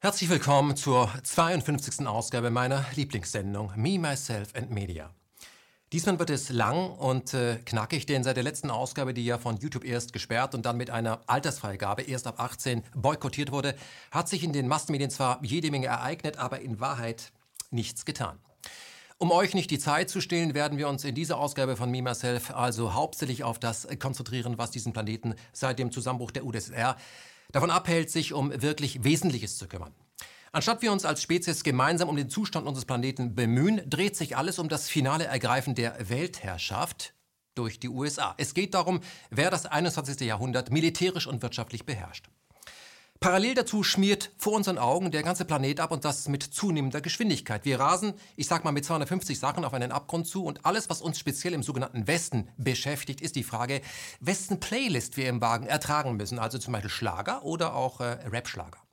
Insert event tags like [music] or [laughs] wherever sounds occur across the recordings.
Herzlich willkommen zur 52. Ausgabe meiner Lieblingssendung Me, Myself and Media. Diesmal wird es lang und äh, knackig, denn seit der letzten Ausgabe, die ja von YouTube erst gesperrt und dann mit einer Altersfreigabe erst ab 18 boykottiert wurde, hat sich in den Massenmedien zwar jede Menge ereignet, aber in Wahrheit nichts getan. Um euch nicht die Zeit zu stehlen, werden wir uns in dieser Ausgabe von Me Myself also hauptsächlich auf das konzentrieren, was diesen Planeten seit dem Zusammenbruch der UdSSR davon abhält, sich um wirklich Wesentliches zu kümmern. Anstatt wir uns als Spezies gemeinsam um den Zustand unseres Planeten bemühen, dreht sich alles um das finale Ergreifen der Weltherrschaft durch die USA. Es geht darum, wer das 21. Jahrhundert militärisch und wirtschaftlich beherrscht. Parallel dazu schmiert vor unseren Augen der ganze Planet ab und das mit zunehmender Geschwindigkeit. Wir rasen, ich sag mal mit 250 Sachen auf einen Abgrund zu und alles, was uns speziell im sogenannten Westen beschäftigt, ist die Frage, wessen Playlist wir im Wagen ertragen müssen. Also zum Beispiel Schlager oder auch äh, Rap-Schlager.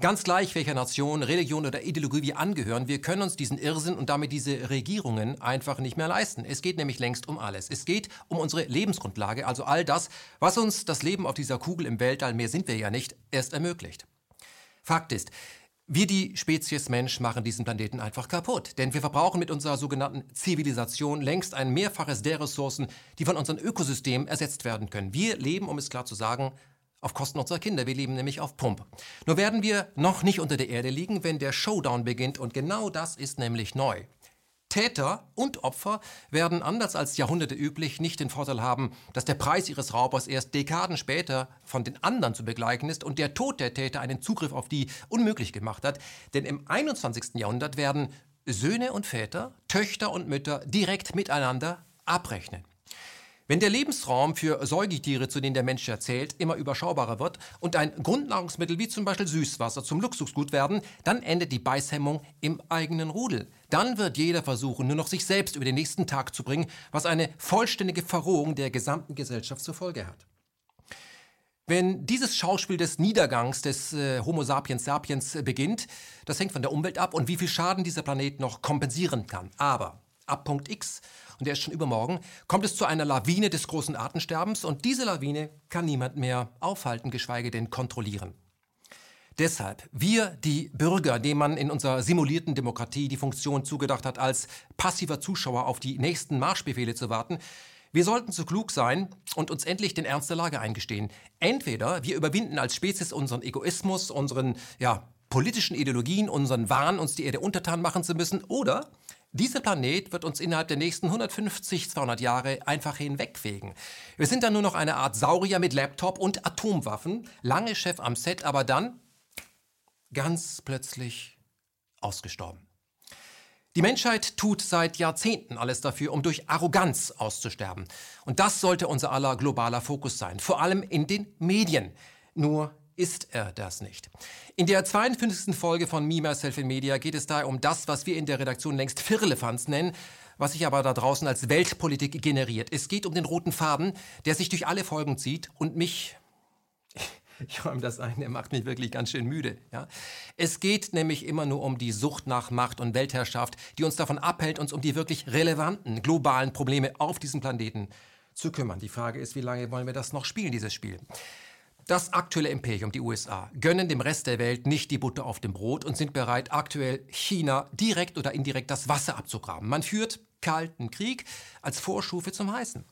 Ganz gleich, welcher Nation, Religion oder Ideologie wir angehören, wir können uns diesen Irrsinn und damit diese Regierungen einfach nicht mehr leisten. Es geht nämlich längst um alles. Es geht um unsere Lebensgrundlage, also all das, was uns das Leben auf dieser Kugel im Weltall, mehr sind wir ja nicht, erst ermöglicht. Fakt ist, wir, die Spezies Mensch, machen diesen Planeten einfach kaputt. Denn wir verbrauchen mit unserer sogenannten Zivilisation längst ein Mehrfaches der Ressourcen, die von unserem Ökosystem ersetzt werden können. Wir leben, um es klar zu sagen, auf Kosten unserer Kinder. Wir leben nämlich auf Pump. Nur werden wir noch nicht unter der Erde liegen, wenn der Showdown beginnt. Und genau das ist nämlich neu. Täter und Opfer werden anders als Jahrhunderte üblich nicht den Vorteil haben, dass der Preis ihres Raubers erst Dekaden später von den anderen zu begleichen ist und der Tod der Täter einen Zugriff auf die unmöglich gemacht hat. Denn im 21. Jahrhundert werden Söhne und Väter, Töchter und Mütter direkt miteinander abrechnen. Wenn der Lebensraum für Säugetiere, zu denen der Mensch erzählt, immer überschaubarer wird und ein Grundnahrungsmittel wie zum Beispiel Süßwasser zum Luxusgut werden, dann endet die Beißhemmung im eigenen Rudel. Dann wird jeder versuchen, nur noch sich selbst über den nächsten Tag zu bringen, was eine vollständige Verrohung der gesamten Gesellschaft zur Folge hat. Wenn dieses Schauspiel des Niedergangs des äh, Homo sapiens sapiens beginnt, das hängt von der Umwelt ab und wie viel Schaden dieser Planet noch kompensieren kann. Aber ab Punkt X und der ist schon übermorgen, kommt es zu einer Lawine des großen Artensterbens und diese Lawine kann niemand mehr aufhalten, geschweige denn kontrollieren. Deshalb, wir, die Bürger, denen man in unserer simulierten Demokratie die Funktion zugedacht hat, als passiver Zuschauer auf die nächsten Marschbefehle zu warten, wir sollten so klug sein und uns endlich den Ernst der Lage eingestehen. Entweder wir überwinden als Spezies unseren Egoismus, unseren ja, politischen Ideologien, unseren Wahn, uns die Erde untertan machen zu müssen, oder dieser Planet wird uns innerhalb der nächsten 150, 200 Jahre einfach hinwegfegen. Wir sind dann nur noch eine Art Saurier mit Laptop und Atomwaffen, lange Chef am Set, aber dann ganz plötzlich ausgestorben. Die Menschheit tut seit Jahrzehnten alles dafür, um durch Arroganz auszusterben. Und das sollte unser aller globaler Fokus sein, vor allem in den Medien. Nur ist er das nicht. In der 52. Folge von Me, Myself in Media geht es daher um das, was wir in der Redaktion längst Firlefanz nennen, was sich aber da draußen als Weltpolitik generiert. Es geht um den roten Faden, der sich durch alle Folgen zieht und mich [laughs] ich räume das ein, er macht mich wirklich ganz schön müde. Ja? Es geht nämlich immer nur um die Sucht nach Macht und Weltherrschaft, die uns davon abhält, uns um die wirklich relevanten globalen Probleme auf diesem Planeten zu kümmern. Die Frage ist, wie lange wollen wir das noch spielen, dieses Spiel? Das aktuelle Imperium, die USA, gönnen dem Rest der Welt nicht die Butter auf dem Brot und sind bereit, aktuell China direkt oder indirekt das Wasser abzugraben. Man führt kalten Krieg als Vorstufe zum Heißen.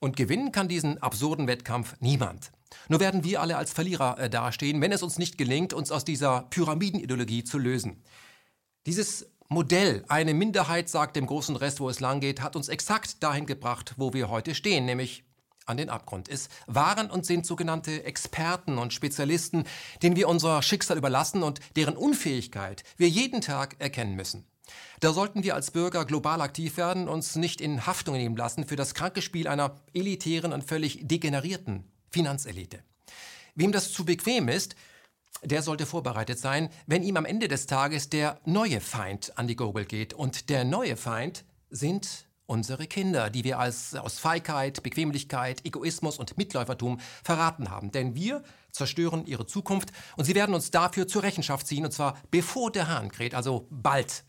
Und gewinnen kann diesen absurden Wettkampf niemand. Nur werden wir alle als Verlierer äh, dastehen, wenn es uns nicht gelingt, uns aus dieser Pyramidenideologie zu lösen. Dieses Modell, eine Minderheit sagt dem großen Rest, wo es lang geht, hat uns exakt dahin gebracht, wo wir heute stehen, nämlich an den Abgrund. Es waren und sind sogenannte Experten und Spezialisten, denen wir unser Schicksal überlassen und deren Unfähigkeit wir jeden Tag erkennen müssen. Da sollten wir als Bürger global aktiv werden, uns nicht in Haftung nehmen lassen für das kranke Spiel einer elitären und völlig degenerierten Finanzelite. Wem das zu bequem ist, der sollte vorbereitet sein, wenn ihm am Ende des Tages der neue Feind an die Gurgel geht. Und der neue Feind sind unsere Kinder, die wir als, aus Feigheit, Bequemlichkeit, Egoismus und Mitläufertum verraten haben. Denn wir zerstören ihre Zukunft und sie werden uns dafür zur Rechenschaft ziehen, und zwar bevor der Hahn kräht, also bald.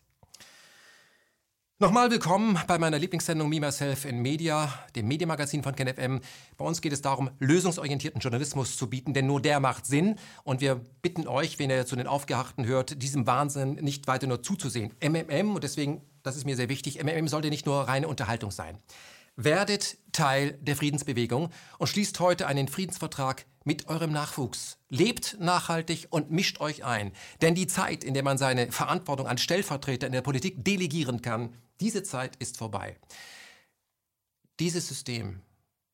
Nochmal willkommen bei meiner Lieblingssendung Me, Myself in Media, dem Medienmagazin von KenFM. Bei uns geht es darum, lösungsorientierten Journalismus zu bieten, denn nur der macht Sinn. Und wir bitten euch, wenn ihr zu den Aufgehachten hört, diesem Wahnsinn nicht weiter nur zuzusehen. MMM, und deswegen, das ist mir sehr wichtig, MMM sollte nicht nur reine Unterhaltung sein. Werdet Teil der Friedensbewegung und schließt heute einen Friedensvertrag mit eurem Nachwuchs. Lebt nachhaltig und mischt euch ein. Denn die Zeit, in der man seine Verantwortung an Stellvertreter in der Politik delegieren kann, diese Zeit ist vorbei. Dieses System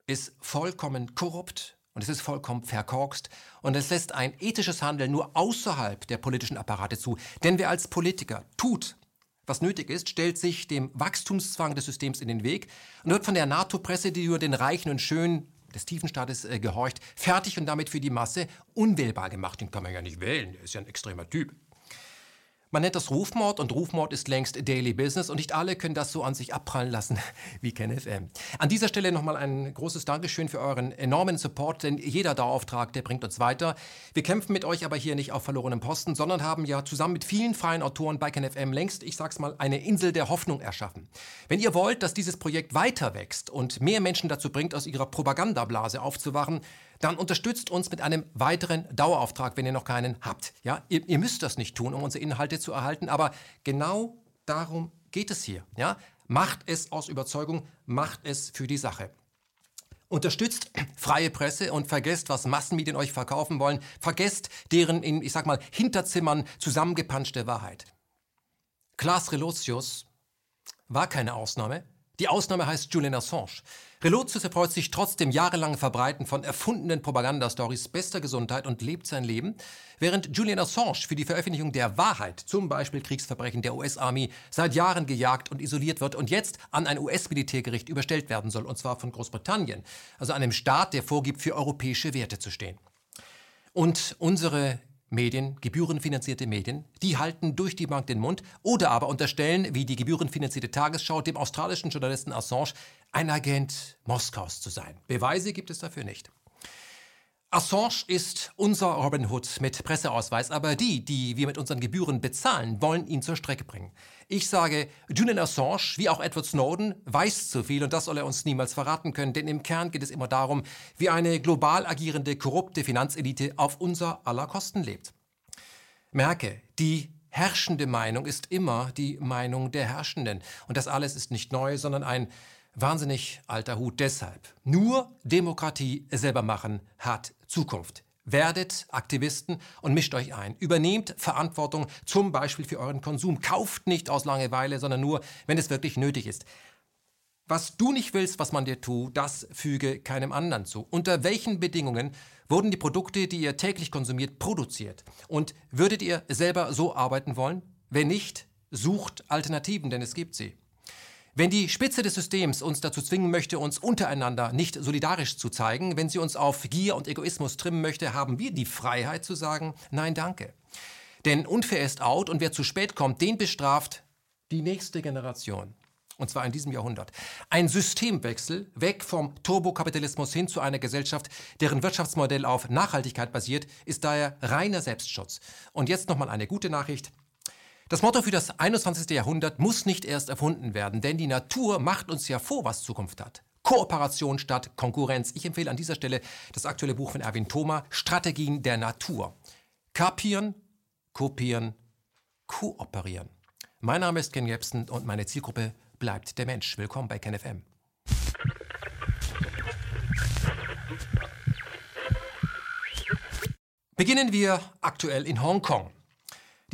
ist vollkommen korrupt und es ist vollkommen verkorkst und es lässt ein ethisches Handeln nur außerhalb der politischen Apparate zu. Denn wer als Politiker tut, was nötig ist, stellt sich dem Wachstumszwang des Systems in den Weg und wird von der NATO-Presse, die über den Reichen und Schönen des Tiefenstaates äh, gehorcht, fertig und damit für die Masse unwählbar gemacht. Den kann man ja nicht wählen, der ist ja ein extremer Typ. Man nennt das Rufmord und Rufmord ist längst Daily Business und nicht alle können das so an sich abprallen lassen [laughs] wie KenFM. An dieser Stelle nochmal ein großes Dankeschön für euren enormen Support, denn jeder Dauerauftrag, der bringt uns weiter. Wir kämpfen mit euch aber hier nicht auf verlorenem Posten, sondern haben ja zusammen mit vielen freien Autoren bei KenFM längst, ich sag's mal, eine Insel der Hoffnung erschaffen. Wenn ihr wollt, dass dieses Projekt weiter wächst und mehr Menschen dazu bringt, aus ihrer Propagandablase aufzuwachen, dann unterstützt uns mit einem weiteren Dauerauftrag, wenn ihr noch keinen habt. Ja, ihr, ihr müsst das nicht tun, um unsere Inhalte zu erhalten, aber genau darum geht es hier. Ja, macht es aus Überzeugung, macht es für die Sache. Unterstützt [clears throat] freie Presse und vergesst, was Massenmedien euch verkaufen wollen. Vergesst deren in, ich sag mal, Hinterzimmern zusammengepanschte Wahrheit. Klaas Relotius war keine Ausnahme. Die Ausnahme heißt Julian Assange. Relotius erfreut sich trotz dem jahrelangen Verbreiten von erfundenen Propagandastories bester Gesundheit und lebt sein Leben, während Julian Assange für die Veröffentlichung der Wahrheit, zum Beispiel Kriegsverbrechen der US-Army, seit Jahren gejagt und isoliert wird und jetzt an ein US-Militärgericht überstellt werden soll, und zwar von Großbritannien, also einem Staat, der vorgibt, für europäische Werte zu stehen. Und unsere Medien, gebührenfinanzierte Medien, die halten durch die Bank den Mund oder aber unterstellen, wie die gebührenfinanzierte Tagesschau, dem australischen Journalisten Assange, ein Agent Moskaus zu sein. Beweise gibt es dafür nicht. Assange ist unser Robin Hood mit Presseausweis, aber die, die wir mit unseren Gebühren bezahlen, wollen ihn zur Strecke bringen. Ich sage, Julian Assange, wie auch Edward Snowden, weiß zu viel und das soll er uns niemals verraten können, denn im Kern geht es immer darum, wie eine global agierende, korrupte Finanzelite auf unser aller Kosten lebt. Merke, die herrschende Meinung ist immer die Meinung der Herrschenden. Und das alles ist nicht neu, sondern ein Wahnsinnig alter Hut deshalb. Nur Demokratie selber machen hat Zukunft. Werdet Aktivisten und mischt euch ein. Übernehmt Verantwortung zum Beispiel für euren Konsum. Kauft nicht aus Langeweile, sondern nur, wenn es wirklich nötig ist. Was du nicht willst, was man dir tut, das füge keinem anderen zu. Unter welchen Bedingungen wurden die Produkte, die ihr täglich konsumiert, produziert? Und würdet ihr selber so arbeiten wollen? Wenn nicht, sucht Alternativen, denn es gibt sie. Wenn die Spitze des Systems uns dazu zwingen möchte, uns untereinander nicht solidarisch zu zeigen, wenn sie uns auf Gier und Egoismus trimmen möchte, haben wir die Freiheit zu sagen, nein, danke. Denn unfair ist out und wer zu spät kommt, den bestraft die nächste Generation. Und zwar in diesem Jahrhundert. Ein Systemwechsel weg vom Turbokapitalismus hin zu einer Gesellschaft, deren Wirtschaftsmodell auf Nachhaltigkeit basiert, ist daher reiner Selbstschutz. Und jetzt nochmal eine gute Nachricht. Das Motto für das 21. Jahrhundert muss nicht erst erfunden werden, denn die Natur macht uns ja vor, was Zukunft hat. Kooperation statt Konkurrenz. Ich empfehle an dieser Stelle das aktuelle Buch von Erwin Thoma, Strategien der Natur. Kapieren, kopieren, kooperieren. Mein Name ist Ken Jebsen und meine Zielgruppe bleibt der Mensch. Willkommen bei KenFM. Beginnen wir aktuell in Hongkong.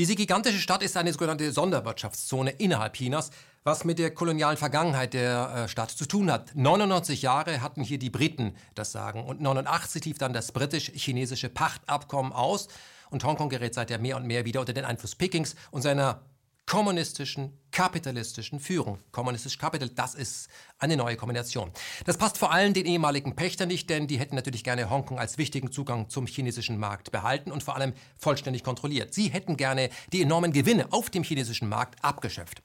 Diese gigantische Stadt ist eine sogenannte Sonderwirtschaftszone innerhalb Chinas, was mit der kolonialen Vergangenheit der äh, Stadt zu tun hat. 99 Jahre hatten hier die Briten das Sagen und 89 lief dann das britisch-chinesische Pachtabkommen aus und Hongkong gerät seither mehr und mehr wieder unter den Einfluss Pekings und seiner kommunistischen, kapitalistischen Führung. Kommunistisch Kapital, das ist eine neue Kombination. Das passt vor allem den ehemaligen Pächtern nicht, denn die hätten natürlich gerne Hongkong als wichtigen Zugang zum chinesischen Markt behalten und vor allem vollständig kontrolliert. Sie hätten gerne die enormen Gewinne auf dem chinesischen Markt abgeschöpft.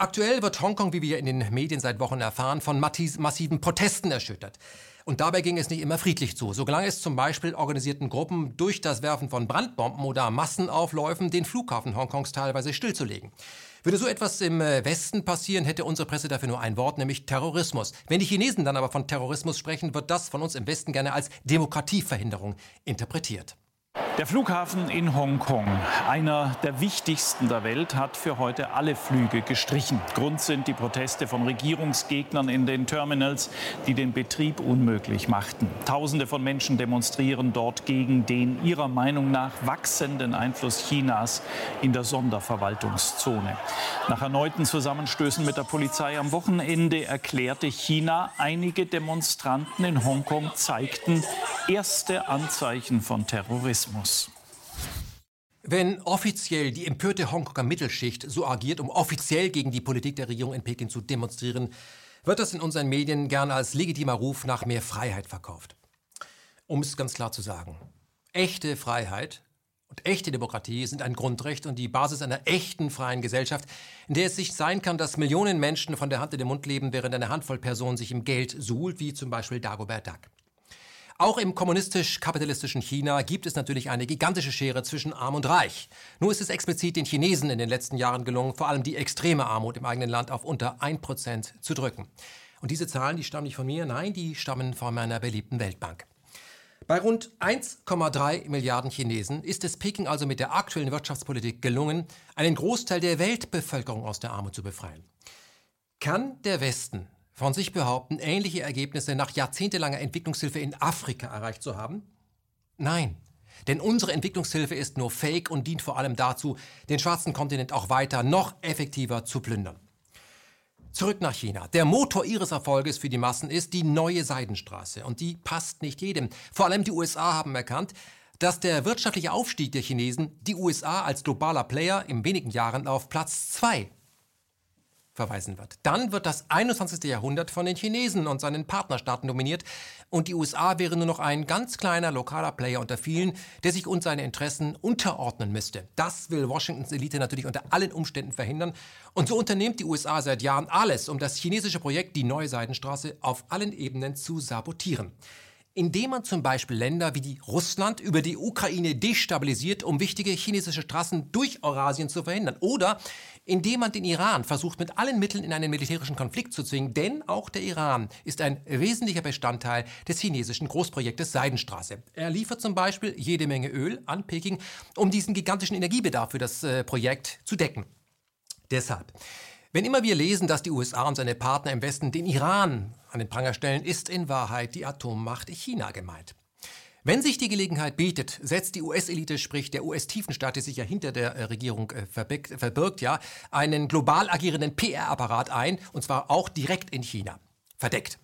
Aktuell wird Hongkong, wie wir in den Medien seit Wochen erfahren, von massiven Protesten erschüttert. Und dabei ging es nicht immer friedlich zu. So gelang es zum Beispiel organisierten Gruppen durch das Werfen von Brandbomben oder Massenaufläufen den Flughafen Hongkongs teilweise stillzulegen. Würde so etwas im äh, Westen passieren, hätte unsere Presse dafür nur ein Wort, nämlich Terrorismus. Wenn die Chinesen dann aber von Terrorismus sprechen, wird das von uns im Westen gerne als Demokratieverhinderung interpretiert. Der Flughafen in Hongkong, einer der wichtigsten der Welt, hat für heute alle Flüge gestrichen. Grund sind die Proteste von Regierungsgegnern in den Terminals, die den Betrieb unmöglich machten. Tausende von Menschen demonstrieren dort gegen den ihrer Meinung nach wachsenden Einfluss Chinas in der Sonderverwaltungszone. Nach erneuten Zusammenstößen mit der Polizei am Wochenende erklärte China, einige Demonstranten in Hongkong zeigten erste Anzeichen von Terrorismus. Tourismus. Wenn offiziell die empörte Hongkonger Mittelschicht so agiert, um offiziell gegen die Politik der Regierung in Peking zu demonstrieren, wird das in unseren Medien gern als legitimer Ruf nach mehr Freiheit verkauft. Um es ganz klar zu sagen, echte Freiheit und echte Demokratie sind ein Grundrecht und die Basis einer echten freien Gesellschaft, in der es nicht sein kann, dass Millionen Menschen von der Hand in den Mund leben, während eine Handvoll Personen sich im Geld suhlt, wie zum Beispiel Dagobert Duck. Auch im kommunistisch-kapitalistischen China gibt es natürlich eine gigantische Schere zwischen Arm und Reich. Nur ist es explizit den Chinesen in den letzten Jahren gelungen, vor allem die extreme Armut im eigenen Land auf unter 1% zu drücken. Und diese Zahlen, die stammen nicht von mir, nein, die stammen von meiner beliebten Weltbank. Bei rund 1,3 Milliarden Chinesen ist es Peking also mit der aktuellen Wirtschaftspolitik gelungen, einen Großteil der Weltbevölkerung aus der Armut zu befreien. Kann der Westen von sich behaupten, ähnliche Ergebnisse nach jahrzehntelanger Entwicklungshilfe in Afrika erreicht zu haben? Nein, denn unsere Entwicklungshilfe ist nur Fake und dient vor allem dazu, den schwarzen Kontinent auch weiter noch effektiver zu plündern. Zurück nach China. Der Motor ihres Erfolges für die Massen ist die neue Seidenstraße. Und die passt nicht jedem. Vor allem die USA haben erkannt, dass der wirtschaftliche Aufstieg der Chinesen die USA als globaler Player in wenigen Jahren auf Platz 2 verweisen wird. Dann wird das 21. Jahrhundert von den Chinesen und seinen Partnerstaaten dominiert und die USA wäre nur noch ein ganz kleiner lokaler Player unter vielen, der sich und seine Interessen unterordnen müsste. Das will Washingtons Elite natürlich unter allen Umständen verhindern und so unternimmt die USA seit Jahren alles, um das chinesische Projekt die Neue Seidenstraße auf allen Ebenen zu sabotieren indem man zum Beispiel Länder wie Russland über die Ukraine destabilisiert, um wichtige chinesische Straßen durch Eurasien zu verhindern. Oder indem man den Iran versucht, mit allen Mitteln in einen militärischen Konflikt zu zwingen. Denn auch der Iran ist ein wesentlicher Bestandteil des chinesischen Großprojektes Seidenstraße. Er liefert zum Beispiel jede Menge Öl an Peking, um diesen gigantischen Energiebedarf für das äh, Projekt zu decken. Deshalb wenn immer wir lesen, dass die USA und seine Partner im Westen den Iran an den Pranger stellen, ist in Wahrheit die Atommacht China gemeint. Wenn sich die Gelegenheit bietet, setzt die US-Elite, sprich der US-Tiefenstaat, der sich ja hinter der äh, Regierung äh, verbirgt, verbirgt, ja, einen global agierenden PR-Apparat ein, und zwar auch direkt in China. Verdeckt.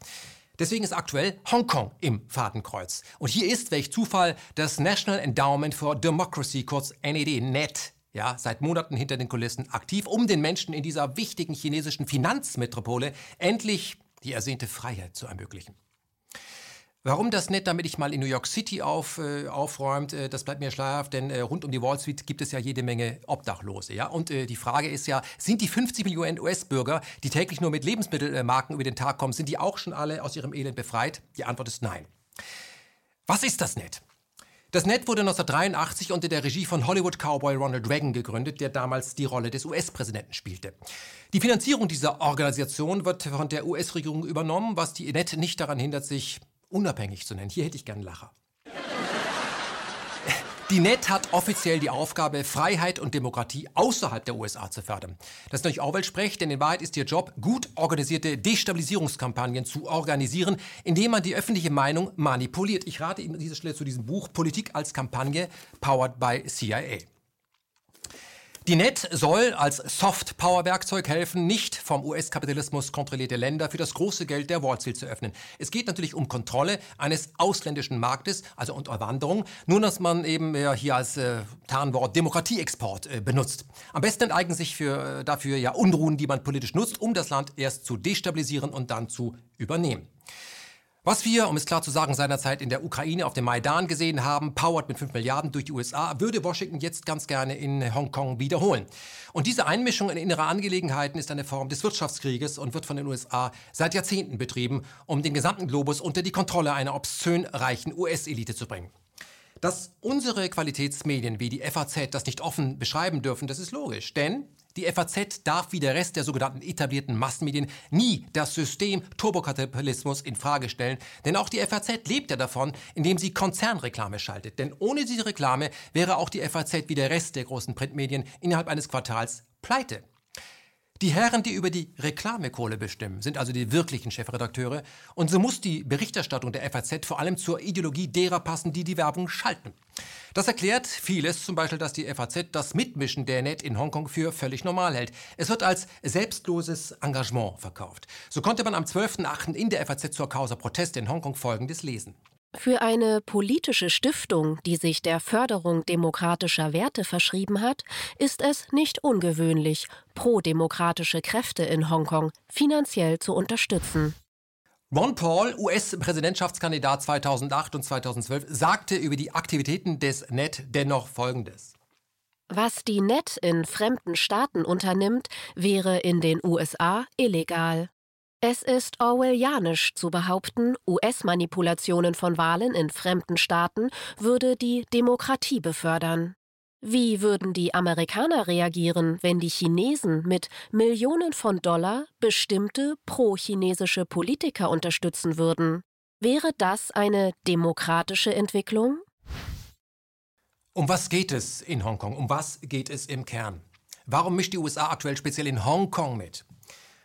Deswegen ist aktuell Hongkong im Fadenkreuz. Und hier ist, welch Zufall, das National Endowment for Democracy, kurz NED, NET, ja, seit Monaten hinter den Kulissen aktiv, um den Menschen in dieser wichtigen chinesischen Finanzmetropole endlich die ersehnte Freiheit zu ermöglichen. Warum das nicht, damit ich mal in New York City auf, äh, aufräumt, äh, das bleibt mir schleierhaft, denn äh, rund um die Wall Street gibt es ja jede Menge Obdachlose. Ja? Und äh, die Frage ist ja, sind die 50 Millionen US-Bürger, die täglich nur mit Lebensmittelmarken über den Tag kommen, sind die auch schon alle aus ihrem Elend befreit? Die Antwort ist nein. Was ist das nicht? Das Net wurde 1983 unter der Regie von Hollywood-Cowboy Ronald Reagan gegründet, der damals die Rolle des US-Präsidenten spielte. Die Finanzierung dieser Organisation wird von der US-Regierung übernommen, was die Net nicht daran hindert, sich unabhängig zu nennen. Hier hätte ich gern Lacher. Die NET hat offiziell die Aufgabe, Freiheit und Demokratie außerhalb der USA zu fördern. Das ist natürlich Orwell-Sprech, denn in Wahrheit ist ihr Job, gut organisierte Destabilisierungskampagnen zu organisieren, indem man die öffentliche Meinung manipuliert. Ich rate Ihnen an dieser Stelle zu diesem Buch Politik als Kampagne, powered by CIA. Die NET soll als Soft-Power-Werkzeug helfen, nicht vom US-Kapitalismus kontrollierte Länder für das große Geld der Wall zu öffnen. Es geht natürlich um Kontrolle eines ausländischen Marktes, also Unterwanderung, nur dass man eben hier als äh, Tarnwort Demokratieexport äh, benutzt. Am besten enteignen sich für, äh, dafür ja Unruhen, die man politisch nutzt, um das Land erst zu destabilisieren und dann zu übernehmen. Was wir, um es klar zu sagen, seinerzeit in der Ukraine auf dem Maidan gesehen haben, powered mit 5 Milliarden durch die USA, würde Washington jetzt ganz gerne in Hongkong wiederholen. Und diese Einmischung in innere Angelegenheiten ist eine Form des Wirtschaftskrieges und wird von den USA seit Jahrzehnten betrieben, um den gesamten Globus unter die Kontrolle einer obszön reichen US-Elite zu bringen. Dass unsere Qualitätsmedien wie die FAZ das nicht offen beschreiben dürfen, das ist logisch. Denn Die FAZ darf wie der Rest der sogenannten etablierten Massenmedien nie das System Turbokapitalismus in Frage stellen, denn auch die FAZ lebt ja davon, indem sie Konzernreklame schaltet. Denn ohne diese Reklame wäre auch die FAZ wie der Rest der großen Printmedien innerhalb eines Quartals pleite. Die Herren, die über die Reklamekohle bestimmen, sind also die wirklichen Chefredakteure. Und so muss die Berichterstattung der FAZ vor allem zur Ideologie derer passen, die die Werbung schalten. Das erklärt vieles, zum Beispiel, dass die FAZ das Mitmischen der Net in Hongkong für völlig normal hält. Es wird als selbstloses Engagement verkauft. So konnte man am 12.8. in der FAZ zur Causa Proteste in Hongkong Folgendes lesen. Für eine politische Stiftung, die sich der Förderung demokratischer Werte verschrieben hat, ist es nicht ungewöhnlich, prodemokratische Kräfte in Hongkong finanziell zu unterstützen. Ron Paul, US-Präsidentschaftskandidat 2008 und 2012, sagte über die Aktivitäten des NET dennoch Folgendes. Was die NET in fremden Staaten unternimmt, wäre in den USA illegal. Es ist orwellianisch zu behaupten, US-Manipulationen von Wahlen in fremden Staaten würde die Demokratie befördern. Wie würden die Amerikaner reagieren, wenn die Chinesen mit Millionen von Dollar bestimmte pro-chinesische Politiker unterstützen würden? Wäre das eine demokratische Entwicklung? Um was geht es in Hongkong? Um was geht es im Kern? Warum mischt die USA aktuell speziell in Hongkong mit?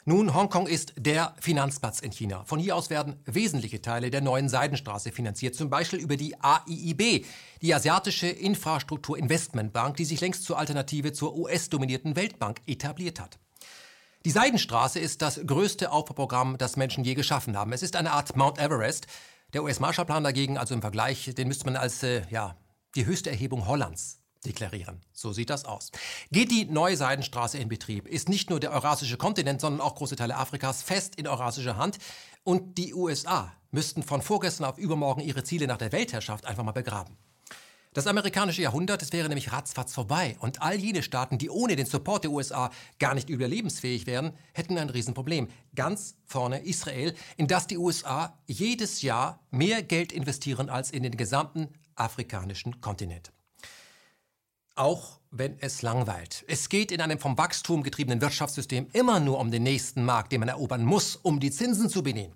Nun, Hongkong ist der Finanzplatz in China. Von hier aus werden wesentliche Teile der neuen Seidenstraße finanziert, zum Beispiel über die AIIB, die Asiatische Infrastruktur Investmentbank, die sich längst zur Alternative zur US-dominierten Weltbank etabliert hat. Die Seidenstraße ist das größte Aufbauprogramm, das Menschen je geschaffen haben. Es ist eine Art Mount Everest. Der US-Marshallplan dagegen, also im Vergleich, den müsste man als äh, ja, die höchste Erhebung Hollands deklarieren. So sieht das aus. Geht die neue Seidenstraße in Betrieb, ist nicht nur der eurasische Kontinent, sondern auch große Teile Afrikas fest in eurasischer Hand. Und die USA müssten von vorgestern auf übermorgen ihre Ziele nach der Weltherrschaft einfach mal begraben. Das amerikanische Jahrhundert, das wäre nämlich ratzfatz vorbei. Und all jene Staaten, die ohne den Support der USA gar nicht überlebensfähig wären, hätten ein Riesenproblem. Ganz vorne Israel, in das die USA jedes Jahr mehr Geld investieren als in den gesamten afrikanischen Kontinent auch wenn es langweilt. Es geht in einem vom Wachstum getriebenen Wirtschaftssystem immer nur um den nächsten Markt, den man erobern muss, um die Zinsen zu bedienen.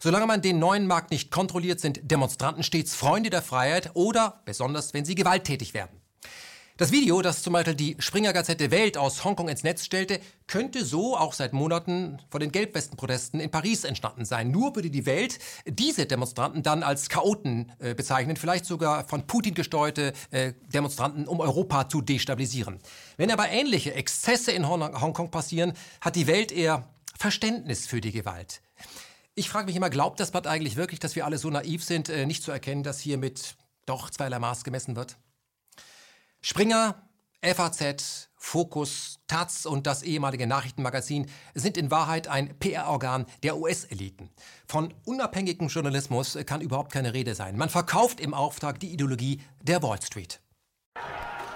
Solange man den neuen Markt nicht kontrolliert, sind Demonstranten stets Freunde der Freiheit oder, besonders wenn sie gewalttätig werden. Das Video, das zum Beispiel die Springer-Gazette Welt aus Hongkong ins Netz stellte, könnte so auch seit Monaten vor den Gelbwesten-Protesten in Paris entstanden sein. Nur würde die Welt diese Demonstranten dann als Chaoten äh, bezeichnen, vielleicht sogar von Putin gesteuerte äh, Demonstranten, um Europa zu destabilisieren. Wenn aber ähnliche Exzesse in Hongkong passieren, hat die Welt eher Verständnis für die Gewalt. Ich frage mich immer, glaubt das Blatt eigentlich wirklich, dass wir alle so naiv sind, äh, nicht zu erkennen, dass hier mit doch zweierlei Maß gemessen wird? Springer, FAZ, Focus, Taz und das ehemalige Nachrichtenmagazin sind in Wahrheit ein PR-Organ der US-Eliten. Von unabhängigem Journalismus kann überhaupt keine Rede sein. Man verkauft im Auftrag die Ideologie der Wall Street.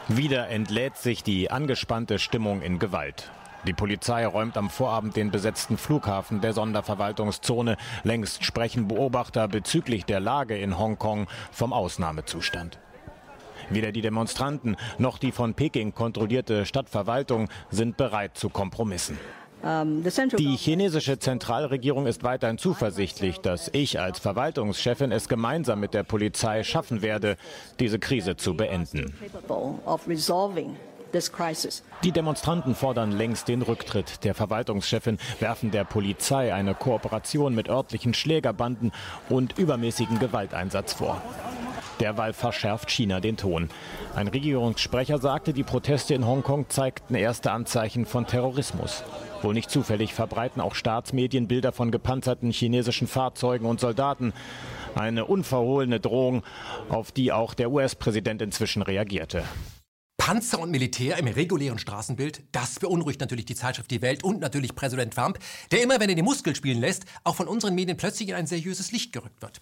Wieder entlädt sich die angespannte Stimmung in Gewalt. Die Polizei räumt am Vorabend den besetzten Flughafen der Sonderverwaltungszone. Längst sprechen Beobachter bezüglich der Lage in Hongkong vom Ausnahmezustand. Weder die Demonstranten noch die von Peking kontrollierte Stadtverwaltung sind bereit zu Kompromissen. Die chinesische Zentralregierung ist weiterhin zuversichtlich, dass ich als Verwaltungschefin es gemeinsam mit der Polizei schaffen werde, diese Krise zu beenden. Die Demonstranten fordern längst den Rücktritt der Verwaltungschefin, werfen der Polizei eine Kooperation mit örtlichen Schlägerbanden und übermäßigen Gewalteinsatz vor. Derweil verschärft China den Ton. Ein Regierungssprecher sagte, die Proteste in Hongkong zeigten erste Anzeichen von Terrorismus. Wohl nicht zufällig verbreiten auch Staatsmedien Bilder von gepanzerten chinesischen Fahrzeugen und Soldaten. Eine unverhohlene Drohung, auf die auch der US-Präsident inzwischen reagierte. Panzer und Militär im regulären Straßenbild, das beunruhigt natürlich die Zeitschrift Die Welt und natürlich Präsident Trump, der immer, wenn er die Muskel spielen lässt, auch von unseren Medien plötzlich in ein seriöses Licht gerückt wird.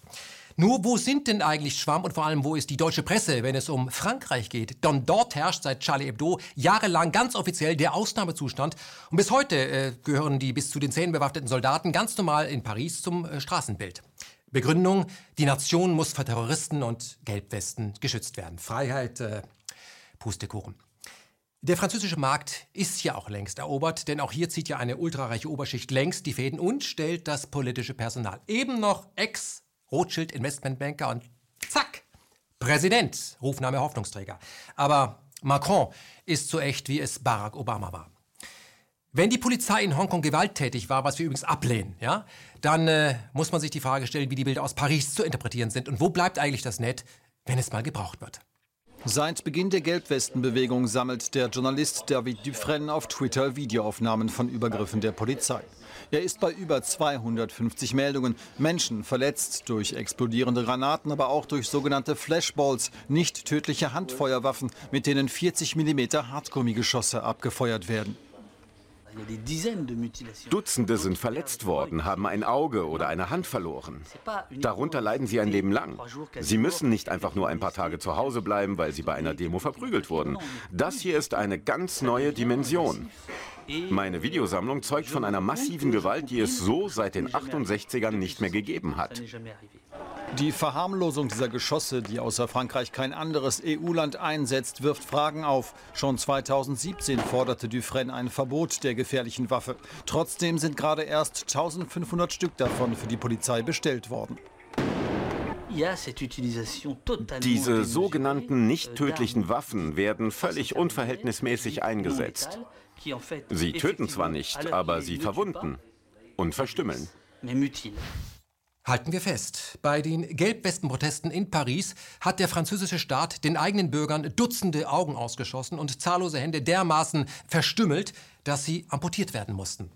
Nur wo sind denn eigentlich Schwamm und vor allem wo ist die deutsche Presse, wenn es um Frankreich geht? Denn dort herrscht seit Charlie Hebdo jahrelang ganz offiziell der Ausnahmezustand und bis heute äh, gehören die bis zu den Zähnen bewaffneten Soldaten ganz normal in Paris zum äh, Straßenbild. Begründung, die Nation muss vor Terroristen und Gelbwesten geschützt werden. Freiheit, äh, Pustekuchen. Der französische Markt ist ja auch längst erobert, denn auch hier zieht ja eine ultrareiche Oberschicht längst die Fäden und stellt das politische Personal. Eben noch Ex-Rothschild-Investmentbanker und zack, Präsident, Rufname Hoffnungsträger. Aber Macron ist so echt, wie es Barack Obama war. Wenn die Polizei in Hongkong gewalttätig war, was wir übrigens ablehnen, ja, dann äh, muss man sich die Frage stellen, wie die Bilder aus Paris zu interpretieren sind und wo bleibt eigentlich das Net, wenn es mal gebraucht wird. Seit Beginn der Gelbwestenbewegung sammelt der Journalist David Dufresne auf Twitter Videoaufnahmen von Übergriffen der Polizei. Er ist bei über 250 Meldungen. Menschen verletzt durch explodierende Granaten, aber auch durch sogenannte Flashballs, nicht tödliche Handfeuerwaffen, mit denen 40 mm Hartgummigeschosse abgefeuert werden. Dutzende sind verletzt worden, haben ein Auge oder eine Hand verloren. Darunter leiden sie ein Leben lang. Sie müssen nicht einfach nur ein paar Tage zu Hause bleiben, weil sie bei einer Demo verprügelt wurden. Das hier ist eine ganz neue Dimension. Meine Videosammlung zeugt von einer massiven Gewalt, die es so seit den 68ern nicht mehr gegeben hat. Die Verharmlosung dieser Geschosse, die außer Frankreich kein anderes EU-Land einsetzt, wirft Fragen auf. Schon 2017 forderte Dufresne ein Verbot der gefährlichen Waffe. Trotzdem sind gerade erst 1500 Stück davon für die Polizei bestellt worden. Diese sogenannten nicht tödlichen Waffen werden völlig unverhältnismäßig eingesetzt. Sie töten zwar nicht, aber sie verwunden und verstümmeln. Halten wir fest, bei den Gelbwestenprotesten in Paris hat der französische Staat den eigenen Bürgern Dutzende Augen ausgeschossen und zahllose Hände dermaßen verstümmelt, dass sie amputiert werden mussten.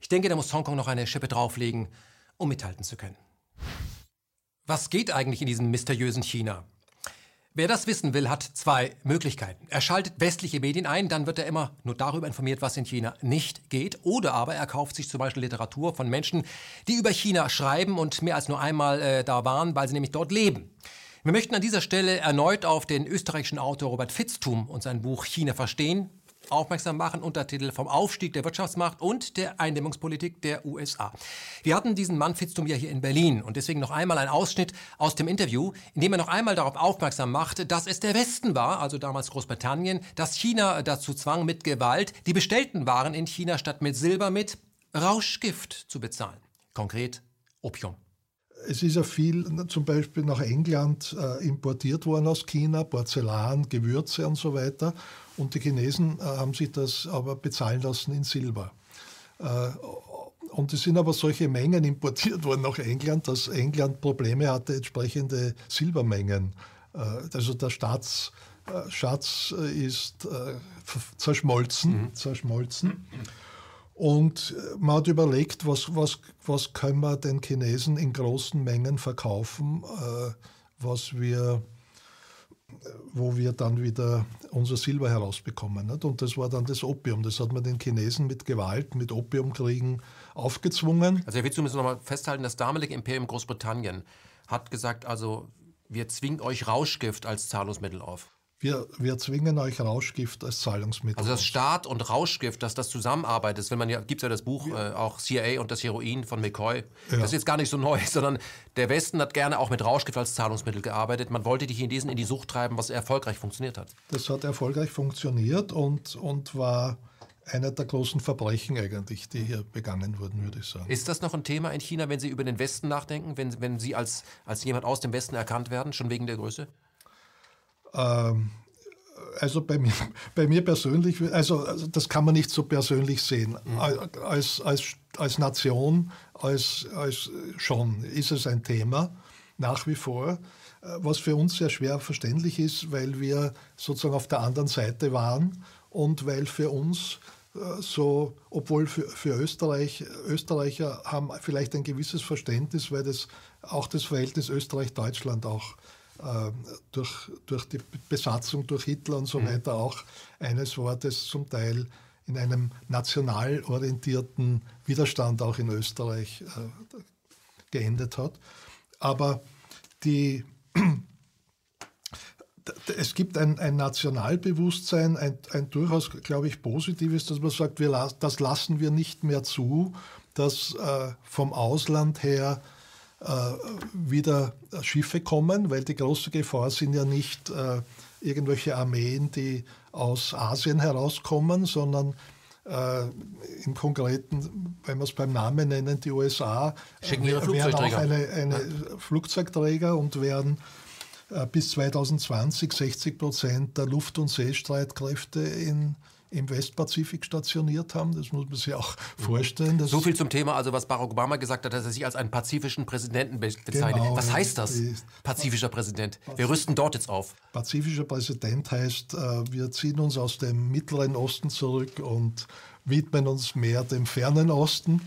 Ich denke, da muss Hongkong noch eine Schippe drauflegen, um mithalten zu können. Was geht eigentlich in diesem mysteriösen China? Wer das wissen will, hat zwei Möglichkeiten. Er schaltet westliche Medien ein, dann wird er immer nur darüber informiert, was in China nicht geht. Oder aber er kauft sich zum Beispiel Literatur von Menschen, die über China schreiben und mehr als nur einmal äh, da waren, weil sie nämlich dort leben. Wir möchten an dieser Stelle erneut auf den österreichischen Autor Robert Fitztum und sein Buch China verstehen aufmerksam machen, Untertitel vom Aufstieg der Wirtschaftsmacht und der Eindämmungspolitik der USA. Wir hatten diesen Mann Fitztum ja hier in Berlin und deswegen noch einmal ein Ausschnitt aus dem Interview, in dem er noch einmal darauf aufmerksam macht, dass es der Westen war, also damals Großbritannien, das China dazu zwang, mit Gewalt die bestellten Waren in China statt mit Silber mit Rauschgift zu bezahlen. Konkret Opium. Es ist ja viel zum Beispiel nach England äh, importiert worden aus China, Porzellan, Gewürze und so weiter. Und die Chinesen äh, haben sich das aber bezahlen lassen in Silber. Äh, und es sind aber solche Mengen importiert worden nach England, dass England Probleme hatte, entsprechende Silbermengen. Äh, also der Staatsschatz ist zerschmolzen. Mhm. zerschmolzen. Und man hat überlegt, was, was, was können wir den Chinesen in großen Mengen verkaufen, was wir wo wir dann wieder unser Silber herausbekommen. Nicht? Und das war dann das Opium. Das hat man den Chinesen mit Gewalt, mit Opiumkriegen aufgezwungen. Also ich will zumindest noch mal festhalten, das damalige Imperium Großbritannien hat gesagt, also wir zwingen euch Rauschgift als Zahlungsmittel auf. Wir, wir zwingen euch Rauschgift als Zahlungsmittel. Also das Staat und Rauschgift, dass das zusammenarbeitet, wenn man ja, gibt es ja das Buch ja. Äh, auch CIA und das Heroin von McCoy. Ja. Das ist jetzt gar nicht so neu, [laughs] sondern der Westen hat gerne auch mit Rauschgift als Zahlungsmittel gearbeitet. Man wollte die Chinesen in die Sucht treiben, was erfolgreich funktioniert hat. Das hat erfolgreich funktioniert und, und war einer der großen Verbrechen eigentlich, die hier begangen wurden, würde ich sagen. Ist das noch ein Thema in China, wenn Sie über den Westen nachdenken, wenn, wenn Sie als, als jemand aus dem Westen erkannt werden, schon wegen der Größe? Ähm, also bei mir, [laughs] bei mir persönlich, also, also, das kann man nicht so persönlich sehen. Mhm. Als, als, als Nation, als, als schon ist es ein Thema, nach wie vor, was für uns sehr schwer verständlich ist, weil wir sozusagen auf der anderen Seite waren und weil für uns äh, so, obwohl für, für Österreich, Österreicher haben vielleicht ein gewisses Verständnis, weil das auch das Verhältnis Österreich-Deutschland auch äh, durch, durch die Besatzung durch Hitler und so mhm. weiter auch eines Wortes zum Teil in einem national orientierten Widerstand auch in Österreich äh, geendet hat. Aber die, [clears throat] es gibt ein, ein Nationalbewusstsein, ein, ein, durchaus, glaube ich, positives, dass man sagt, wir, das lassen wir nicht mehr zu, dass äh, vom Ausland her wieder Schiffe kommen, weil die große Gefahr sind ja nicht äh, irgendwelche Armeen, die aus Asien herauskommen, sondern äh, im Konkreten, wenn wir es beim Namen nennen, die USA Schicken ihre auch Flugzeugträger. eine, eine Ja. Flugzeugträger und werden äh, bis 2020 60 Prozent der Luft- und Seestreitkräfte in, im Westpazifik stationiert haben. Das muss man sich auch vorstellen. Das So viel zum Thema, also was Barack Obama gesagt hat, dass er sich als einen pazifischen Präsidenten be bezeichnet. Genau, was heißt das? Pazifischer Präsident. Wir rüsten dort jetzt auf. Pazifischer Präsident heißt, äh, wir ziehen uns aus dem Mittleren Osten zurück und widmen uns mehr dem fernen Osten,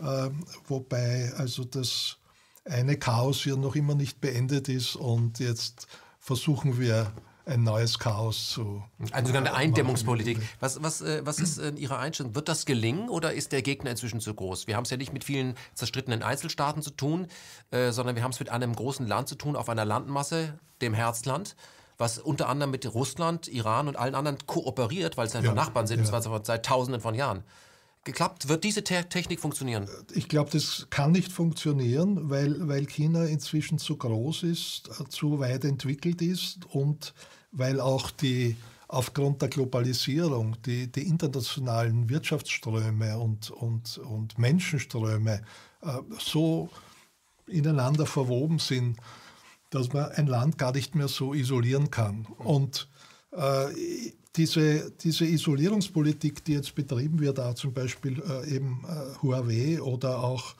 äh, wobei also das eine Chaos hier noch immer nicht beendet ist und jetzt versuchen wir ein neues Chaos zu. Eine sogenannte äh, Eindämmungspolitik. Was, was, äh, was ist in Ihrer Einstellung? Wird das gelingen oder ist der Gegner inzwischen zu groß? Wir haben es ja nicht mit vielen zerstrittenen Einzelstaaten zu tun, äh, sondern wir haben es mit einem großen Land zu tun, auf einer Landmasse, dem Herzland, was unter anderem mit Russland, Iran und allen anderen kooperiert, weil es einfach Ja, Nachbarn sind, ja. und zwar seit Tausenden von Jahren. Geklappt, wird diese Te Technik funktionieren? Ich glaube, das kann nicht funktionieren, weil, weil China inzwischen zu groß ist, äh, zu weit entwickelt ist und weil auch die aufgrund der Globalisierung die, die internationalen Wirtschaftsströme und, und, und Menschenströme äh, so ineinander verwoben sind, dass man ein Land gar nicht mehr so isolieren kann. Und äh, diese, diese Isolierungspolitik, die jetzt betrieben wird, auch zum Beispiel äh, eben äh, Huawei oder auch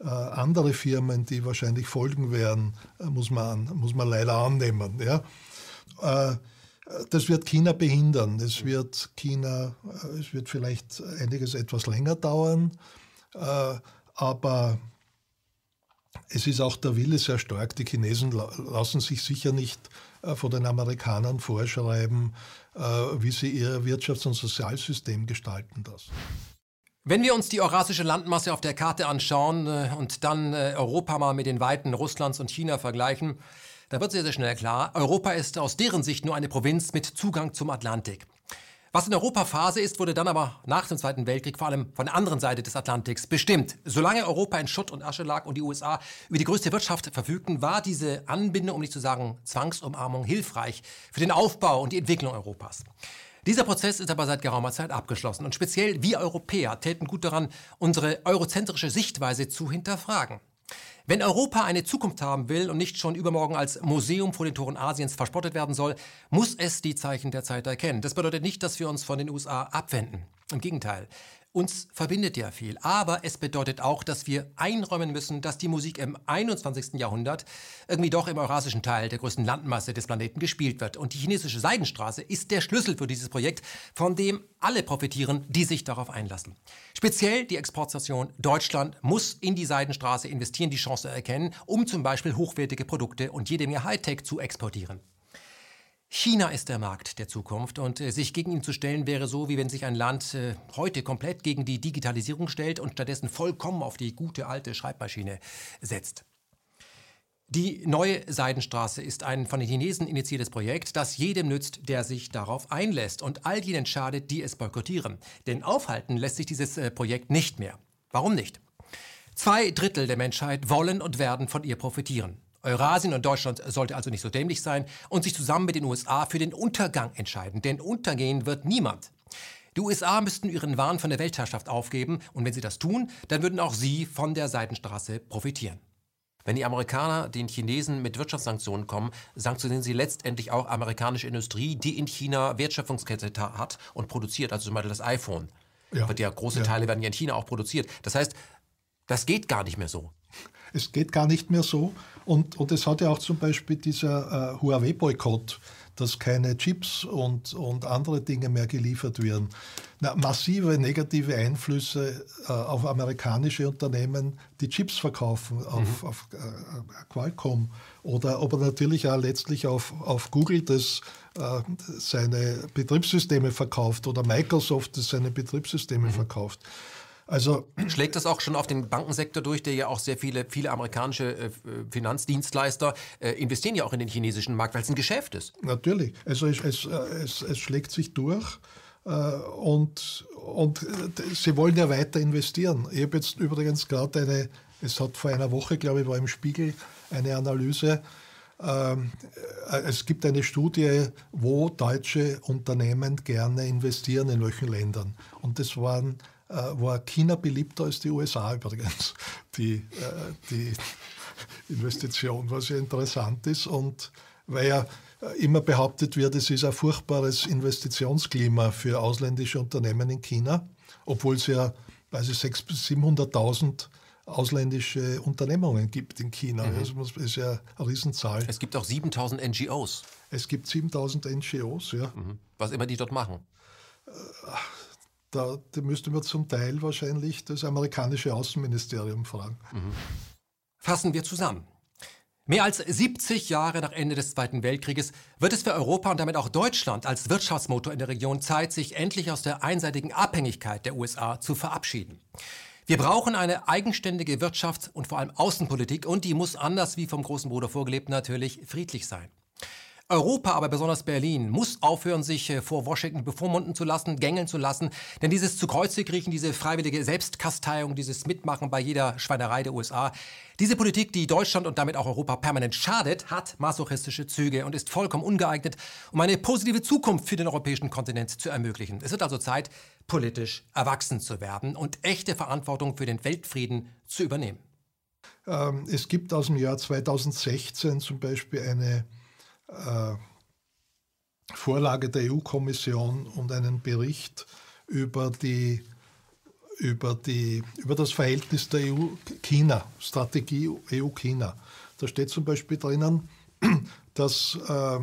äh, andere Firmen, die wahrscheinlich folgen werden, äh, muss, man, an- muss man leider annehmen. Ja? Äh, das wird China behindern. Es wird China, äh, es wird vielleicht einiges etwas länger dauern, aber es ist auch der Wille sehr stark. Die Chinesen la- lassen sich sicher nicht von den Amerikanern vorschreiben, wie sie ihr Wirtschafts- und Sozialsystem gestalten das. Wenn wir uns die eurasische Landmasse auf der Karte anschauen äh, und dann äh, Europa mal mit den Weiten Russlands und China vergleichen, dann wird sehr, sehr schnell klar, Europa ist aus deren Sicht nur eine Provinz mit Zugang zum Atlantik. Was in Europa Phase ist, wurde dann aber nach dem Zweiten Weltkrieg vor allem von der anderen Seite des Atlantiks bestimmt. Solange Europa in Schutt und Asche lag und die USA über die größte Wirtschaft verfügten, war diese Anbindung, um nicht zu sagen Zwangsumarmung, hilfreich für den Aufbau und die Entwicklung Europas. Dieser Prozess ist aber seit geraumer Zeit abgeschlossen und speziell wir Europäer täten gut daran, unsere eurozentrische Sichtweise zu hinterfragen. Wenn Europa eine Zukunft haben will und nicht schon übermorgen als Museum vor den Toren Asiens verspottet werden soll, muss es die Zeichen der Zeit erkennen. Das bedeutet nicht, dass wir uns von den USA abwenden. Im Gegenteil. Uns verbindet ja viel. Aber es bedeutet auch, dass wir einräumen müssen, dass die Musik im 21. Jahrhundert irgendwie doch im eurasischen Teil der größten Landmasse des Planeten gespielt wird. Und die chinesische Seidenstraße ist der Schlüssel für dieses Projekt, von dem alle profitieren, die sich darauf einlassen. Speziell die Exportstation Deutschland muss in die Seidenstraße investieren, die Chance erkennen, um zum Beispiel hochwertige Produkte und jede Menge Hightech zu exportieren. China ist der Markt der Zukunft und äh, sich gegen ihn zu stellen wäre so, wie wenn sich ein Land äh, heute komplett gegen die Digitalisierung stellt und stattdessen vollkommen auf die gute alte Schreibmaschine setzt. Die neue Seidenstraße ist ein von den Chinesen initiiertes Projekt, das jedem nützt, der sich darauf einlässt und all jenen schadet, die es boykottieren. Denn aufhalten lässt sich dieses äh, Projekt nicht mehr. Warum nicht? Zwei Drittel der Menschheit wollen und werden von ihr profitieren. Eurasien und Deutschland sollte also nicht so dämlich sein und sich zusammen mit den USA für den Untergang entscheiden. Denn untergehen wird niemand. Die USA müssten ihren Wahn von der Weltherrschaft aufgeben und wenn sie das tun, dann würden auch sie von der Seidenstraße profitieren. Wenn die Amerikaner den Chinesen mit Wirtschaftssanktionen kommen, sanktionieren sie letztendlich auch amerikanische Industrie, die in China Wertschöpfungskette hat und produziert, also zum Beispiel das iPhone. Ja. Wird ja, große Ja. Teile werden ja in China auch produziert. Das heißt, das geht gar nicht mehr so. Es geht gar nicht mehr so. Und, und es hat ja auch zum Beispiel dieser äh, Huawei-Boykott, dass keine Chips und, und andere Dinge mehr geliefert werden. Na, massive negative Einflüsse äh, auf amerikanische Unternehmen, die Chips verkaufen, auf, auf äh, Qualcomm oder aber natürlich auch letztlich auf, auf Google, das äh, seine Betriebssysteme verkauft oder Microsoft, das seine Betriebssysteme verkauft. Also Schlägt das auch schon auf den Bankensektor durch, der ja auch sehr viele, viele amerikanische äh, Finanzdienstleister äh, investieren ja auch in den chinesischen Markt, weil es ein Geschäft ist. Natürlich. Also es, es, äh, es, es schlägt sich durch äh, und, und äh, sie wollen ja weiter investieren. Ich habe jetzt übrigens gerade eine, es hat vor einer Woche, glaube ich, war im Spiegel eine Analyse, ähm, äh, es gibt eine Studie, wo deutsche Unternehmen gerne investieren in welchen Ländern. Und das waren, äh, war China beliebter als die USA übrigens, die, äh, die Investition, was ja interessant ist. Und weil ja immer behauptet wird, es ist ein furchtbares Investitionsklima für ausländische Unternehmen in China, obwohl es ja, weiß ich, 600.000 bis 700.000 ausländische Unternehmungen gibt in China. Mhm. Also das ist ja eine Riesenzahl. Es gibt auch 7000 NGOs. Es gibt 7000 NGOs, ja. Mhm. Was immer die dort machen? Da, müsste man zum Teil wahrscheinlich das amerikanische Außenministerium fragen. Mhm. Fassen wir zusammen. Mehr als 70 Jahre nach Ende des Zweiten Weltkrieges wird es für Europa und damit auch Deutschland als Wirtschaftsmotor in der Region Zeit, sich endlich aus der einseitigen Abhängigkeit der USA zu verabschieden. Wir brauchen eine eigenständige Wirtschafts- und vor allem Außenpolitik und die muss anders wie vom großen Bruder vorgelebt natürlich friedlich sein. Europa, aber besonders Berlin, muss aufhören, sich äh, vor Washington bevormunden zu lassen, gängeln zu lassen. Denn dieses zu Kreuze kriechen, diese freiwillige Selbstkasteiung, dieses Mitmachen bei jeder Schweinerei der USA, diese Politik, die Deutschland und damit auch Europa permanent schadet, hat masochistische Züge und ist vollkommen ungeeignet, um eine positive Zukunft für den europäischen Kontinent zu ermöglichen. Es wird also Zeit, politisch erwachsen zu werden und echte Verantwortung für den Weltfrieden zu übernehmen. Ähm, es gibt aus dem Jahr 2016 zum Beispiel eine Vorlage der EU-Kommission und einen Bericht über, die, über, die, über das Verhältnis der EU-China, Strategie EU-China. Da steht zum Beispiel drinnen, [clears throat] dass äh, äh,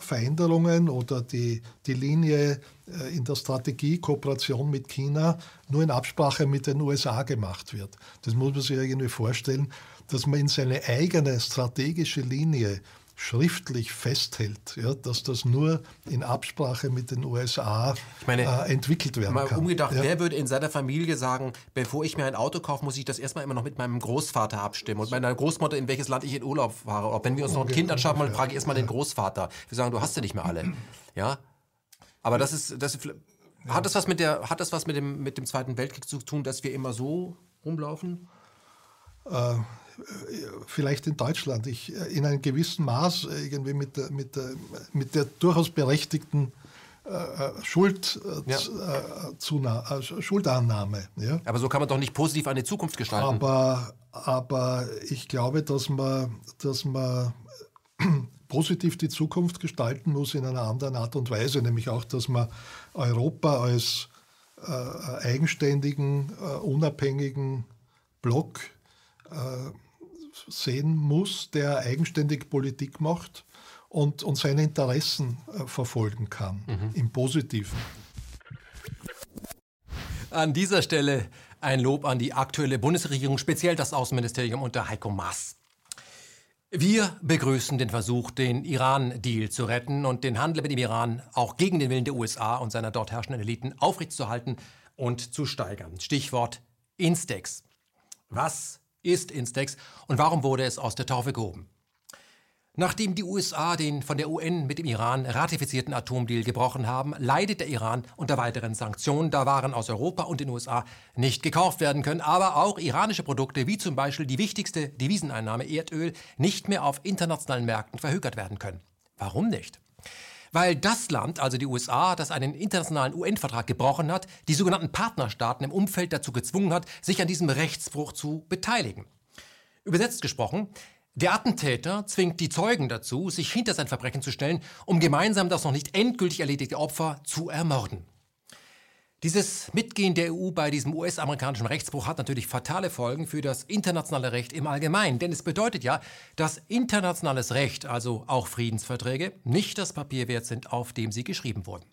Veränderungen oder die, die Linie äh, in der Strategie Kooperation mit China nur in Absprache mit den USA gemacht wird. Das muss man sich irgendwie vorstellen, dass man in seine eigene strategische Linie schriftlich festhält, ja, dass das nur in Absprache mit den USA meine, äh, entwickelt werden mal kann. Umgedacht, ja. wer würde in seiner Familie sagen, bevor ich mir ein Auto kaufe, muss ich das erstmal immer noch mit meinem Großvater abstimmen und meiner Großmutter, in welches Land ich in Urlaub fahre. Oder wenn wir uns noch ein Kind anschauen, mal frage ich erstmal den Großvater. Wir sagen, du hast ja nicht mehr alle. Ja? Aber das ist, das ist, hat das was mit der, hat das was mit dem, mit dem Zweiten Weltkrieg zu tun, dass wir immer so rumlaufen? Äh, vielleicht in Deutschland, ich, äh, in einem gewissen Maß äh, irgendwie mit der, mit der, mit der durchaus berechtigten äh, Schuld, ja. äh, Schuldannahme. Ja? Aber so kann man doch nicht positiv eine Zukunft gestalten. Aber, aber ich glaube, dass man, dass man [clears throat] positiv die Zukunft gestalten muss in einer anderen Art und Weise, nämlich auch, dass man Europa als äh, eigenständigen, äh, unabhängigen Block äh, sehen muss, der eigenständig Politik macht und, und seine Interessen äh, verfolgen kann, mhm. im Positiven. An dieser Stelle ein Lob an die aktuelle Bundesregierung, speziell das Außenministerium unter Heiko Maas. Wir begrüßen den Versuch, den Iran-Deal zu retten und den Handel mit dem Iran auch gegen den Willen der USA und seiner dort herrschenden Eliten aufrechtzuerhalten und zu steigern. Stichwort Instex. Was ist Instex und warum wurde es aus der Taufe gehoben? Nachdem die USA den von der UN mit dem Iran ratifizierten Atomdeal gebrochen haben, leidet der Iran unter weiteren Sanktionen, da Waren aus Europa und den USA nicht gekauft werden können, aber auch iranische Produkte wie zum Beispiel die wichtigste Deviseneinnahme Erdöl nicht mehr auf internationalen Märkten verhökert werden können. Warum nicht? Weil das Land, also die USA, das einen internationalen UN-Vertrag gebrochen hat, die sogenannten Partnerstaaten im Umfeld dazu gezwungen hat, sich an diesem Rechtsbruch zu beteiligen. Übersetzt gesprochen, der Attentäter zwingt die Zeugen dazu, sich hinter sein Verbrechen zu stellen, um gemeinsam das noch nicht endgültig erledigte Opfer zu ermorden. Dieses Mitgehen der EU bei diesem US-amerikanischen Rechtsbruch hat natürlich fatale Folgen für das internationale Recht im Allgemeinen. Denn es bedeutet ja, dass internationales Recht, also auch Friedensverträge, nicht das Papier wert sind, auf dem sie geschrieben wurden.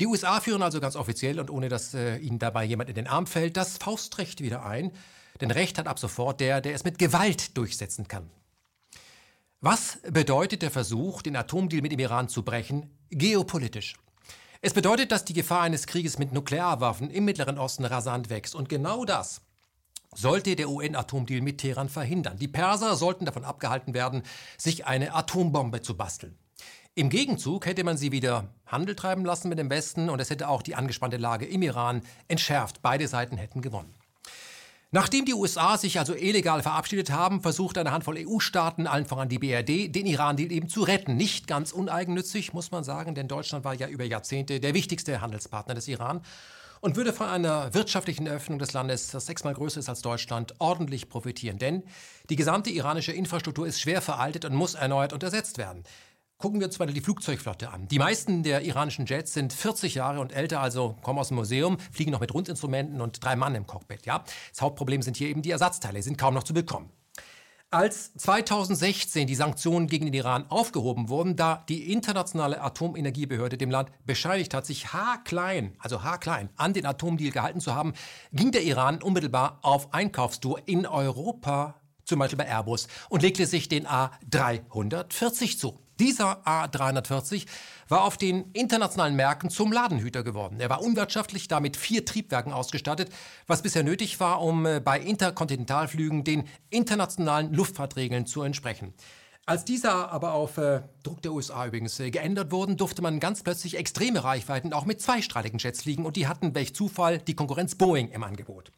Die USA führen also ganz offiziell und ohne dass äh, ihnen dabei jemand in den Arm fällt, das Faustrecht wieder ein. Denn Recht hat ab sofort der, der es mit Gewalt durchsetzen kann. Was bedeutet der Versuch, den Atomdeal mit dem Iran zu brechen, geopolitisch? Es bedeutet, dass die Gefahr eines Krieges mit Nuklearwaffen im Mittleren Osten rasant wächst. Und genau das sollte der UN-Atomdeal mit Teheran verhindern. Die Perser sollten davon abgehalten werden, sich eine Atombombe zu basteln. Im Gegenzug hätte man sie wieder Handel treiben lassen mit dem Westen und es hätte auch die angespannte Lage im Iran entschärft. Beide Seiten hätten gewonnen. Nachdem die USA sich also illegal verabschiedet haben, versucht eine Handvoll EU-Staaten, allen voran die BRD, den Iran-Deal eben zu retten. Nicht ganz uneigennützig, muss man sagen, denn Deutschland war ja über Jahrzehnte der wichtigste Handelspartner des Iran und würde von einer wirtschaftlichen Öffnung des Landes, das sechsmal größer ist als Deutschland, ordentlich profitieren. Denn die gesamte iranische Infrastruktur ist schwer veraltet und muss erneuert und ersetzt werden. Gucken wir uns mal die Flugzeugflotte an. Die meisten der iranischen Jets sind 40 Jahre und älter, also kommen aus dem Museum, fliegen noch mit Rundinstrumenten und drei Mann im Cockpit. Ja? Das Hauptproblem sind hier eben die Ersatzteile, sind kaum noch zu bekommen. Als 2016 die Sanktionen gegen den Iran aufgehoben wurden, da die internationale Atomenergiebehörde dem Land bescheinigt hat, sich haarklein, also haarklein, an den Atomdeal gehalten zu haben, ging der Iran unmittelbar auf Einkaufstour in Europa, zum Beispiel bei Airbus, und legte sich den A340 zu. Dieser A340 war auf den internationalen Märkten zum Ladenhüter geworden. Er war unwirtschaftlich, damit vier Triebwerken ausgestattet, was bisher nötig war, um äh, bei Interkontinentalflügen den internationalen Luftfahrtregeln zu entsprechen. Als dieser aber auf äh, Druck der USA übrigens äh, geändert wurden, durfte man ganz plötzlich extreme Reichweiten auch mit zweistrahligen Jets fliegen und die hatten, welch Zufall, die Konkurrenz Boeing im Angebot.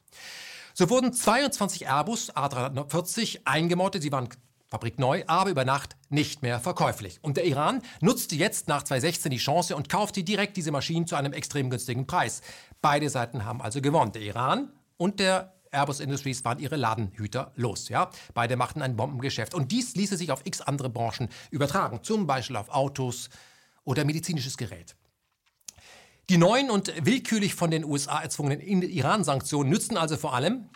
So wurden 22 Airbus A340 eingemottet, sie waren Fabrik neu, aber über Nacht nicht mehr verkäuflich. Und der Iran nutzte jetzt nach 2016 die Chance und kaufte direkt diese Maschinen zu einem extrem günstigen Preis. Beide Seiten haben also gewonnen. Der Iran und der Airbus Industries waren ihre Ladenhüter los. Ja? Beide machten ein Bombengeschäft. Und dies ließe sich auf x andere Branchen übertragen, zum Beispiel auf Autos oder medizinisches Gerät. Die neuen und willkürlich von den USA erzwungenen Iran-Sanktionen nützen also vor allem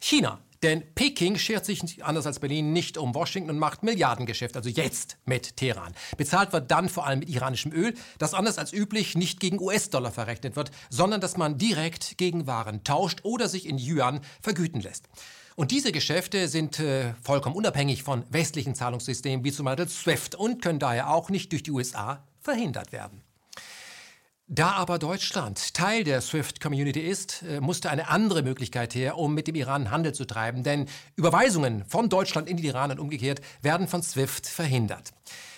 China. Denn Peking schert sich anders als Berlin nicht um Washington und macht Milliardengeschäft, also jetzt mit Teheran. Bezahlt wird dann vor allem mit iranischem Öl, das anders als üblich nicht gegen US-Dollar verrechnet wird, sondern dass man direkt gegen Waren tauscht oder sich in Yuan vergüten lässt. Und diese Geschäfte sind äh, vollkommen unabhängig von westlichen Zahlungssystemen wie zum Beispiel SWIFT und können daher auch nicht durch die USA verhindert werden. Da aber Deutschland Teil der SWIFT-Community ist, äh, musste eine andere Möglichkeit her, um mit dem Iran Handel zu treiben. Denn Überweisungen von Deutschland in den Iran und umgekehrt werden von SWIFT verhindert.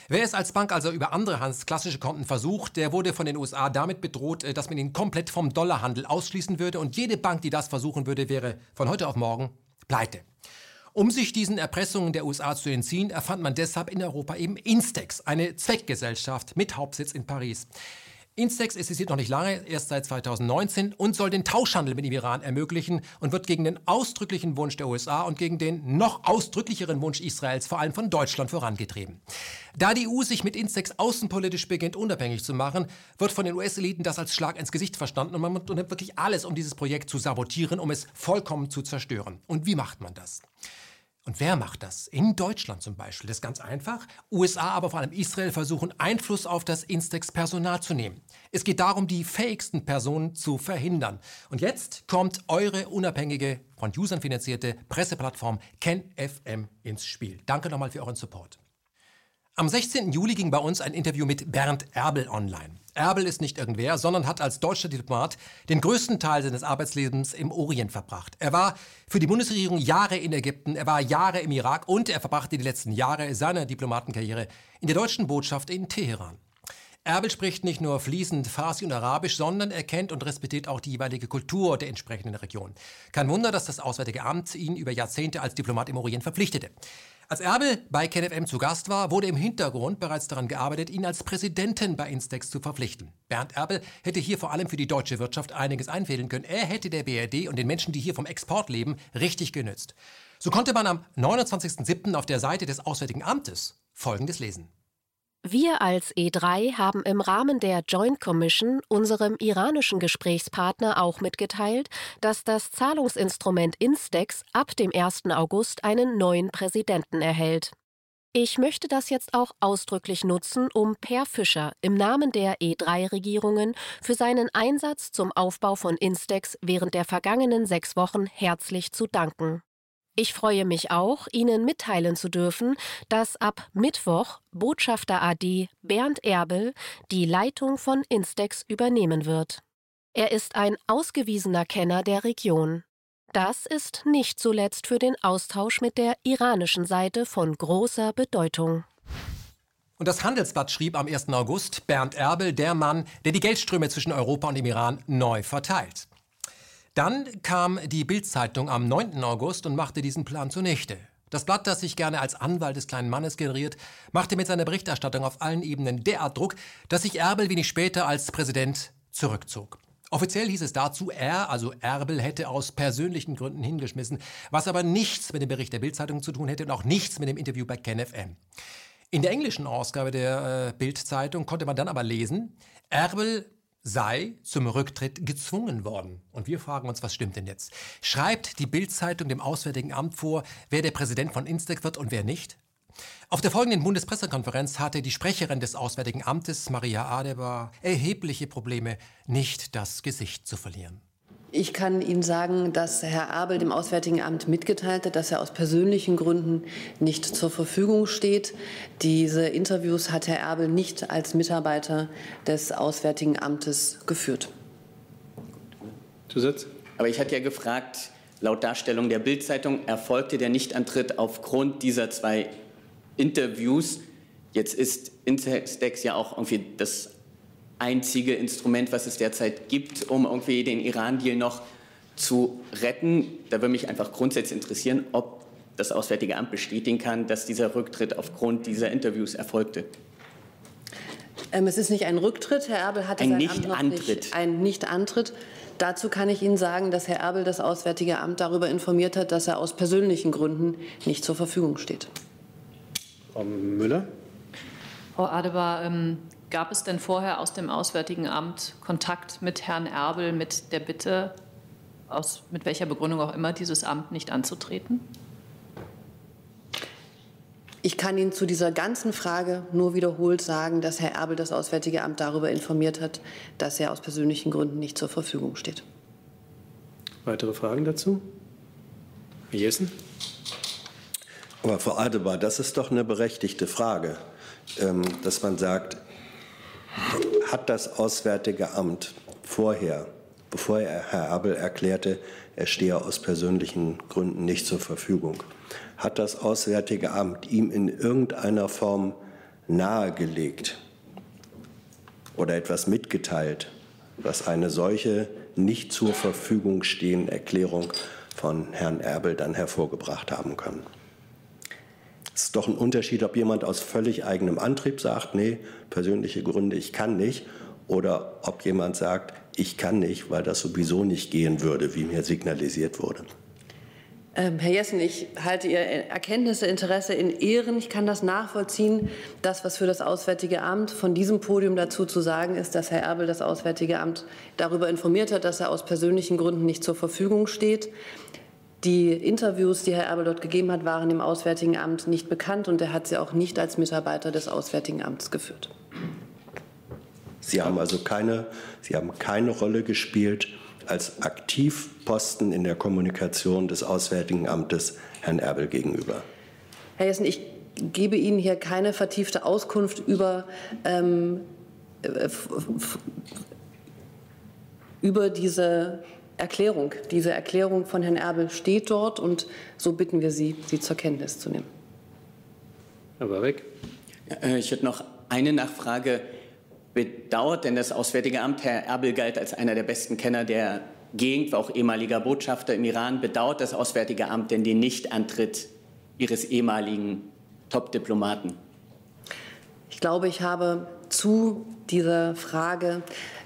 Wer es als Bank also über andere Hans klassische Konten versucht, der wurde von den USA damit bedroht, äh, dass man ihn komplett vom Dollarhandel ausschließen würde. Und jede Bank, die das versuchen würde, wäre von heute auf morgen pleite. Um sich diesen Erpressungen der USA zu entziehen, erfand man deshalb in Europa eben Instex, eine Zweckgesellschaft mit Hauptsitz in Paris. Instex existiert noch nicht lange, erst seit 2019 und soll den Tauschhandel mit dem Iran ermöglichen und wird gegen den ausdrücklichen Wunsch der USA und gegen den noch ausdrücklicheren Wunsch Israels, vor allem von Deutschland, vorangetrieben. Da die EU sich mit Instex außenpolitisch beginnt, unabhängig zu machen, wird von den US-Eliten das als Schlag ins Gesicht verstanden und man unternimmt wirklich alles, um dieses Projekt zu sabotieren, um es vollkommen zu zerstören. Und wie macht man das? Und wer macht das? In Deutschland zum Beispiel. Das ist ganz einfach. USA, aber vor allem Israel versuchen Einfluss auf das Instex-Personal zu nehmen. Es geht darum, die fähigsten Personen zu verhindern. Und jetzt kommt eure unabhängige, von Usern finanzierte Presseplattform KenFM ins Spiel. Danke nochmal für euren Support. Am 16. Juli ging bei uns ein Interview mit Bernd Erbel online. Erbel ist nicht irgendwer, sondern hat als deutscher Diplomat den größten Teil seines Arbeitslebens im Orient verbracht. Er war für die Bundesregierung Jahre in Ägypten, er war Jahre im Irak und er verbrachte die letzten Jahre seiner Diplomatenkarriere in der deutschen Botschaft in Teheran. Erbel spricht nicht nur fließend Farsi und Arabisch, sondern er kennt und respektiert auch die jeweilige Kultur der entsprechenden Region. Kein Wunder, dass das Auswärtige Amt ihn über Jahrzehnte als Diplomat im Orient verpflichtete. Als Erbel bei KenFM zu Gast war, wurde im Hintergrund bereits daran gearbeitet, ihn als Präsidenten bei Instex zu verpflichten. Bernd Erbel hätte hier vor allem für die deutsche Wirtschaft einiges einfädeln können. Er hätte der BRD und den Menschen, die hier vom Export leben, richtig genützt. So konnte man am 29.07. auf der Seite des Auswärtigen Amtes Folgendes lesen. Wir als E3 haben im Rahmen der Joint Commission unserem iranischen Gesprächspartner auch mitgeteilt, dass das Zahlungsinstrument Instex ab dem 1. August einen neuen Präsidenten erhält. Ich möchte das jetzt auch ausdrücklich nutzen, um Per Fischer im Namen der E3-Regierungen für seinen Einsatz zum Aufbau von Instex während der vergangenen sechs Wochen herzlich zu danken. Ich freue mich auch, Ihnen mitteilen zu dürfen, dass ab Mittwoch Botschafter AD Bernd Erbel die Leitung von Instex übernehmen wird. Er ist ein ausgewiesener Kenner der Region. Das ist nicht zuletzt für den Austausch mit der iranischen Seite von großer Bedeutung. Und das Handelsblatt schrieb am 1. August, Bernd Erbel, der Mann, der die Geldströme zwischen Europa und dem Iran neu verteilt. Dann kam die Bild-Zeitung am 9. August und machte diesen Plan zunichte. Das Blatt, das sich gerne als Anwalt des kleinen Mannes generiert, machte mit seiner Berichterstattung auf allen Ebenen derart Druck, dass sich Erbel wenig später als Präsident zurückzog. Offiziell hieß es dazu, er, also Erbel, hätte aus persönlichen Gründen hingeschmissen, was aber nichts mit dem Bericht der Bildzeitung zu tun hätte und auch nichts mit dem Interview bei KenFM. In der englischen Ausgabe der äh, Bildzeitung konnte man dann aber lesen, Erbel sei zum Rücktritt gezwungen worden. Und wir fragen uns, was stimmt denn jetzt? Schreibt die Bildzeitung dem Auswärtigen Amt vor, wer der Präsident von Instec wird und wer nicht? Auf der folgenden Bundespressekonferenz hatte die Sprecherin des Auswärtigen Amtes, Maria Adebar, erhebliche Probleme, nicht das Gesicht zu verlieren. Ich kann Ihnen sagen, dass Herr Abel dem Auswärtigen Amt mitgeteilt hat, dass er aus persönlichen Gründen nicht zur Verfügung steht. Diese Interviews hat Herr Abel nicht als Mitarbeiter des Auswärtigen Amtes geführt. Zusatz? Aber ich hatte ja gefragt, laut Darstellung der Bildzeitung erfolgte der Nichtantritt aufgrund dieser zwei Interviews. Jetzt ist Intex ja auch irgendwie das einzige Instrument, was es derzeit gibt, um irgendwie den Iran-Deal noch zu retten. Da würde mich einfach grundsätzlich interessieren, ob das Auswärtige Amt bestätigen kann, dass dieser Rücktritt aufgrund dieser Interviews erfolgte. Ähm, es ist nicht ein Rücktritt. Herr Erbel hatte ein Nicht-Antritt. Nicht, ein Nicht-Antritt. Dazu kann ich Ihnen sagen, dass Herr Erbel das Auswärtige Amt darüber informiert hat, dass er aus persönlichen Gründen nicht zur Verfügung steht. Frau Müller? Frau Adebar, ähm, gab es denn vorher aus dem Auswärtigen Amt Kontakt mit Herrn Erbel mit der Bitte, aus mit welcher Begründung auch immer, dieses Amt nicht anzutreten? Ich kann Ihnen zu dieser ganzen Frage nur wiederholt sagen, dass Herr Erbel das Auswärtige Amt darüber informiert hat, dass er aus persönlichen Gründen nicht zur Verfügung steht. Weitere Fragen dazu? Herr Jessen? Aber Frau Adebar, das ist doch eine berechtigte Frage, ähm, dass man sagt, hat das Auswärtige Amt vorher, bevor Herr Abel erklärte, er stehe aus persönlichen Gründen nicht zur Verfügung, hat das Auswärtige Amt ihm in irgendeiner Form nahegelegt oder etwas mitgeteilt, was eine solche nicht zur Verfügung stehende Erklärung von Herrn Erbel dann hervorgebracht haben kann? Es ist doch ein Unterschied, ob jemand aus völlig eigenem Antrieb sagt, nee, persönliche Gründe, ich kann nicht, oder ob jemand sagt, ich kann nicht, weil das sowieso nicht gehen würde, wie mir signalisiert wurde. Ähm, Herr Jessen, ich halte Ihr Erkenntnisse, Interesse in Ehren. Ich kann das nachvollziehen. Das, was für das Auswärtige Amt von diesem Podium dazu zu sagen ist, dass Herr Erbel das Auswärtige Amt darüber informiert hat, dass er aus persönlichen Gründen nicht zur Verfügung steht. Die Interviews, die Herr Erbel dort gegeben hat, waren dem Auswärtigen Amt nicht bekannt und er hat sie auch nicht als Mitarbeiter des Auswärtigen Amts geführt. Sie haben also keine, Sie haben keine Rolle gespielt als Aktivposten in der Kommunikation des Auswärtigen Amtes Herrn Erbel gegenüber. Herr Jessen, ich gebe Ihnen hier keine vertiefte Auskunft über, ähm, äh, über diese Erklärung. Diese Erklärung von Herrn Erbel steht dort und so bitten wir Sie, sie zur Kenntnis zu nehmen. Herr Warwick. Äh, ich hätte noch eine Nachfrage. Bedauert denn das Auswärtige Amt, Herr Erbel galt als einer der besten Kenner der Gegend, war auch ehemaliger Botschafter im Iran, bedauert das Auswärtige Amt denn den Nichtantritt Ihres ehemaligen Top-Diplomaten? Ich glaube, ich habe zu dieser Frage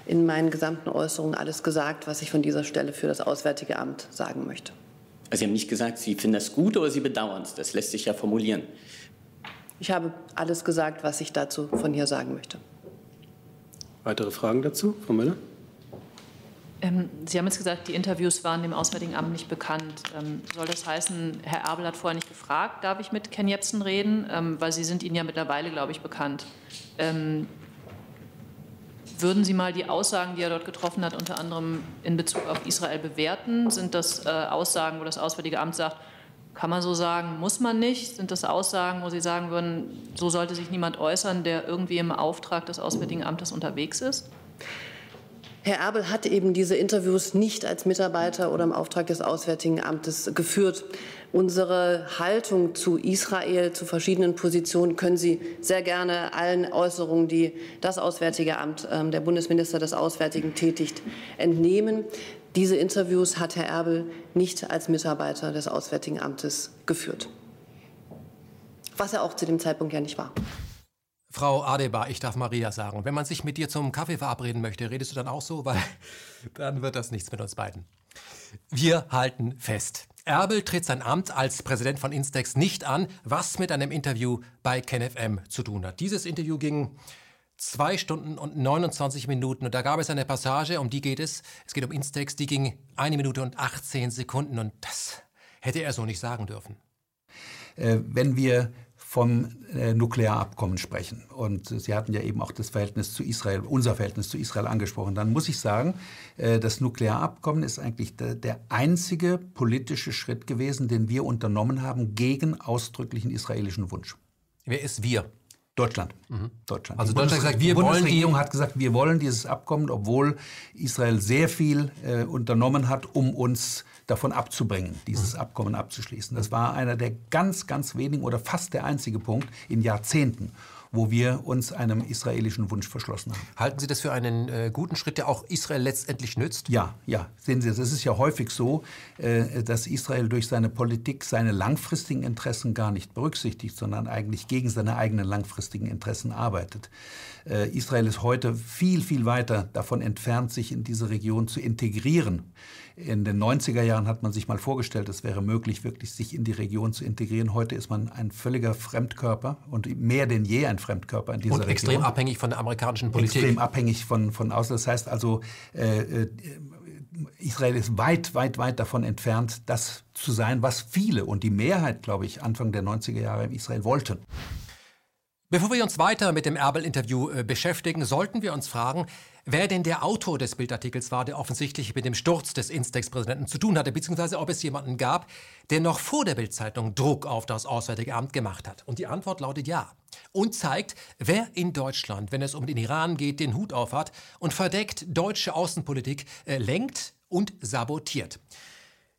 in meinen gesamten Äußerungen alles gesagt, was ich von dieser Stelle für das Auswärtige Amt sagen möchte. Also Sie haben nicht gesagt, Sie finden das gut oder Sie bedauern es. Das lässt sich ja formulieren. Ich habe alles gesagt, was ich dazu von hier sagen möchte. Weitere Fragen dazu, Frau Müller? Ähm, Sie haben jetzt gesagt, die Interviews waren dem Auswärtigen Amt nicht bekannt. Ähm, soll das heißen, Herr Erbel hat vorher nicht gefragt, darf ich mit Ken Jebsen reden? Ähm, weil Sie sind Ihnen ja mittlerweile, glaube ich, bekannt. Würden Sie mal die Aussagen, die er dort getroffen hat, unter anderem in Bezug auf Israel bewerten? Sind das äh, Aussagen, wo das Auswärtige Amt sagt, kann man so sagen, muss man nicht? Sind das Aussagen, wo Sie sagen würden, so sollte sich niemand äußern, der irgendwie im Auftrag des Auswärtigen Amtes unterwegs ist? Herr Erbel hat eben diese Interviews nicht als Mitarbeiter oder im Auftrag des Auswärtigen Amtes geführt. Unsere Haltung zu Israel, zu verschiedenen Positionen können Sie sehr gerne allen Äußerungen, die das Auswärtige Amt, äh, der Bundesminister des Auswärtigen tätigt, entnehmen. Diese Interviews hat Herr Erbel nicht als Mitarbeiter des Auswärtigen Amtes geführt. Was er auch zu dem Zeitpunkt ja nicht war. Frau Adebar, ich darf Maria sagen. wenn man sich mit dir zum Kaffee verabreden möchte, redest du dann auch so? Weil [laughs] dann wird das nichts mit uns beiden. Wir halten fest. Erbel tritt sein Amt als Präsident von Instex nicht an, was mit einem Interview bei KenFM zu tun hat. Dieses Interview ging zwei Stunden und 29 Minuten und da gab es eine Passage, um die geht es. Es geht um Instex, die ging eine Minute und 18 Sekunden und das hätte er so nicht sagen dürfen. Äh, wenn wir vom äh, Nuklearabkommen sprechen. Und Sie hatten ja eben auch das Verhältnis zu Israel, unser Verhältnis zu Israel angesprochen. Dann muss ich sagen, äh, das Nuklearabkommen ist eigentlich der, der, einzige politische Schritt gewesen, den wir unternommen haben gegen ausdrücklichen israelischen Wunsch. Wer ist wir? Deutschland. Mhm. Deutschland. Also Deutschland sagt, wir die Bundesregierung hat gesagt, wir wollen dieses Abkommen, obwohl Israel sehr viel äh, unternommen hat, um uns davon abzubringen, dieses mhm. Abkommen abzuschließen. Das war einer der ganz, ganz wenigen oder fast der einzige Punkt in Jahrzehnten, wo wir uns einem israelischen Wunsch verschlossen haben. Halten Sie das für einen äh, guten Schritt, der auch Israel letztendlich nützt? Ja, ja. Sehen Sie, es ist ja häufig so, äh, dass Israel durch seine Politik seine langfristigen Interessen gar nicht berücksichtigt, sondern eigentlich gegen seine eigenen langfristigen Interessen arbeitet. Äh, Israel ist heute viel, viel weiter davon entfernt, sich in diese Region zu integrieren. In den 90er Jahren hat man sich mal vorgestellt, es wäre möglich, wirklich sich in die Region zu integrieren. Heute ist man ein völliger Fremdkörper und mehr denn je ein Fremdkörper in dieser und Region. Und extrem abhängig von der amerikanischen Politik. Extrem abhängig von, von außen. Das heißt also, äh, äh, Israel ist weit, weit, weit davon entfernt, das zu sein, was viele und die Mehrheit, glaube ich, Anfang der 90er Jahre in Israel wollten. Bevor wir uns weiter mit dem Erbel-Interview äh, beschäftigen, sollten wir uns fragen, wer denn der Autor des Bildartikels war, der offensichtlich mit dem Sturz des Instex-Präsidenten zu tun hatte, beziehungsweise ob es jemanden gab, der noch vor der Bildzeitung Druck auf das Auswärtige Amt gemacht hat. Und die Antwort lautet ja. Und zeigt, wer in Deutschland, wenn es um den Iran geht, den Hut aufhat und verdeckt deutsche Außenpolitik äh, lenkt und sabotiert.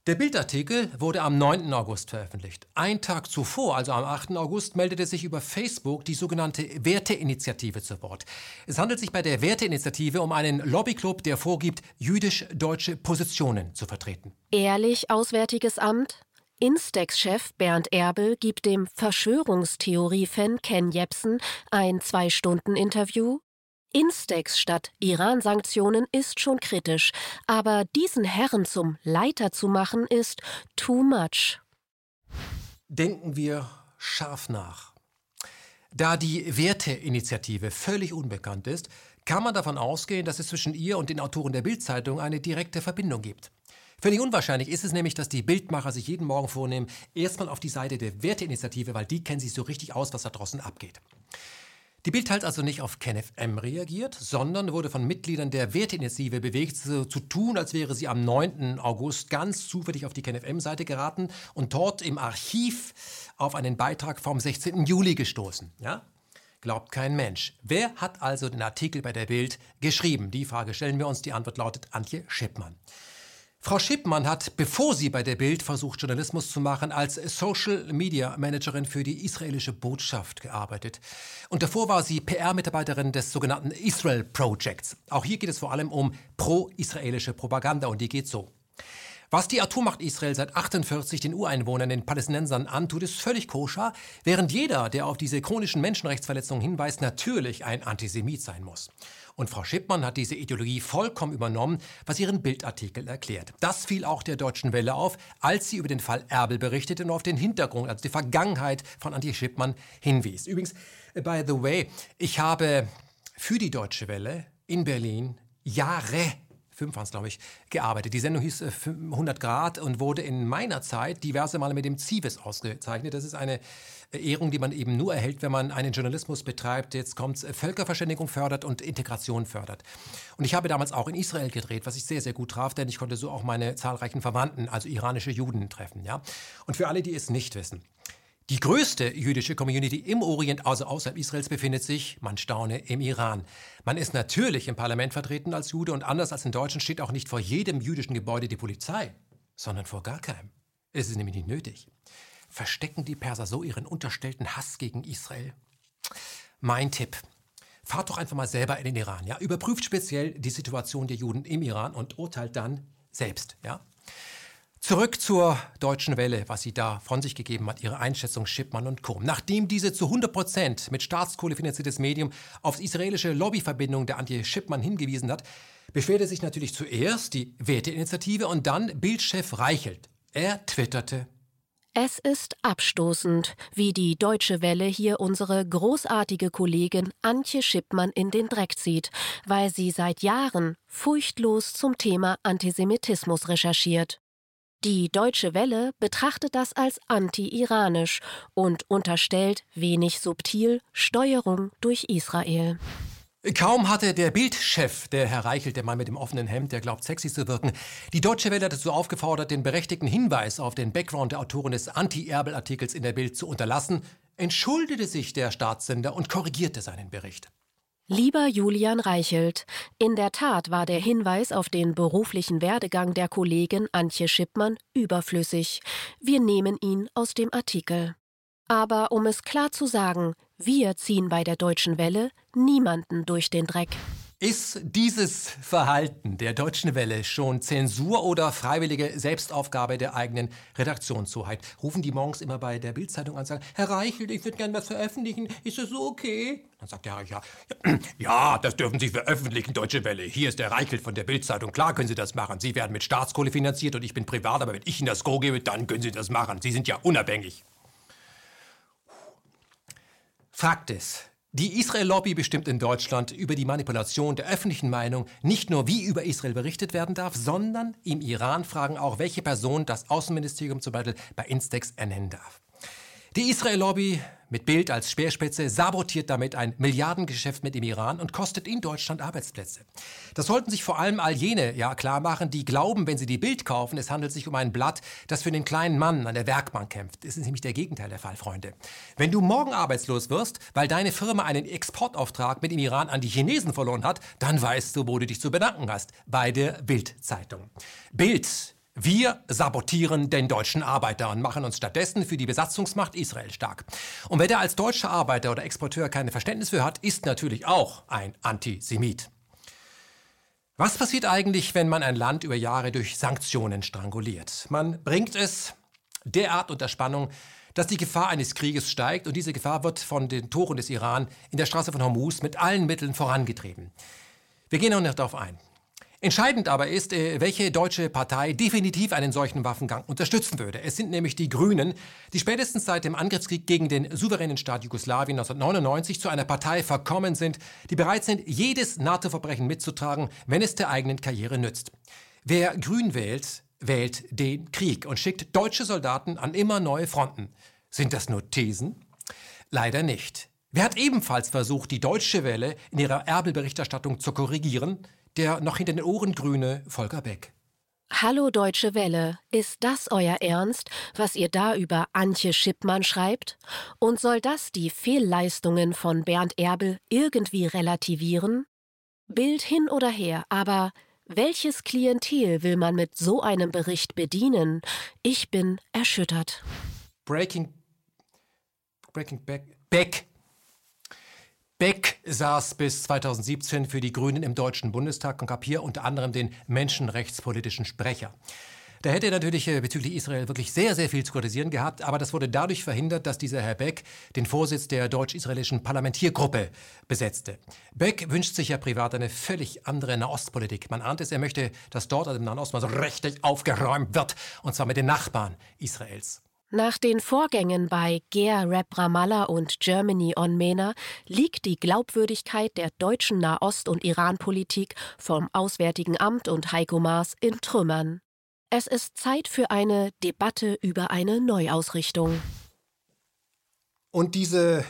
Der Bildartikel wurde am 9. August veröffentlicht. Ein Tag zuvor, also am 8. August, meldete sich über Facebook die sogenannte Werteinitiative zu Wort. Es handelt sich bei der Werteinitiative um einen Lobbyclub, der vorgibt, jüdisch-deutsche Positionen zu vertreten. Ehrlich, Auswärtiges Amt? Instex-Chef Bernd Erbel gibt dem Verschwörungstheorie-Fan Ken Jepsen ein Zwei-Stunden-Interview Instex statt Iran-Sanktionen ist schon kritisch, aber diesen Herren zum Leiter zu machen, ist too much. Denken wir scharf nach. Da die Werteinitiative völlig unbekannt ist, kann man davon ausgehen, dass es zwischen ihr und den Autoren der Bildzeitung eine direkte Verbindung gibt. Völlig unwahrscheinlich ist es nämlich, dass die Bildmacher sich jeden Morgen vornehmen, erstmal auf die Seite der Werteinitiative, weil die kennen sich so richtig aus, was da draußen abgeht. Die Bild hat also nicht auf KenFM reagiert, sondern wurde von Mitgliedern der Werteinitiative bewegt, so zu tun, als wäre sie am 9. August ganz zufällig auf die KenFM-Seite geraten und dort im Archiv auf einen Beitrag vom 16. Juli gestoßen. Ja? Glaubt kein Mensch. Wer hat also den Artikel bei der Bild geschrieben? Die Frage stellen wir uns. Die Antwort lautet Antje Schippmann. Frau Schippmann hat, bevor sie bei der Bild versucht, Journalismus zu machen, als Social Media Managerin für die israelische Botschaft gearbeitet. Und davor war sie PR-Mitarbeiterin des sogenannten Israel Projects. Auch hier geht es vor allem um pro-israelische Propaganda und die geht so. Was die Atommacht Israel seit 48 den Ureinwohnern, den Palästinensern antut, ist völlig koscher, während jeder, der auf diese chronischen Menschenrechtsverletzungen hinweist, natürlich ein Antisemit sein muss. Und Frau Schippmann hat diese Ideologie vollkommen übernommen, was ihren Bildartikel erklärt. Das fiel auch der Deutschen Welle auf, als sie über den Fall Erbel berichtete und auf den Hintergrund, also die Vergangenheit von Antje Schippmann hinwies. Übrigens, äh, by the way, ich habe für die Deutsche Welle in Berlin Jahre fünf waren es, glaube ich, gearbeitet. Die Sendung hieß 100 äh, Grad und wurde in meiner Zeit diverse Male mit dem Zivis ausgezeichnet. Das ist eine Ehrung, die man eben nur erhält, wenn man einen Journalismus betreibt. Jetzt kommt äh, Völkerverständigung fördert und Integration fördert. Und ich habe damals auch in Israel gedreht, was ich sehr, sehr gut traf, denn ich konnte so auch meine zahlreichen Verwandten, also iranische Juden, treffen. Ja? Und für alle, die es nicht wissen, Die größte jüdische Community im Orient, also außerhalb Israels, befindet sich, man staune, im Iran. Man ist natürlich im Parlament vertreten als Jude und anders als in Deutschland steht auch nicht vor jedem jüdischen Gebäude die Polizei, sondern vor gar keinem. Es ist nämlich nicht nötig. Verstecken die Perser so ihren unterstellten Hass gegen Israel? Mein Tipp. Fahrt doch einfach mal selber in den Iran, ja? Überprüft speziell die Situation der Juden im Iran und urteilt dann selbst, ja? Zurück zur Deutschen Welle, was sie da von sich gegeben hat, ihre Einschätzung Schippmann und Co. Nachdem diese zu 100 Prozent mit Staatskohle finanziertes Medium auf israelische Lobbyverbindung der Anti-Schippmann hingewiesen hat, beschwerte sich natürlich zuerst die Werteinitiative und dann Bildchef Reichelt. Er twitterte. Es ist abstoßend, wie die Deutsche Welle hier unsere großartige Kollegin Antje Schippmann in den Dreck zieht, weil sie seit Jahren furchtlos zum Thema Antisemitismus recherchiert. Die Deutsche Welle betrachtet das als anti-iranisch und unterstellt wenig subtil Steuerung durch Israel. Kaum hatte der Bildchef, der Herr Reichelt, der Mann mit dem offenen Hemd, der glaubt, sexy zu wirken, die Deutsche Welle dazu aufgefordert, den berechtigten Hinweis auf den Background der Autorin des Anti-Erbel-Artikels in der Bild zu unterlassen, entschuldigte sich der Staatssender und korrigierte seinen Bericht. Lieber Julian Reichelt, in der Tat war der Hinweis auf den beruflichen Werdegang der Kollegin Antje Schippmann überflüssig. Wir nehmen ihn aus dem Artikel. Aber um es klar zu sagen, wir ziehen bei der Deutschen Welle niemanden durch den Dreck. Ist dieses Verhalten der Deutschen Welle schon Zensur oder freiwillige Selbstaufgabe der eigenen Redaktionshoheit? Rufen die morgens immer bei der Bildzeitung an und sagen, Herr Reichelt, ich würde gerne was veröffentlichen. Ist das okay? Dann sagt der ja, ja, [clears throat] ja, das dürfen Sie veröffentlichen, Deutsche Welle. Hier ist der Reichelt von der Bildzeitung. Klar können Sie das machen. Sie werden mit Staatskohle finanziert und ich bin privat, aber wenn ich Ihnen das Go gebe, dann können Sie das machen. Sie sind ja unabhängig. Fakt ist, die Israel-Lobby bestimmt in Deutschland über die Manipulation der öffentlichen Meinung nicht nur, wie über Israel berichtet werden darf, sondern im Iran fragen auch, welche Person das Außenministerium zum Beispiel bei Instex ernennen darf. Die Israel-Lobby mit Bild als Speerspitze sabotiert damit ein Milliardengeschäft mit dem Iran und kostet in Deutschland Arbeitsplätze. Das sollten sich vor allem all jene ja klar machen, die glauben, wenn sie die Bild kaufen, es handelt sich um ein Blatt, das für den kleinen Mann an der Werkbank kämpft. Das ist nämlich der Gegenteil der Fall, Freunde. Wenn du morgen arbeitslos wirst, weil deine Firma einen Exportauftrag mit dem Iran an die Chinesen verloren hat, dann weißt du, wo du dich zu bedanken hast. Bei der Bild-Zeitung. Bild wir sabotieren den deutschen Arbeiter und machen uns stattdessen für die Besatzungsmacht Israel stark. Und wer da als deutscher Arbeiter oder Exporteur keine Verständnis für hat, ist natürlich auch ein Antisemit. Was passiert eigentlich, wenn man ein Land über Jahre durch Sanktionen stranguliert? Man bringt es derart unter Spannung, dass die Gefahr eines Krieges steigt und diese Gefahr wird von den Toren des Iran in der Straße von Hormuz mit allen Mitteln vorangetrieben. Wir gehen noch nicht darauf ein. Entscheidend aber ist, äh, welche deutsche Partei definitiv einen solchen Waffengang unterstützen würde. Es sind nämlich die Grünen, die spätestens seit dem Angriffskrieg gegen den souveränen Staat Jugoslawien 1999 zu einer Partei verkommen sind, die bereit sind, jedes NATO-Verbrechen mitzutragen, wenn es der eigenen Karriere nützt. Wer Grün wählt, wählt den Krieg und schickt deutsche Soldaten an immer neue Fronten. Sind das nur Thesen? Leider nicht. Wer hat ebenfalls versucht, die deutsche Welle in ihrer Erbelberichterstattung zu korrigieren? Der noch hinter den Ohren grüne Volker Beck. Hallo Deutsche Welle, ist das euer Ernst, was ihr da über Antje Schippmann schreibt? Und soll das die Fehlleistungen von Bernd Erbel irgendwie relativieren? Bild hin oder her, aber welches Klientel will man mit so einem Bericht bedienen? Ich bin erschüttert. Breaking Breaking Beck Beck Beck saß bis 2017 für die Grünen im Deutschen Bundestag und gab hier unter anderem den menschenrechtspolitischen Sprecher. Da hätte er natürlich äh, bezüglich Israel wirklich sehr, sehr viel zu kritisieren gehabt, aber das wurde dadurch verhindert, dass dieser Herr Beck den Vorsitz der deutsch-israelischen Parlamentiergruppe besetzte. Beck wünscht sich ja privat eine völlig andere Nahostpolitik. Man ahnt es, er möchte, dass dort also im Nahen Osten mal so richtig aufgeräumt wird, und zwar mit den Nachbarn Israels. Nach den Vorgängen bei Ger Rap Ramallah und Germany on MENA liegt die Glaubwürdigkeit der deutschen Nahost- und Iran-Politik vom Auswärtigen Amt und Heiko Maas in Trümmern. Es ist Zeit für eine Debatte über eine Neuausrichtung. Und diese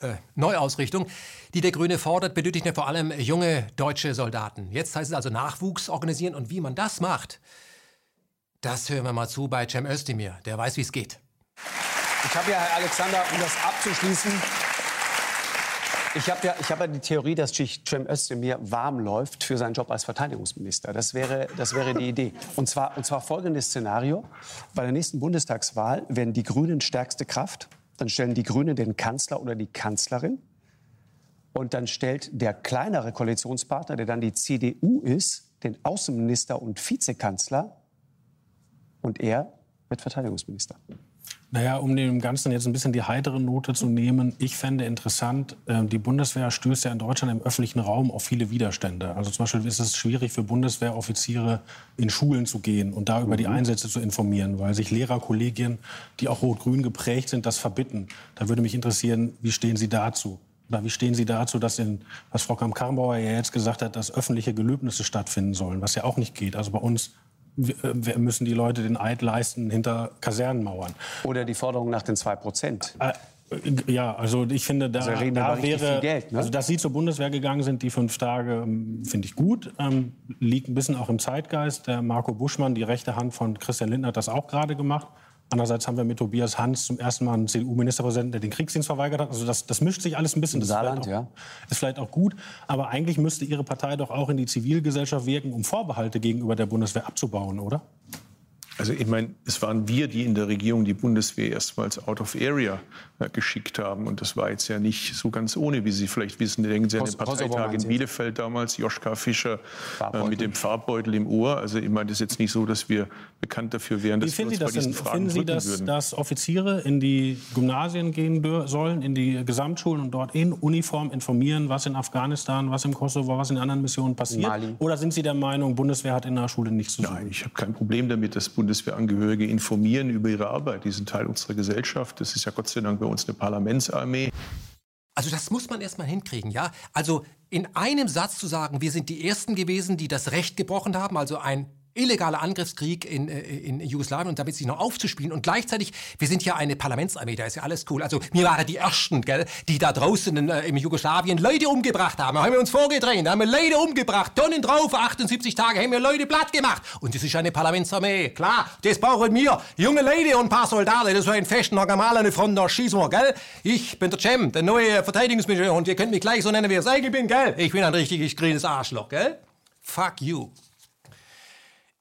äh, Neuausrichtung, die der Grüne fordert, benötigt ja vor allem junge deutsche Soldaten. Jetzt heißt es also Nachwuchs organisieren und wie man das macht, das hören wir mal zu bei Cem Özdemir. Der weiß, wie es geht. Ich habe ja, Herr Alexander, um das abzuschließen, ich habe ja, hab ja die Theorie, dass Cem Özdemir warm läuft für seinen Job als Verteidigungsminister. Das wäre, das wäre die Idee. Und zwar, und zwar folgendes Szenario. Bei der nächsten Bundestagswahl werden die Grünen stärkste Kraft. Dann stellen die Grünen den Kanzler oder die Kanzlerin. Und dann stellt der kleinere Koalitionspartner, der dann die CDU ist, den Außenminister und Vizekanzler. Und er wird Verteidigungsminister. Naja, um dem Ganzen jetzt ein bisschen die heitere Note zu nehmen, ich fände interessant, äh, die Bundeswehr stößt ja in Deutschland im öffentlichen Raum auf viele Widerstände. Also zum Beispiel ist es schwierig für Bundeswehroffiziere in Schulen zu gehen und da über die mhm. Einsätze zu informieren, weil sich Lehrerkollegien, die auch rot-grün geprägt sind, das verbitten. Da würde mich interessieren, wie stehen Sie dazu? Oder wie stehen Sie dazu, dass in, was Frau Kamm-Karrenbauer ja jetzt gesagt hat, dass öffentliche Gelöbnisse stattfinden sollen, was ja auch nicht geht. Also bei uns wir müssen die Leute den Eid leisten hinter Kasernenmauern. Oder die Forderung nach den 2 Prozent. Äh, ja, also ich finde, da, also da wäre, Geld, ne? also dass Sie zur Bundeswehr gegangen sind, die fünf Tage, ähm, finde ich gut. Ähm, liegt ein bisschen auch im Zeitgeist. Der Marco Buschmann, die rechte Hand von Christian Lindner, hat das auch gerade gemacht. Andererseits haben wir mit Tobias Hans zum ersten Mal einen CDU-Ministerpräsidenten, der den Kriegsdienst verweigert hat. Also das, das mischt sich alles ein bisschen. Das Saarland, ist vielleicht, auch, ja. ist vielleicht auch gut. Aber eigentlich müsste Ihre Partei doch auch in die Zivilgesellschaft wirken, um Vorbehalte gegenüber der Bundeswehr abzubauen, oder? Also ich meine, es waren wir, die in der Regierung die Bundeswehr erstmals out of area äh, geschickt haben. Und das war jetzt ja nicht so ganz ohne, wie Sie vielleicht wissen. Denken Sie an den Parteitag in Bielefeld damals, Joschka Fischer äh, mit dem Farbbeutel im Ohr. Also ich meine, das ist jetzt nicht so, dass wir bekannt dafür wären, dass wir uns bei diesen denn, Fragen Finden Sie, dass, würden. dass Offiziere in die Gymnasien gehen sollen, in die Gesamtschulen und dort in Uniform informieren, was in Afghanistan, was im Kosovo, was in anderen Missionen passiert? Mali. Oder sind Sie der Meinung, Bundeswehr hat in der Schule nichts zu tun? Nein, ich habe kein Problem damit, dass Bundeswehrangehörige informieren über ihre Arbeit. Die sind Teil unserer Gesellschaft. Das ist ja Gott sei Dank bei uns eine Parlamentsarmee. Also das muss man erst mal hinkriegen, ja? Also in einem Satz zu sagen, wir sind die Ersten gewesen, die das Recht gebrochen haben, also ein illegaler Angriffskrieg in, äh, in Jugoslawien und damit sich noch aufzuspielen. Und gleichzeitig, wir sind ja eine Parlamentsarmee, da ist ja alles cool. Also wir waren die Ersten, gell, die da draußen in, äh, im Jugoslawien Leute umgebracht haben. Da haben wir uns vorgedreht, da haben wir Leute umgebracht, Tonnen drauf, 78 Tage haben wir Leute platt gemacht. Und das ist eine Parlamentsarmee, klar, das brauchen wir. Junge Leute und ein paar Soldaten, das war ein festen, normal eine Front, da schießen wir, gell. Ich bin der Cem, der neue Verteidigungsminister und ihr könnt mich gleich so nennen, wie ich eigentlich bin, gell. Ich bin ein richtiges grünes Arschloch, gell. Fuck you.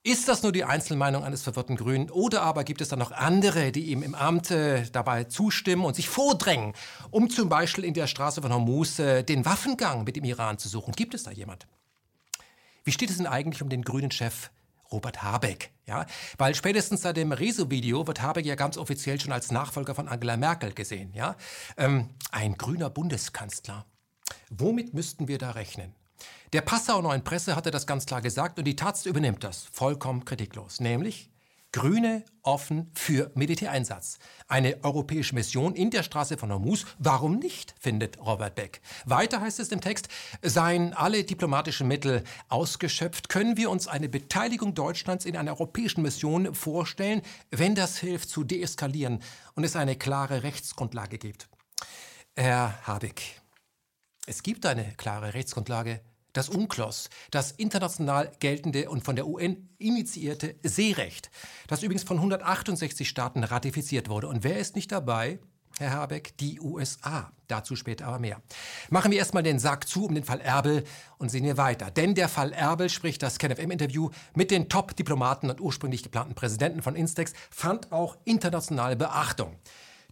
Ist das nur die Einzelmeinung eines verwirrten Grünen oder aber gibt es da noch andere, die ihm im Amt äh, dabei zustimmen und sich vordrängen, um zum Beispiel in der Straße von Hormuz äh, den Waffengang mit dem Iran zu suchen? Gibt es da jemand? Wie steht es denn eigentlich um den grünen Chef Robert Habeck? Ja, weil spätestens seit dem Rezo-Video wird Habeck ja ganz offiziell schon als Nachfolger von Angela Merkel gesehen. Ja? Ähm, ein grüner Bundeskanzler. Womit müssten wir da rechnen? Der Passauer Neuen Presse hatte das ganz klar gesagt und die Taz übernimmt das vollkommen kritiklos, nämlich Grüne offen für Militäreinsatz. Eine europäische Mission in der Straße von Hormuz. Warum nicht, findet Robert Beck. Weiter heißt es im Text, seien alle diplomatischen Mittel ausgeschöpft, können wir uns eine Beteiligung Deutschlands in einer europäischen Mission vorstellen, wenn das hilft zu deeskalieren und es eine klare Rechtsgrundlage gibt. Herr Habeck, es gibt eine klare Rechtsgrundlage das UNCLOS, das international geltende und von der UN initiierte Seerecht, das übrigens von 168 Staaten ratifiziert wurde. Und wer ist nicht dabei? Herr Habeck, die USA. Dazu später aber mehr. Machen wir erstmal den Sack zu um den Fall Erbel und sehen wir weiter. Denn der Fall Erbel, sprich das KenFM-Interview mit den Top-Diplomaten und ursprünglich geplanten Präsidenten von Instex, fand auch internationale Beachtung.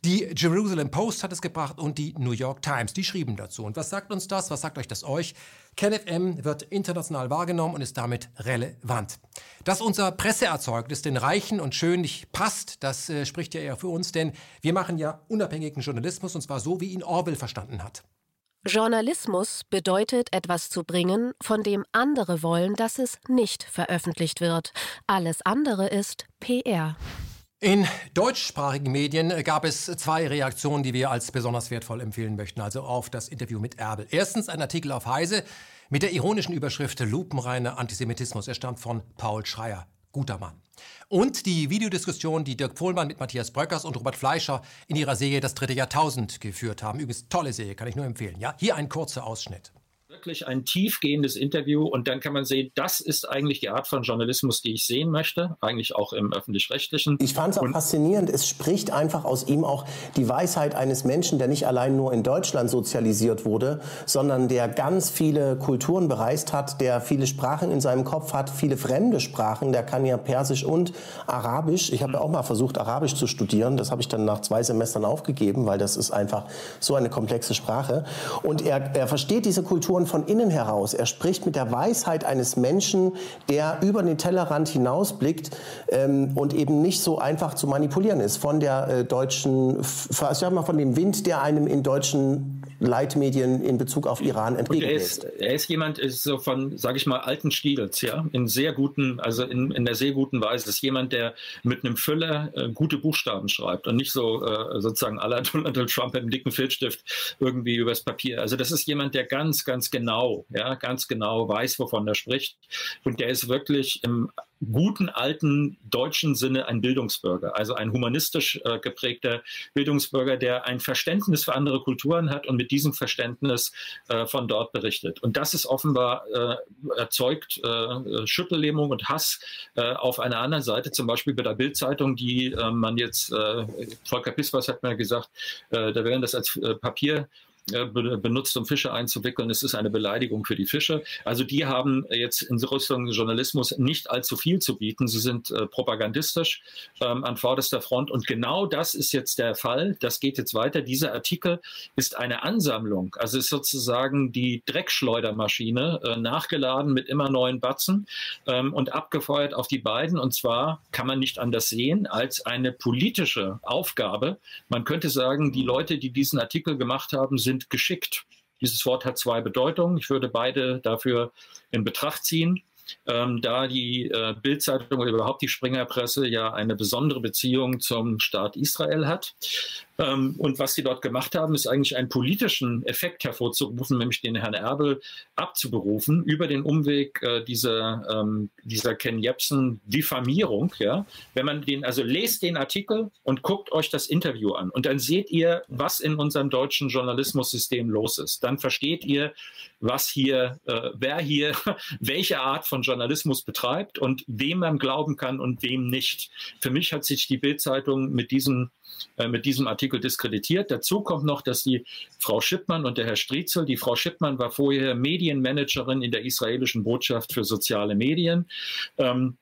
Die Jerusalem Post hat es gebracht und die New York Times. Die schrieben dazu. Und was sagt uns das? Was sagt euch das euch? KenFM wird international wahrgenommen und ist damit relevant. Dass unser Presseerzeugnis den Reichen und Schön nicht passt, das äh, spricht ja eher für uns, denn wir machen ja unabhängigen Journalismus und zwar so, wie ihn Orwell verstanden hat. Journalismus bedeutet, etwas zu bringen, von dem andere wollen, dass es nicht veröffentlicht wird. Alles andere ist PR. In deutschsprachigen Medien gab es zwei Reaktionen, die wir als besonders wertvoll empfehlen möchten, also auf das Interview mit Erbel. Erstens ein Artikel auf Heise mit der ironischen Überschrift Lupenreiner Antisemitismus. Er stammt von Paul Schreier. Guter Mann. Und die Videodiskussion, die Dirk Pohlmann mit Matthias Bröckers und Robert Fleischer in ihrer Serie Das dritte Jahrtausend geführt haben. Übrigens tolle Serie, kann ich nur empfehlen. Ja, hier ein kurzer Ausschnitt. Wirklich ein tiefgehendes Interview und dann kann man sehen, das ist eigentlich die Art von Journalismus, die ich sehen möchte, eigentlich auch im öffentlich-rechtlichen. Ich fand es auch und faszinierend, es spricht einfach aus ihm auch die Weisheit eines Menschen, der nicht allein nur in Deutschland sozialisiert wurde, sondern der ganz viele Kulturen bereist hat, der viele Sprachen in seinem Kopf hat, viele fremde Sprachen, der kann ja Persisch und Arabisch. Ich habe ja auch mal versucht, Arabisch zu studieren, das habe ich dann nach zwei Semestern aufgegeben, weil das ist einfach so eine komplexe Sprache. Und er, er versteht diese Kulturen von innen heraus. Er spricht mit der Weisheit eines Menschen, der über den Tellerrand hinausblickt ähm, und eben nicht so einfach zu manipulieren ist von der äh, deutschen, sag mal, von dem Wind, der einem in deutschen Leitmedien in Bezug auf Iran entgegengeht. Er ist, er ist jemand, ist so von, sage ich mal, alten Stils, ja, in sehr guten, also in, in der sehr guten Weise. Das ist jemand, der mit einem Füller äh, gute Buchstaben schreibt und nicht so äh, sozusagen aller [laughs] Donald Trump mit einem dicken Filzstift irgendwie übers Papier. Also das ist jemand, der ganz, ganz genau, ja, ganz genau weiß, wovon er spricht. Und der ist wirklich im guten alten deutschen Sinne ein Bildungsbürger, also ein humanistisch äh, geprägter Bildungsbürger, der ein Verständnis für andere Kulturen hat und mit diesem Verständnis äh, von dort berichtet. Und das ist offenbar äh, erzeugt äh, Schüttellähmung und Hass äh, auf einer anderen Seite, zum Beispiel bei der Bildzeitung, die äh, man jetzt, Volker Pispers hat mir gesagt, da werden das als Papier benutzt, um Fische einzuwickeln. Es ist eine Beleidigung für die Fische. Also die haben jetzt in Richtung Journalismus nicht allzu viel zu bieten. Sie sind äh, propagandistisch ähm, an vorderster Front. Und genau das ist jetzt der Fall. Das geht jetzt weiter. Dieser Artikel ist eine Ansammlung. Also ist sozusagen die Dreckschleudermaschine äh, nachgeladen mit immer neuen Batzen ähm, und abgefeuert auf die beiden. Und zwar kann man nicht anders sehen als eine politische Aufgabe. Man könnte sagen, die Leute, die diesen Artikel gemacht haben, sind sind geschickt. Dieses Wort hat zwei Bedeutungen. Ich würde beide dafür in Betracht ziehen ähm, da die äh, Bildzeitung oder überhaupt die Springerpresse ja eine besondere Beziehung zum Staat Israel hat. Ähm, und was sie dort gemacht haben, ist eigentlich einen politischen Effekt hervorzurufen, nämlich den Herrn Erbel abzuberufen über den Umweg äh, dieser, ähm, dieser Ken Jebsen Diffamierung. Ja? Wenn man den, also lest den Artikel und guckt euch das Interview an und dann seht ihr, was in unserem deutschen Journalismussystem los ist. Dann versteht ihr, was hier, äh, wer hier [laughs] welche Art von Journalismus betreibt und wem man glauben kann und wem nicht. Für mich hat sich die Bildzeitung mit diesem äh, mit diesem Artikel diskreditiert. Dazu kommt noch, dass die Frau Schippmann und der Herr Striezel, die Frau Schippmann war vorher Medienmanagerin in der israelischen Botschaft für soziale Medien. Ähm,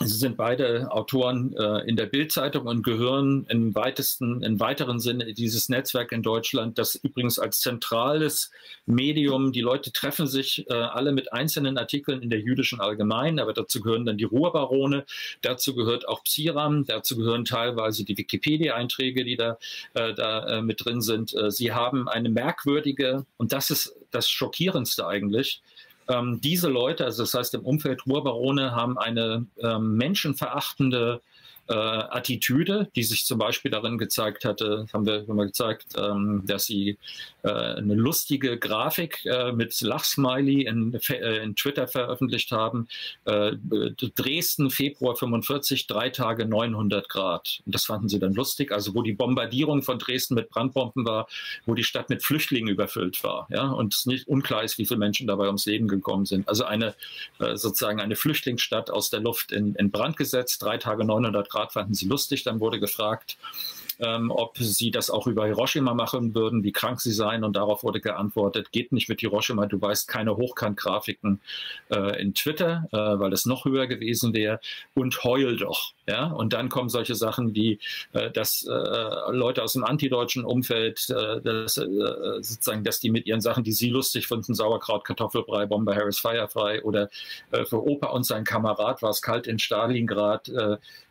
Sie sind beide Autoren äh, in der Bildzeitung und gehören im weitesten, im weiteren Sinne dieses Netzwerk in Deutschland, das übrigens als zentrales Medium, die Leute treffen sich äh, alle mit einzelnen Artikeln in der jüdischen Allgemein, aber dazu gehören dann die Ruhrbarone, dazu gehört auch Psiram, dazu gehören teilweise die Wikipedia-Einträge, die da, äh, da äh, mit drin sind. Äh, sie haben eine merkwürdige, und das ist das Schockierendste eigentlich, ähm, diese Leute, also das heißt im Umfeld Ruhrbarone, haben eine ähm, menschenverachtende äh, Attitüde, die sich zum Beispiel darin gezeigt hatte, haben wir immer gezeigt, ähm, dass sie äh, eine lustige Grafik äh, mit Lachsmiley in, äh, in, Twitter veröffentlicht haben. Äh, Dresden, Februar 45, drei Tage 900 Grad. Und das fanden sie dann lustig. Also wo die Bombardierung von Dresden mit Brandbomben war, wo die Stadt mit Flüchtlingen überfüllt war. Ja? Und es nicht unklar ist, wie viele Menschen dabei ums Leben gekommen sind. Also eine äh, sozusagen eine Flüchtlingsstadt aus der Luft in, in Brand gesetzt, drei Tage 900 Grad fanden sie lustig. Dann wurde gefragt, ähm, ob sie das auch über Hiroshima machen würden, wie krank sie seien. Und darauf wurde geantwortet, geht nicht mit Hiroshima, du weißt keine Hochkant-Grafiken äh, in Twitter, äh, weil das noch höher gewesen wäre. Und heul doch. Ja? Und dann kommen solche Sachen wie, äh, dass äh, Leute aus dem antideutschen Umfeld, äh, dass, äh, sozusagen, dass die mit ihren Sachen, die sie lustig finden, Sauerkraut, Kartoffelbrei, Bomber Harris feierfrei oder für Opa und sein Kamerad war es kalt in Stalingrad,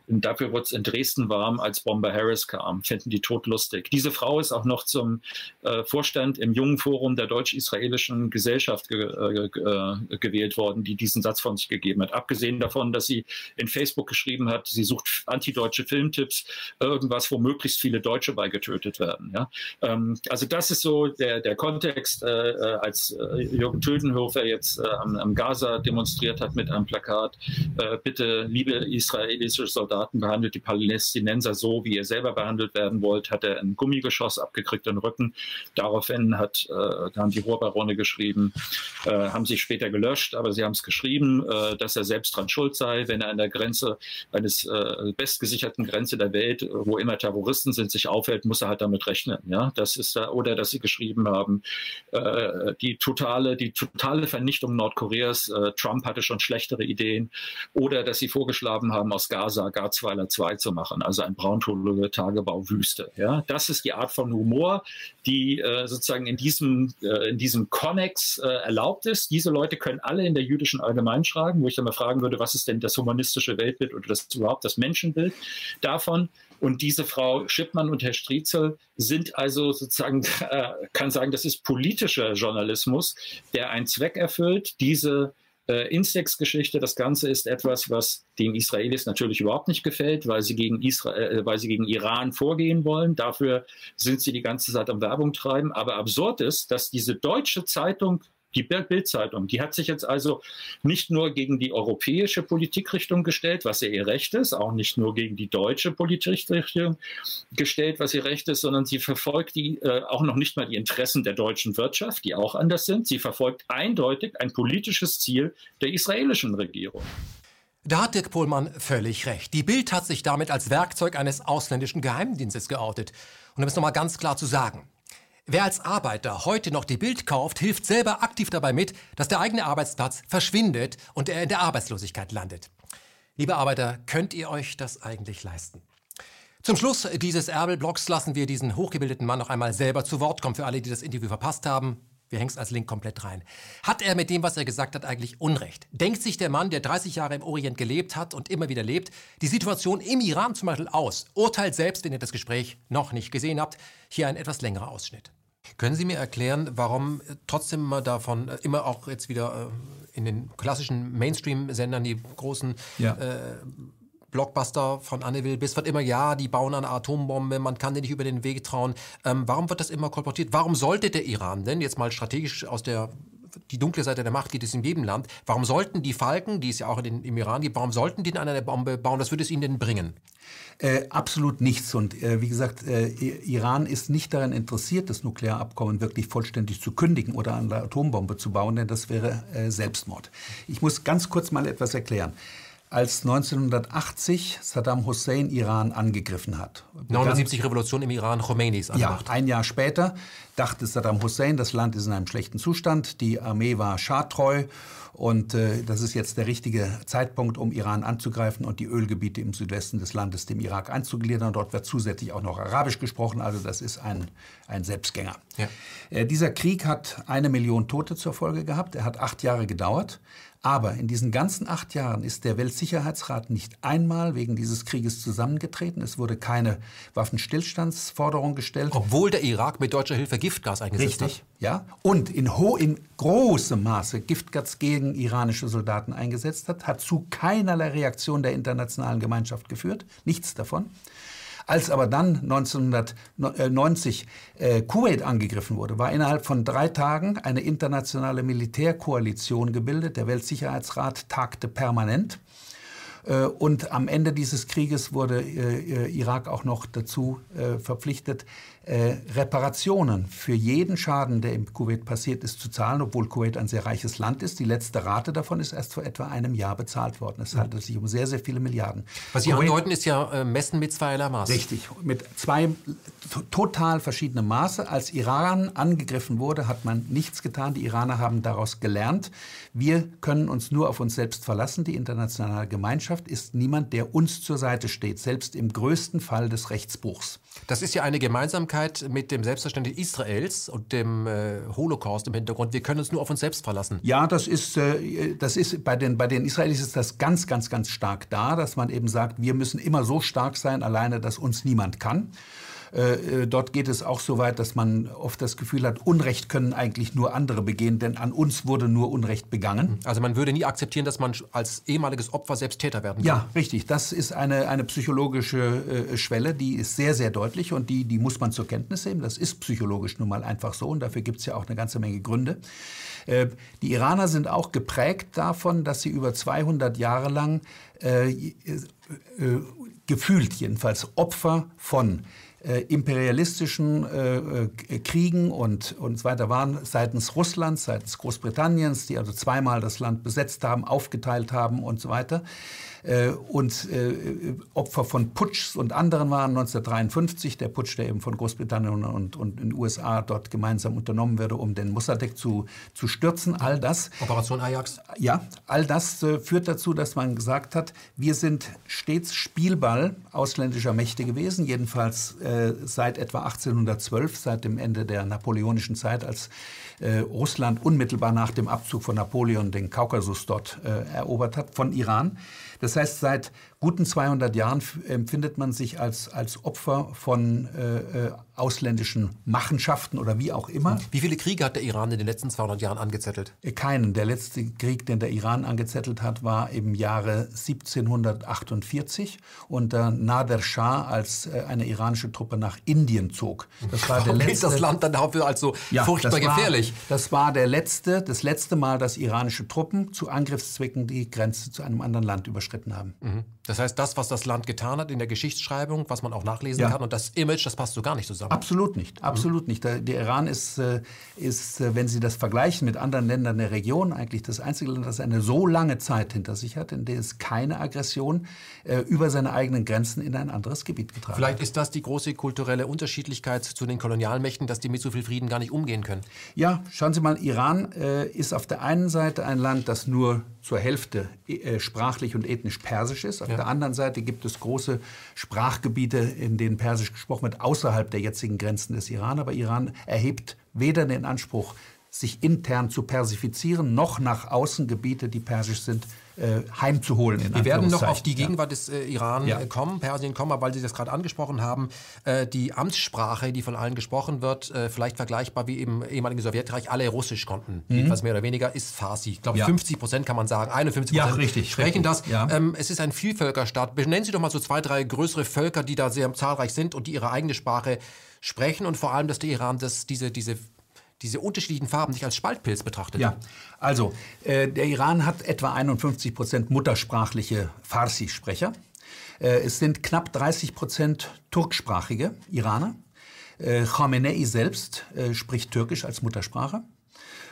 und dafür wurde es in Dresden warm, als Bomber Harris kam. Finden die totlustig. Diese Frau ist auch noch zum äh, Vorstand im Jungen Forum der deutsch-israelischen Gesellschaft ge äh, äh, gewählt worden, die diesen Satz von sich gegeben hat. Abgesehen davon, dass sie in Facebook geschrieben hat, sie sucht antideutsche Filmtipps, irgendwas, wo möglichst viele Deutsche bei getötet werden. Ja? Ähm, also das ist so der, der Kontext, äh, äh, als äh, Jürgen Tödenhofer jetzt am, am, Gaza demonstriert hat mit einem Plakat, bitte, liebe israelische Soldaten, Soldaten behandelt die Palästinenser so, wie ihr selber behandelt werden wollte, hat er ein Gummigeschoss abgekriegt im Rücken. Daraufhin hat, äh, haben die Ruhrbarone geschrieben, äh, haben sich später gelöscht, aber sie haben es geschrieben, äh, dass er selbst dran schuld sei, wenn er an der Grenze eines äh, bestgesicherten Grenze der Welt, wo immer Terroristen sind, sich aufhält, muss er halt damit rechnen. Ja, das ist da, oder dass sie geschrieben haben, äh, die totale, die totale Vernichtung Nordkoreas. Äh, Trump hatte schon schlechtere Ideen, oder dass sie vorgeschlagen haben, aus Gaza Garzweiler 2 zu machen, also ein braunkohle Tagebauwüste. Ja, das ist die Art von Humor, die äh, sozusagen in diesem äh, in diesem Konnex äh, erlaubt ist. Diese Leute können alle in der jüdischen Allgemeinschreiben, wo ich dann mal fragen würde, was ist denn das humanistische Weltbild oder das überhaupt das Menschenbild davon? Und diese Frau Schippmann und Herr Striezel sind also sozusagen, äh, kann sagen, das ist politischer Journalismus, der einen Zweck erfüllt, diese äh, Instex-Geschichte, das Ganze ist etwas, was den Israelis natürlich überhaupt nicht gefällt, weil sie gegen Israel, äh, weil sie gegen Iran vorgehen wollen. Dafür sind sie die ganze Zeit am Werbung treiben. Aber absurd ist, dass diese deutsche Zeitung die Bildzeitung, die hat sich jetzt also nicht nur gegen die europäische Politikrichtung gestellt, was ja ihr Recht ist, auch nicht nur gegen die deutsche Politikrichtung gestellt, was ihr Recht ist, sondern sie verfolgt die, äh, auch noch nicht mal die Interessen der deutschen Wirtschaft, die auch anders sind. Sie verfolgt eindeutig ein politisches Ziel der israelischen Regierung. Da hat Dirk Pohlmann völlig recht. Die Bild hat sich damit als Werkzeug eines ausländischen Geheimdienstes geoutet. Und um es nochmal ganz klar zu sagen, Wer als Arbeiter heute noch die Bild kauft, hilft selber aktiv dabei mit, dass der eigene Arbeitsplatz verschwindet und er in der Arbeitslosigkeit landet. Liebe Arbeiter, könnt ihr euch das eigentlich leisten? Zum Schluss dieses Erbel-Blogs lassen wir diesen hochgebildeten Mann noch einmal selber zu Wort kommen. Für alle, die das Interview verpasst haben, wir hängen es als Link komplett rein. Hat er mit dem, was er gesagt hat, eigentlich Unrecht? Denkt sich der Mann, der 30 Jahre im Orient gelebt hat und immer wieder lebt, die Situation im Iran zum Beispiel aus? Urteilt selbst, wenn ihr das Gespräch noch nicht gesehen habt. Hier ein etwas längerer Ausschnitt. Können Sie mir erklären, warum trotzdem immer davon, äh, immer auch jetzt wieder äh, in den klassischen Mainstream-Sendern, die großen ja. äh, Blockbuster von Anne Will bis wird immer, ja, die bauen eine Atombombe, man kann denen nicht über den Weg trauen. Ähm, warum wird das immer kolportiert? Warum sollte der Iran denn jetzt mal strategisch aus der die dunkle Seite der Macht geht es in jedem Land. Warum sollten die Falken, die es ja auch in den, im Iran gibt, warum sollten die eine Bombe bauen? Was würde es ihnen denn bringen? Äh, absolut nichts. Und äh, wie gesagt, äh, Iran ist nicht daran interessiert, das Nuklearabkommen wirklich vollständig zu kündigen oder eine Atombombe zu bauen, denn das wäre äh, Selbstmord. Ich muss ganz kurz mal etwas erklären als 1980 Saddam Hussein Iran angegriffen hat. 79 Revolution im Iran, Khomeinis an Ja, ein Jahr später dachte Saddam Hussein, das Land ist in einem schlechten Zustand, die Armee war schadtreu und äh, das ist jetzt der richtige Zeitpunkt, um Iran anzugreifen und die Ölgebiete im Südwesten des Landes dem Irak einzugliedern. Dort wird zusätzlich auch noch Arabisch gesprochen, also das ist ein, ein Selbstgänger. Ja. Äh, dieser Krieg hat eine Million Tote zur Folge gehabt. Er hat acht Jahre gedauert. Aber in diesen ganzen acht Jahren ist der Weltsicherheitsrat nicht einmal wegen dieses Krieges zusammengetreten. Es wurde keine Waffenstillstandsforderung gestellt. Obwohl der Irak mit deutscher Hilfe Giftgas eingesetzt Richtig, hat. ja. Und in, ho in großem Maße Giftgas gegen iranische Soldaten eingesetzt hat, hat zu keinerlei Reaktion der internationalen Gemeinschaft geführt. Nichts davon. Als aber dann 1990 äh, Kuwait angegriffen wurde, war innerhalb von drei Tagen eine internationale Militärkoalition gebildet. Der Weltsicherheitsrat tagte permanent. Äh, und am Ende dieses Krieges wurde äh, Irak auch noch dazu äh, verpflichtet, äh, Reparationen für jeden Schaden, der im Kuwait passiert ist, zu zahlen, obwohl Kuwait ein sehr reiches Land ist. Die letzte Rate davon ist erst vor etwa einem Jahr bezahlt worden. Es handelt sich um sehr, sehr viele Milliarden. Was Sie Kuwait, andeuten, ist ja äh, Messen mit zweierlei Maß. Richtig, mit zwei total verschiedenen Maße. Als Iran angegriffen wurde, hat man nichts getan. Die Iraner haben daraus gelernt. Wir können uns nur auf uns selbst verlassen. Die internationale Gemeinschaft ist niemand, der uns zur Seite steht, selbst im größten Fall des Rechtsbruchs. Das ist ja eine Gemeinsamkeit mit dem Selbstverständnis Israels und dem äh, Holocaust im Hintergrund. Wir können uns nur auf uns selbst verlassen. Ja, das ist, äh, das ist bei, den, bei den Israelis ist das ganz, ganz, ganz stark da, dass man eben sagt, wir müssen immer so stark sein, alleine, dass uns niemand kann. Äh, äh, dort geht es auch so weit, dass man oft das Gefühl hat, Unrecht können eigentlich nur andere begehen, denn an uns wurde nur Unrecht begangen. Also man würde nie akzeptieren, dass man als ehemaliges Opfer selbst Täter werden kann. Ja, richtig. Das ist eine, eine psychologische äh, Schwelle, die ist sehr, sehr deutlich und die, die muss man zur Kenntnis nehmen. Das ist psychologisch nun mal einfach so und dafür gibt es ja auch eine ganze Menge Gründe. Äh, die Iraner sind auch geprägt davon, dass sie über 200 Jahre lang äh, gefühlt jedenfalls Opfer von äh, imperialistischen äh, äh, Kriegen und, und so weiter waren seitens Russlands, seitens Großbritanniens, die also zweimal das Land besetzt haben, aufgeteilt haben und so weiter. Äh, und äh, Opfer von Putschs und anderen waren 1953, der Putsch, der eben von Großbritannien und, und den USA dort gemeinsam unternommen wurde, um den Mossadegh zu, zu stürzen. All das. Operation Ajax? Ja, all das äh, führt dazu, dass man gesagt hat, wir sind stets Spielball ausländischer Mächte gewesen, jedenfalls seit etwa 1812, seit dem Ende der napoleonischen Zeit, als Russland unmittelbar nach dem Abzug von Napoleon den Kaukasus dort erobert hat, von Iran. Das heißt, seit guten 200 Jahren empfindet man sich als, als Opfer von äh, äh, ausländischen Machenschaften oder wie auch immer. Wie viele Kriege hat der Iran in den letzten 200 Jahren angezettelt? Äh, keinen. Der letzte Krieg, den der Iran angezettelt hat, war im Jahre 1748 unter Nader Shah, als äh, eine iranische Truppe nach Indien zog. Das war [laughs] der letzte. Das Land dann dafür als so ja, furchtbar das war, gefährlich? Das war der letzte, das letzte Mal, dass iranische Truppen zu Angriffszwecken die Grenze zu einem anderen Land überschritten haben. Mhm. Das heißt, das, was das Land getan hat in der Geschichtsschreibung, was man auch nachlesen ja. kann, und das Image, das passt so gar nicht zusammen. Absolut nicht, absolut mhm. nicht. Der, der, Iran ist, äh, ist, äh, wenn Sie das vergleichen mit anderen Ländern der Region, eigentlich das einzige Land, das eine so lange Zeit hinter sich hat, in der es keine Aggression äh, über seine eigenen Grenzen in ein anderes Gebiet getragen Vielleicht hat. ist das die große kulturelle Unterschiedlichkeit zu den Kolonialmächten, dass die mit so viel Frieden gar nicht umgehen können. Ja, schauen Sie mal, Iran äh, ist auf der einen Seite ein Land, das nur zur Hälfte äh, sprachlich und ethnisch persisch ist. Auf ja. der anderen Seite gibt es große Sprachgebiete, in denen persisch gesprochen wird, außerhalb der jetzigen Grenzen des Iran. Aber Iran erhebt weder den Anspruch, sich intern zu persifizieren, noch nach außen Gebiete, die persisch sind, heimzuholen. Wir werden noch auf die Gegenwart ja. des äh, Iran ja. kommen, Persien kommen, aber weil Sie das gerade angesprochen haben, äh, die Amtssprache, die von allen gesprochen wird, äh, vielleicht vergleichbar wie im ehemaligen Sowjetreich, alle Russisch konnten, mhm. jedenfalls mehr oder weniger, ist Farsi. Ich glaube, ja. 50 Prozent kann man sagen, 51 Prozent richtig, sprechen das. Ähm, es ist ein Vielvölkerstaat. Benennen Sie doch mal so zwei, drei größere Völker, die da sehr zahlreich sind und die ihre eigene Sprache sprechen und vor allem, dass der Iran das, diese, diese diese unterschiedlichen Farben nicht als Spaltpilz betrachtet? Ja, also äh, der Iran hat etwa 51 Prozent muttersprachliche Farsi-Sprecher. Äh, es sind knapp 30 Prozent turksprachige Iraner. Äh, Khamenei selbst äh, spricht Türkisch als Muttersprache.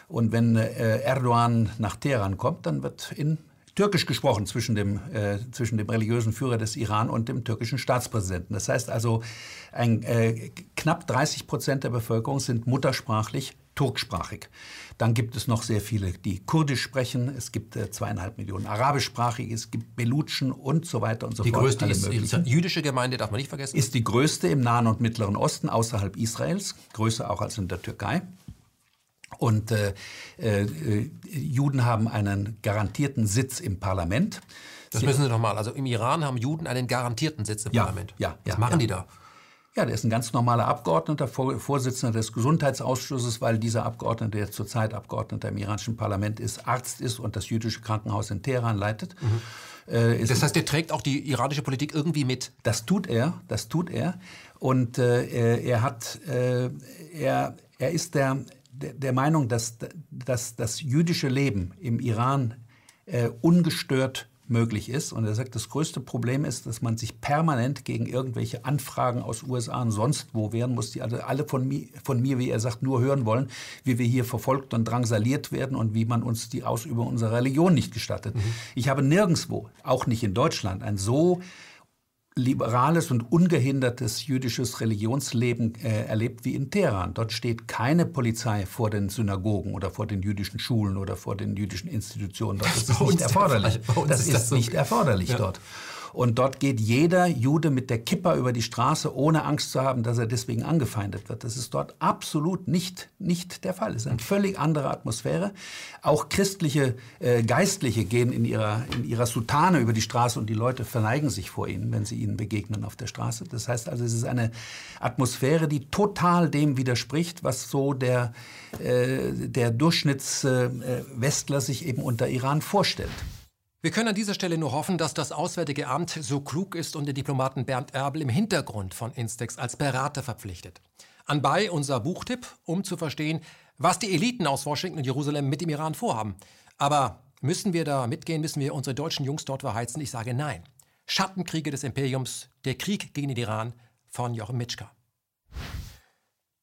Und wenn äh, Erdogan nach Teheran kommt, dann wird in Türkisch gesprochen zwischen dem, äh, zwischen dem religiösen Führer des Iran und dem türkischen Staatspräsidenten. Das heißt also, ein, äh, knapp 30 Prozent der Bevölkerung sind muttersprachlich turksprachig. Dann gibt es noch sehr viele, die Kurdisch sprechen. Es gibt äh, zweieinhalb Millionen arabischsprachige, es gibt Belutschen und so weiter und so die fort. Die größte ist, die jüdische Gemeinde, darf man nicht vergessen. Ist die größte im Nahen und Mittleren Osten außerhalb Israels, größer auch als in der Türkei. Und äh, äh, Juden haben einen garantierten Sitz im Parlament. Das müssen Sie doch mal. Also im Iran haben Juden einen garantierten Sitz im ja, Parlament. Ja, Was ja, machen ja. die da? Ja, der ist ein ganz normaler Abgeordneter, Vorsitzender des Gesundheitsausschusses, weil dieser Abgeordnete, der zurzeit Abgeordneter im iranischen Parlament ist, Arzt ist und das jüdische Krankenhaus in Teheran leitet. Mhm. Äh, das heißt, der trägt auch die iranische Politik irgendwie mit? Das tut er, das tut er. Und äh, er hat, äh, er, er ist der, der, Meinung, dass, dass das jüdische Leben im Iran äh, ungestört möglich ist. Und er sagt, das größte Problem ist, dass man sich permanent gegen irgendwelche Anfragen aus USA und sonst wo wehren muss, die alle, alle von, mir, von mir, wie er sagt, nur hören wollen, wie wir hier verfolgt und drangsaliert werden und wie man uns die Ausübung unserer Religion nicht gestattet. Mhm. Ich habe nirgendwo, auch nicht in Deutschland, ein so liberales und ungehindertes jüdisches Religionsleben äh, erlebt wie in Teheran. Dort steht keine Polizei vor den Synagogen oder vor den jüdischen Schulen oder vor den jüdischen Institutionen. Das, das ist nicht erforderlich. Das ist, das nicht erforderlich dort. Und dort geht jeder Jude mit der Kippa über die Straße, ohne Angst zu haben, dass er deswegen angefeindet wird. Das ist dort absolut nicht, nicht der Fall. Es ist eine völlig andere Atmosphäre. Auch christliche äh, Geistliche gehen in ihrer, in ihrer Sutane über die Straße und die Leute verneigen sich vor ihnen, wenn sie ihnen begegnen auf der Straße. Das heißt also, es ist eine Atmosphäre, die total dem widerspricht, was so der, äh, der Durchschnittswestler äh, sich eben unter Iran vorstellt. Wir können an dieser Stelle nur hoffen, dass das Auswärtige Amt so klug ist und den Diplomaten Bernd Erbel im Hintergrund von Instex als Berater verpflichtet. Anbei unser Buchtipp, um zu verstehen, was die Eliten aus Washington und Jerusalem mit dem Iran vorhaben. Aber müssen wir da mitgehen, müssen wir unsere deutschen Jungs dort verheizen? Ich sage nein. Schattenkriege des Imperiums, der Krieg gegen den Iran von Jochen Mitschka.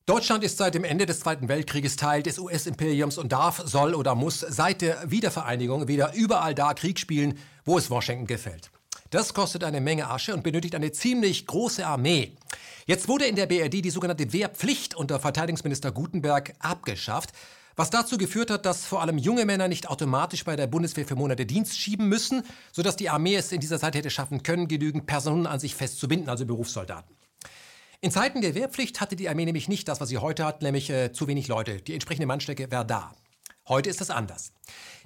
Deutschland ist seit dem Ende des Zweiten Weltkrieges Teil des US-Imperiums und darf, soll oder muss seit der Wiedervereinigung wieder überall da Krieg spielen, wo es Washington gefällt. Das kostet eine Menge Asche und benötigt eine ziemlich große Armee. Jetzt wurde in der BRD die sogenannte Wehrpflicht unter Verteidigungsminister Gutenberg abgeschafft, was dazu geführt hat, dass vor allem junge Männer nicht automatisch bei der Bundeswehr für Monate Dienst schieben müssen, sodass die Armee es in dieser Zeit hätte schaffen können, genügend Personen an sich festzubinden, also Berufssoldaten. In Zeiten der Wehrpflicht hatte die Armee nämlich nicht das, was sie heute hat, nämlich äh, zu wenig Leute. Die entsprechende Mannstärke war da. Heute ist das anders.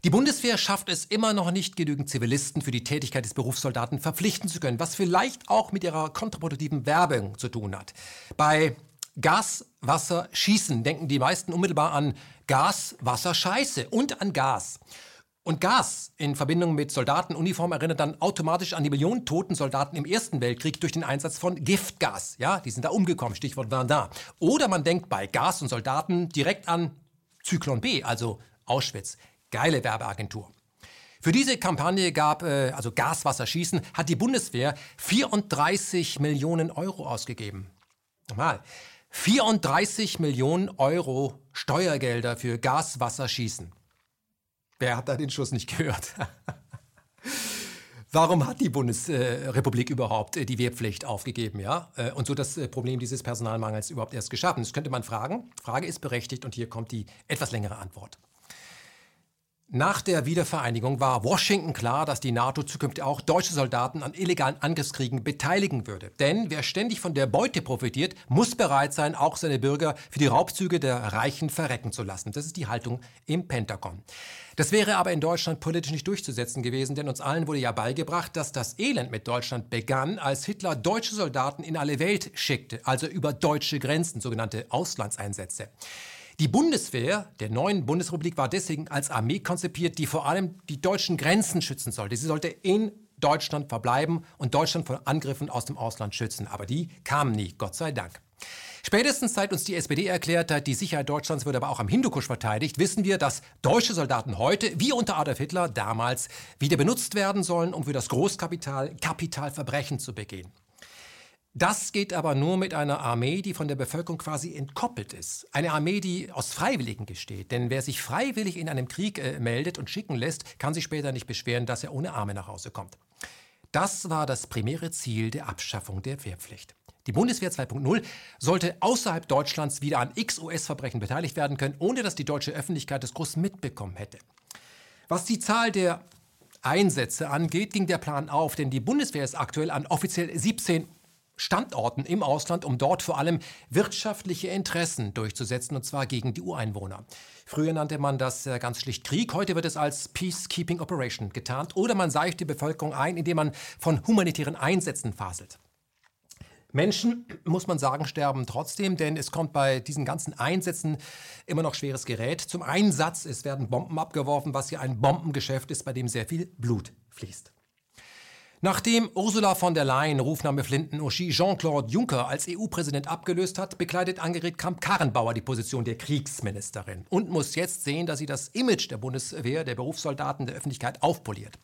Die Bundeswehr schafft es immer noch nicht, genügend Zivilisten für die Tätigkeit des Berufssoldaten verpflichten zu können, was vielleicht auch mit ihrer kontraproduktiven Werbung zu tun hat. Bei Gas, Wasser, Schießen denken die meisten unmittelbar an Gas, Wasser, Scheiße und an Gas. Und Gas in Verbindung mit Soldatenuniform erinnert dann automatisch an die Millionen toten Soldaten im Ersten Weltkrieg durch den Einsatz von Giftgas. Ja, die sind da umgekommen, Stichwort Verdun. Oder man denkt bei Gas und Soldaten direkt an Zyklon B, also Auschwitz. Geile Werbeagentur. Für diese Kampagne gab, äh, also Gaswasser schießen, hat die Bundeswehr 34 Millionen Euro ausgegeben. Nochmal, 34 Millionen Euro Steuergelder für Gaswasser schießen. Wer hat da den Schuss nicht gehört? [laughs] Warum hat die Bundesrepublik überhaupt äh, die Wehrpflicht aufgegeben, ja? Äh, und so das äh, Problem dieses Personalmangels überhaupt erst geschaffen? Das könnte man fragen. Frage ist berechtigt und hier kommt die etwas längere Antwort. Nach der Wiedervereinigung war Washington klar, dass die NATO zukünftig auch deutsche Soldaten an illegalen Angriffskriegen beteiligen würde. Denn wer ständig von der Beute profitiert, muss bereit sein, auch seine Bürger für die Raubzüge der Reichen verrecken zu lassen. Das ist die Haltung im Pentagon. Das wäre aber in Deutschland politisch nicht durchzusetzen gewesen, denn uns allen wurde ja beigebracht, dass das Elend mit Deutschland begann, als Hitler deutsche Soldaten in alle Welt schickte, also über deutsche Grenzen, sogenannte Auslandseinsätze. Die Bundeswehr der neuen Bundesrepublik war deswegen als Armee konzipiert, die vor allem die deutschen Grenzen schützen sollte. Sie sollte in Deutschland verbleiben und Deutschland vor Angriffen aus dem Ausland schützen. Aber die kamen nie, Gott sei Dank. Spätestens seit uns die SPD erklärt hat, die Sicherheit Deutschlands wird aber auch am Hindukusch verteidigt, wissen wir, dass deutsche Soldaten heute, wie unter Adolf Hitler damals, wieder benutzt werden sollen, um für das Großkapital Kapitalverbrechen zu begehen. Das geht aber nur mit einer Armee, die von der Bevölkerung quasi entkoppelt ist. Eine Armee, die aus Freiwilligen besteht. Denn wer sich freiwillig in einem Krieg äh, meldet und schicken lässt, kann sich später nicht beschweren, dass er ohne Arme nach Hause kommt. Das war das primäre Ziel der Abschaffung der Wehrpflicht. Die Bundeswehr 2.0 sollte außerhalb Deutschlands wieder an X-US-Verbrechen beteiligt werden können, ohne dass die deutsche Öffentlichkeit das groß mitbekommen hätte. Was die Zahl der Einsätze angeht, ging der Plan auf, denn die Bundeswehr ist aktuell an offiziell 17 Standorten im Ausland, um dort vor allem wirtschaftliche Interessen durchzusetzen, und zwar gegen die Ureinwohner. Früher nannte man das äh, ganz schlicht Krieg, heute wird es als Peacekeeping Operation getarnt oder man seicht die Bevölkerung ein, indem man von humanitären Einsätzen faselt. Menschen, [clears throat] muss man sagen, sterben trotzdem, denn es kommt bei diesen ganzen Einsätzen immer noch schweres Gerät zum Einsatz. Es werden Bomben abgeworfen, was hier ein Bombengeschäft ist, bei dem sehr viel Blut fließt. Nachdem Ursula von der Leyen Rufname Flinten-Uschi Jean-Claude Juncker als EU-Präsident abgelöst hat, bekleidet Annegret Kramp-Karrenbauer die Position der Kriegsministerin und muss jetzt sehen, dass sie das Image der Bundeswehr, der Berufssoldaten, der Öffentlichkeit aufpoliert.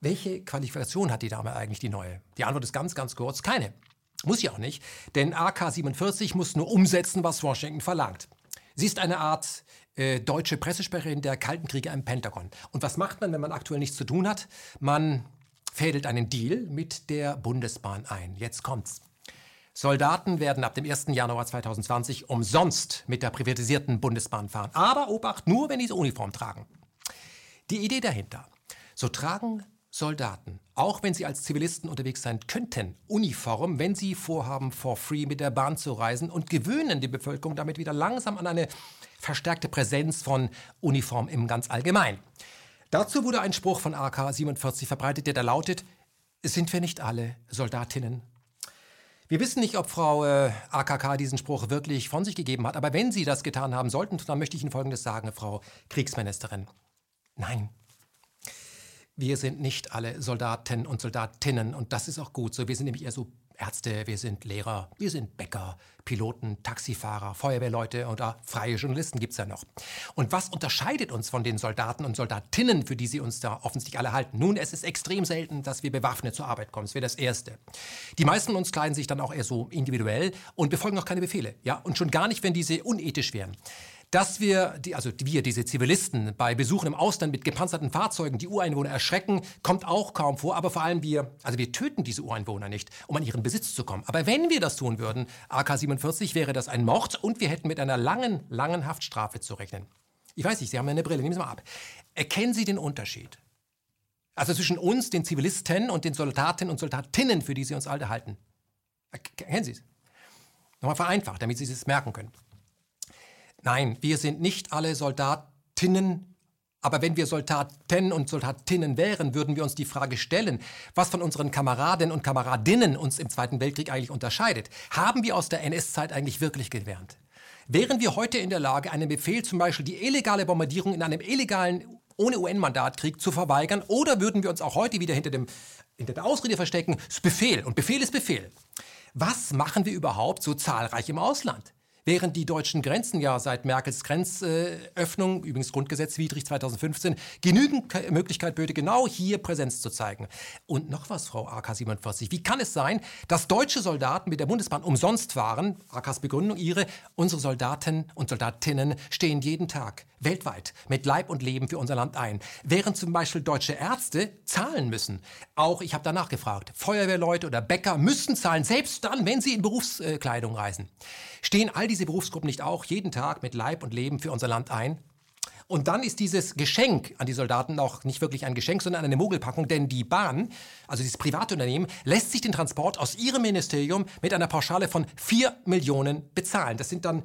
Welche Qualifikation hat die Dame eigentlich, die neue? Die Antwort ist ganz, ganz kurz, keine. Muss sie auch nicht, denn AK-47 muss nur umsetzen, was Washington verlangt. Sie ist eine Art äh, deutsche Pressesprecherin der Kalten Kriege im Pentagon. Und was macht man, wenn man aktuell nichts zu tun hat? Man fädelt einen Deal mit der Bundesbahn ein. Jetzt kommt's. Soldaten werden ab dem 1. Januar 2020 umsonst mit der privatisierten Bundesbahn fahren. Aber Obacht, nur wenn diese Uniform tragen. Die Idee dahinter. So tragen Soldaten, auch wenn sie als Zivilisten unterwegs sein könnten, Uniform, wenn sie vorhaben, for free mit der Bahn zu reisen und gewöhnen die Bevölkerung damit wieder langsam an eine verstärkte Präsenz von Uniform im ganz allgemein. Dazu wurde ein Spruch von AK 47 verbreitet, der da lautet, sind wir nicht alle Soldatinnen? Wir wissen nicht, ob Frau äh, AKK diesen Spruch wirklich von sich gegeben hat, aber wenn Sie das getan haben sollten, dann möchte ich Ihnen Folgendes sagen, Frau Kriegsministerin. Nein, wir sind nicht alle Soldaten und Soldatinnen und das ist auch gut so. Wir sind nämlich eher so Ärzte, wir sind Lehrer, wir sind Bäcker, Piloten, Taxifahrer, Feuerwehrleute oder freie Journalisten gibt es ja noch. Und was unterscheidet uns von den Soldaten und Soldatinnen, für die sie uns da offensichtlich alle halten? Nun, es ist extrem selten, dass wir bewaffnet zur Arbeit kommen. Das wäre das Erste. Die meisten von uns kleiden sich dann auch eher so individuell und befolgen auch keine Befehle. Ja? Und schon gar nicht, wenn diese unethisch wären dass wir, die, also wir, diese Zivilisten, bei Besuchen im Ausland mit gepanzerten Fahrzeugen die Ureinwohner erschrecken, kommt auch kaum vor. Aber vor allem wir, also wir töten diese Ureinwohner nicht, um an ihren Besitz zu kommen. Aber wenn wir das tun würden, AK-47, wäre das ein Mord und wir hätten mit einer langen, langen Haftstrafe zu rechnen. Ich weiß nicht, Sie haben eine Brille, nehmen Sie mal ab. Erkennen Sie den Unterschied? Also zwischen uns, den Zivilisten und den Soldatinnen und Soldatinnen, für die Sie uns alle halten. Erkennen Sie es? Nochmal vereinfacht, damit Sie es merken können. Nein, wir sind nicht alle Soldatinnen. Aber wenn wir Soldaten und Soldatinnen wären, würden wir uns die Frage stellen, was von unseren Kameraden und Kameradinnen uns im Zweiten Weltkrieg eigentlich unterscheidet. Haben wir aus der NS-Zeit eigentlich wirklich gelernt? Wären wir heute in der Lage, einen Befehl, zum Beispiel die illegale Bombardierung in einem illegalen, ohne UN-Mandatkrieg zu verweigern? Oder würden wir uns auch heute wieder hinter, dem, hinter der Ausrede verstecken, es ist Befehl und Befehl ist Befehl? Was machen wir überhaupt so zahlreich im Ausland? Während die deutschen Grenzen ja seit Merkels Grenzöffnung, übrigens grundgesetzwidrig 2015, genügend Möglichkeit böte, genau hier Präsenz zu zeigen. Und noch was, Frau AK-47. Wie kann es sein, dass deutsche Soldaten mit der Bundesbahn umsonst fahren? AKs Begründung ihre. Unsere Soldaten und Soldatinnen stehen jeden Tag weltweit mit Leib und Leben für unser Land ein, während zum Beispiel deutsche Ärzte zahlen müssen. Auch, ich habe danach gefragt, Feuerwehrleute oder Bäcker müssen zahlen, selbst dann, wenn sie in Berufskleidung reisen. Stehen all diese Berufsgruppen nicht auch jeden Tag mit Leib und Leben für unser Land ein? Und dann ist dieses Geschenk an die Soldaten auch nicht wirklich ein Geschenk, sondern eine Mogelpackung, denn die Bahn, also dieses Privatunternehmen, lässt sich den Transport aus ihrem Ministerium mit einer Pauschale von 4 Millionen bezahlen. Das sind dann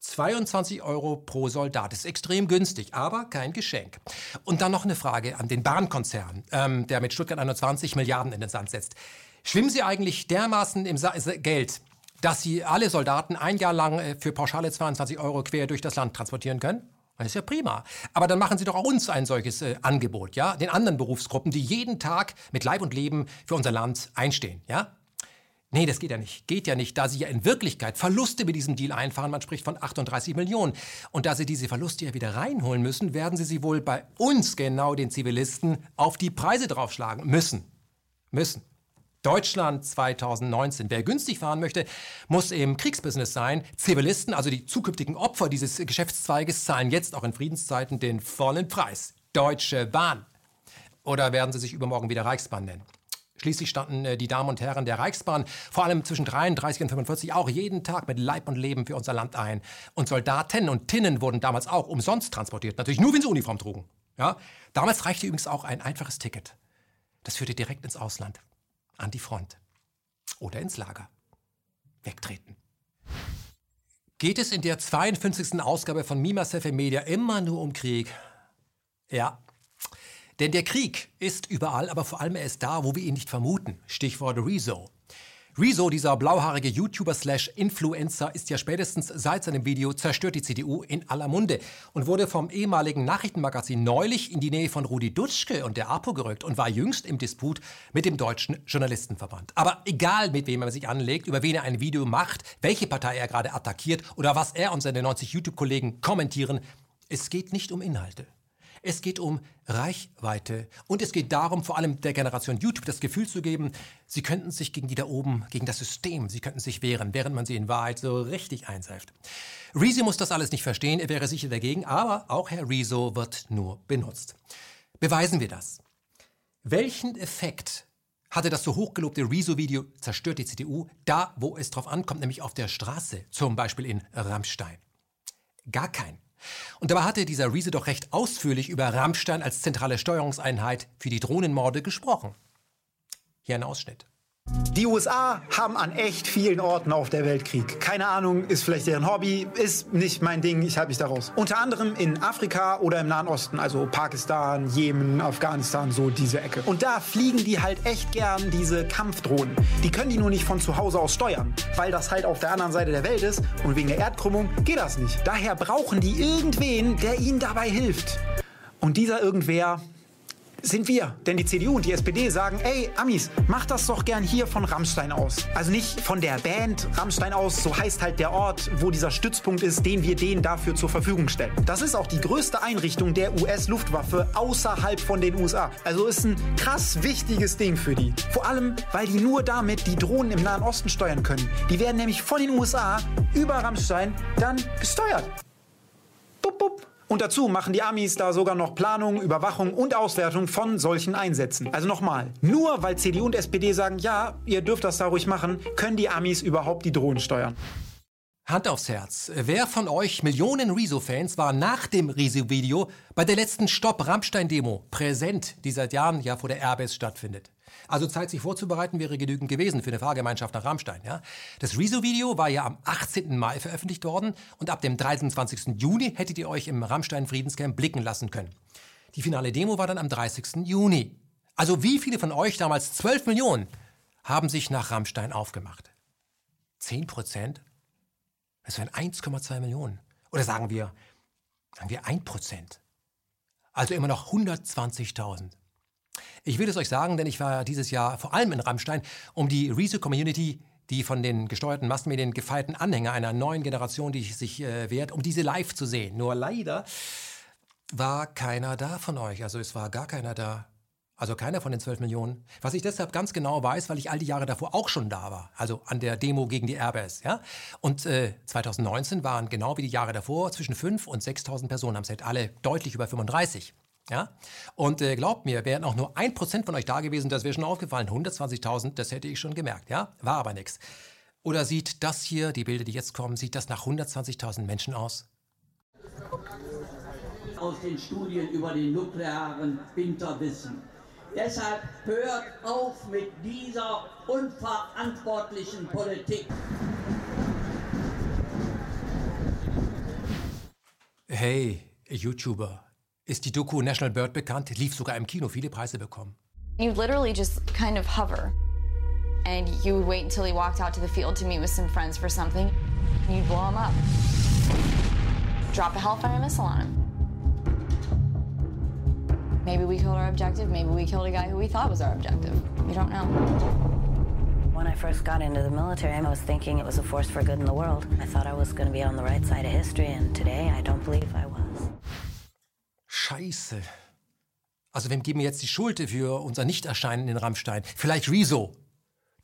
22 Euro pro Soldat. Das ist extrem günstig, aber kein Geschenk. Und dann noch eine Frage an den Bahnkonzern, ähm, der mit Stuttgart 21 Milliarden in den Sand setzt. Schwimmen Sie eigentlich dermaßen im Sa Geld, dass Sie alle Soldaten ein Jahr lang äh, für pauschale 22 Euro quer durch das Land transportieren können? Das ist ja prima. Aber dann machen Sie doch auch uns ein solches äh, Angebot, ja? Den anderen Berufsgruppen, die jeden Tag mit Leib und Leben für unser Land einstehen, ja? Nee, das geht ja nicht. Geht ja nicht, da Sie ja in Wirklichkeit Verluste mit diesem Deal einfahren. Man spricht von 38 Millionen. Und da Sie diese Verluste ja wieder reinholen müssen, werden Sie sie wohl bei uns, genau den Zivilisten, auf die Preise draufschlagen müssen. Müssen. Deutschland 2019. Wer günstig fahren möchte, muss im Kriegsbusiness sein. Zivilisten, also die zukünftigen Opfer dieses Geschäftszweiges, zahlen jetzt auch in Friedenszeiten den vollen Preis. Deutsche Bahn. Oder werden sie sich übermorgen wieder Reichsbahn nennen? Schließlich standen äh, die Damen und Herren der Reichsbahn vor allem zwischen 33 und 45 auch jeden Tag mit Leib und Leben für unser Land ein. Und Soldaten und Tinnen wurden damals auch umsonst transportiert. Natürlich nur, wenn sie Uniform trugen. Ja? Damals reichte übrigens auch ein einfaches Ticket. Das führte direkt ins Ausland. An die Front. Oder ins Lager. Wegtreten. Geht es in der 52. Ausgabe von Mima Sefe Media immer nur um Krieg? Ja, denn der Krieg ist überall, aber vor allem er ist da, wo wir ihn nicht vermuten. Stichwort Rezo. Rezo, dieser blauhaarige YouTuber-Influencer, ist ja spätestens seit seinem Video Zerstört die CDU in aller Munde und wurde vom ehemaligen Nachrichtenmagazin neulich in die Nähe von Rudi Dutschke und der APO gerückt und war jüngst im Disput mit dem Deutschen Journalistenverband. Aber egal, mit wem er sich anlegt, über wen er ein Video macht, welche Partei er gerade attackiert oder was er und seine 90 YouTube-Kollegen kommentieren, es geht nicht um Inhalte. Es geht um Reichweite und es geht darum, vor allem der Generation YouTube das Gefühl zu geben, sie könnten sich gegen die da oben, gegen das System, sie könnten sich wehren, während man sie in Wahrheit so richtig einseift. Rezo muss das alles nicht verstehen, er wäre sicher dagegen, aber auch Herr Rezo wird nur benutzt. Beweisen wir das. Welchen Effekt hatte das so hochgelobte Rezo-Video Zerstört die CDU da, wo es drauf ankommt, nämlich auf der Straße, zum Beispiel in Rammstein? Gar kein. Und dabei hatte dieser Riese doch recht ausführlich über Rammstein als zentrale Steuerungseinheit für die Drohnenmorde gesprochen. Hier ein Ausschnitt. Die USA haben an echt vielen Orten auf der Welt Krieg. Keine Ahnung, ist vielleicht deren Hobby, ist nicht mein Ding, ich halte mich da raus. Unter anderem in Afrika oder im Nahen Osten, also Pakistan, Jemen, Afghanistan, so diese Ecke. Und da fliegen die halt echt gern diese Kampfdrohnen. Die können die nur nicht von zu Hause aus steuern, weil das halt auf der anderen Seite der Welt ist und wegen der Erdkrümmung geht das nicht. Daher brauchen die irgendwen, der ihnen dabei hilft. Und dieser irgendwer sind wir. Denn die CDU und die SPD sagen, ey, Amis, macht das doch gern hier von Rammstein aus. Also nicht von der Band Rammstein aus, so heißt halt der Ort, wo dieser Stützpunkt ist, den wir denen dafür zur Verfügung stellen. Das ist auch die größte Einrichtung der US-Luftwaffe außerhalb von den USA. Also ist ein krass wichtiges Ding für die. Vor allem, weil die nur damit die Drohnen im Nahen Osten steuern können. Die werden nämlich von den USA über Rammstein dann gesteuert. Bup, bup. Und dazu machen die Amis da sogar noch Planung, Überwachung und Auswertung von solchen Einsätzen. Also nochmal, nur weil CDU und SPD sagen, ja, ihr dürft das da ruhig machen, können die Amis überhaupt die Drohnen steuern. Hand aufs Herz. Wer von euch Millionen Rezo-Fans war nach dem Rezo-Video bei der letzten Stopp-Rammstein-Demo präsent, die seit Jahren ja vor der Airbase stattfindet? Also Zeit, sich vorzubereiten, wäre genügend gewesen für eine Fahrgemeinschaft nach Rammstein. Ja? Das Rezo-Video war ja am 18. Mai veröffentlicht worden und ab dem 23. Juni hättet ihr euch im Rammstein-Friedenscamp blicken lassen können. Die finale Demo war dann am 30. Juni. Also wie viele von euch, damals 12 Millionen, haben sich nach Rammstein aufgemacht? 10 Prozent? Das wären 1,2 Millionen. Oder sagen wir, sagen wir 1 Prozent. Also immer noch 120.000. Ich will es euch sagen, denn ich war dieses Jahr vor allem in Rammstein, um die Rezo-Community, die von den gesteuerten Massenmedien gefeierten Anhänger einer neuen Generation, die sich äh, wehrt, um diese live zu sehen. Nur leider war keiner da von euch. Also es war gar keiner da. Also keiner von den 12 Millionen. Was ich deshalb ganz genau weiß, weil ich all die Jahre davor auch schon da war. Also an der Demo gegen die Airbus. Ja? Und äh, 2019 waren genau wie die Jahre davor zwischen 5.000 und 6.000 Personen am Set. Alle deutlich über 35. Ja? Und äh, glaubt mir, wären auch nur ein Prozent von euch da gewesen, das wäre schon aufgefallen. 120.000, das hätte ich schon gemerkt. Ja? War aber nichts. Oder sieht das hier, die Bilder, die jetzt kommen, sieht das nach 120.000 Menschen aus? Aus den Studien über den nuklearen Winter wissen. Deshalb hört auf mit dieser unverantwortlichen Politik. Hey, YouTuber, ist die Doku National Bird bekannt? Lief sogar im Kino, viele Preise bekommen. You'd literally just kind of hover. And you would wait until he walked out to the field to meet with some friends for something. And you'd blow him up. Drop a Hellfire missile on him. Maybe we killed our objective. Maybe we killed a guy who we thought was our objective. We don't know. When I first got into the military, I was thinking it was a force for good in the world. I thought I was going to be on the right side of history, and today I don't believe I was. Scheiße. Also wem geben wir jetzt die Schuld für unser Nichterscheinen in Rammstein? Vielleicht Rezo,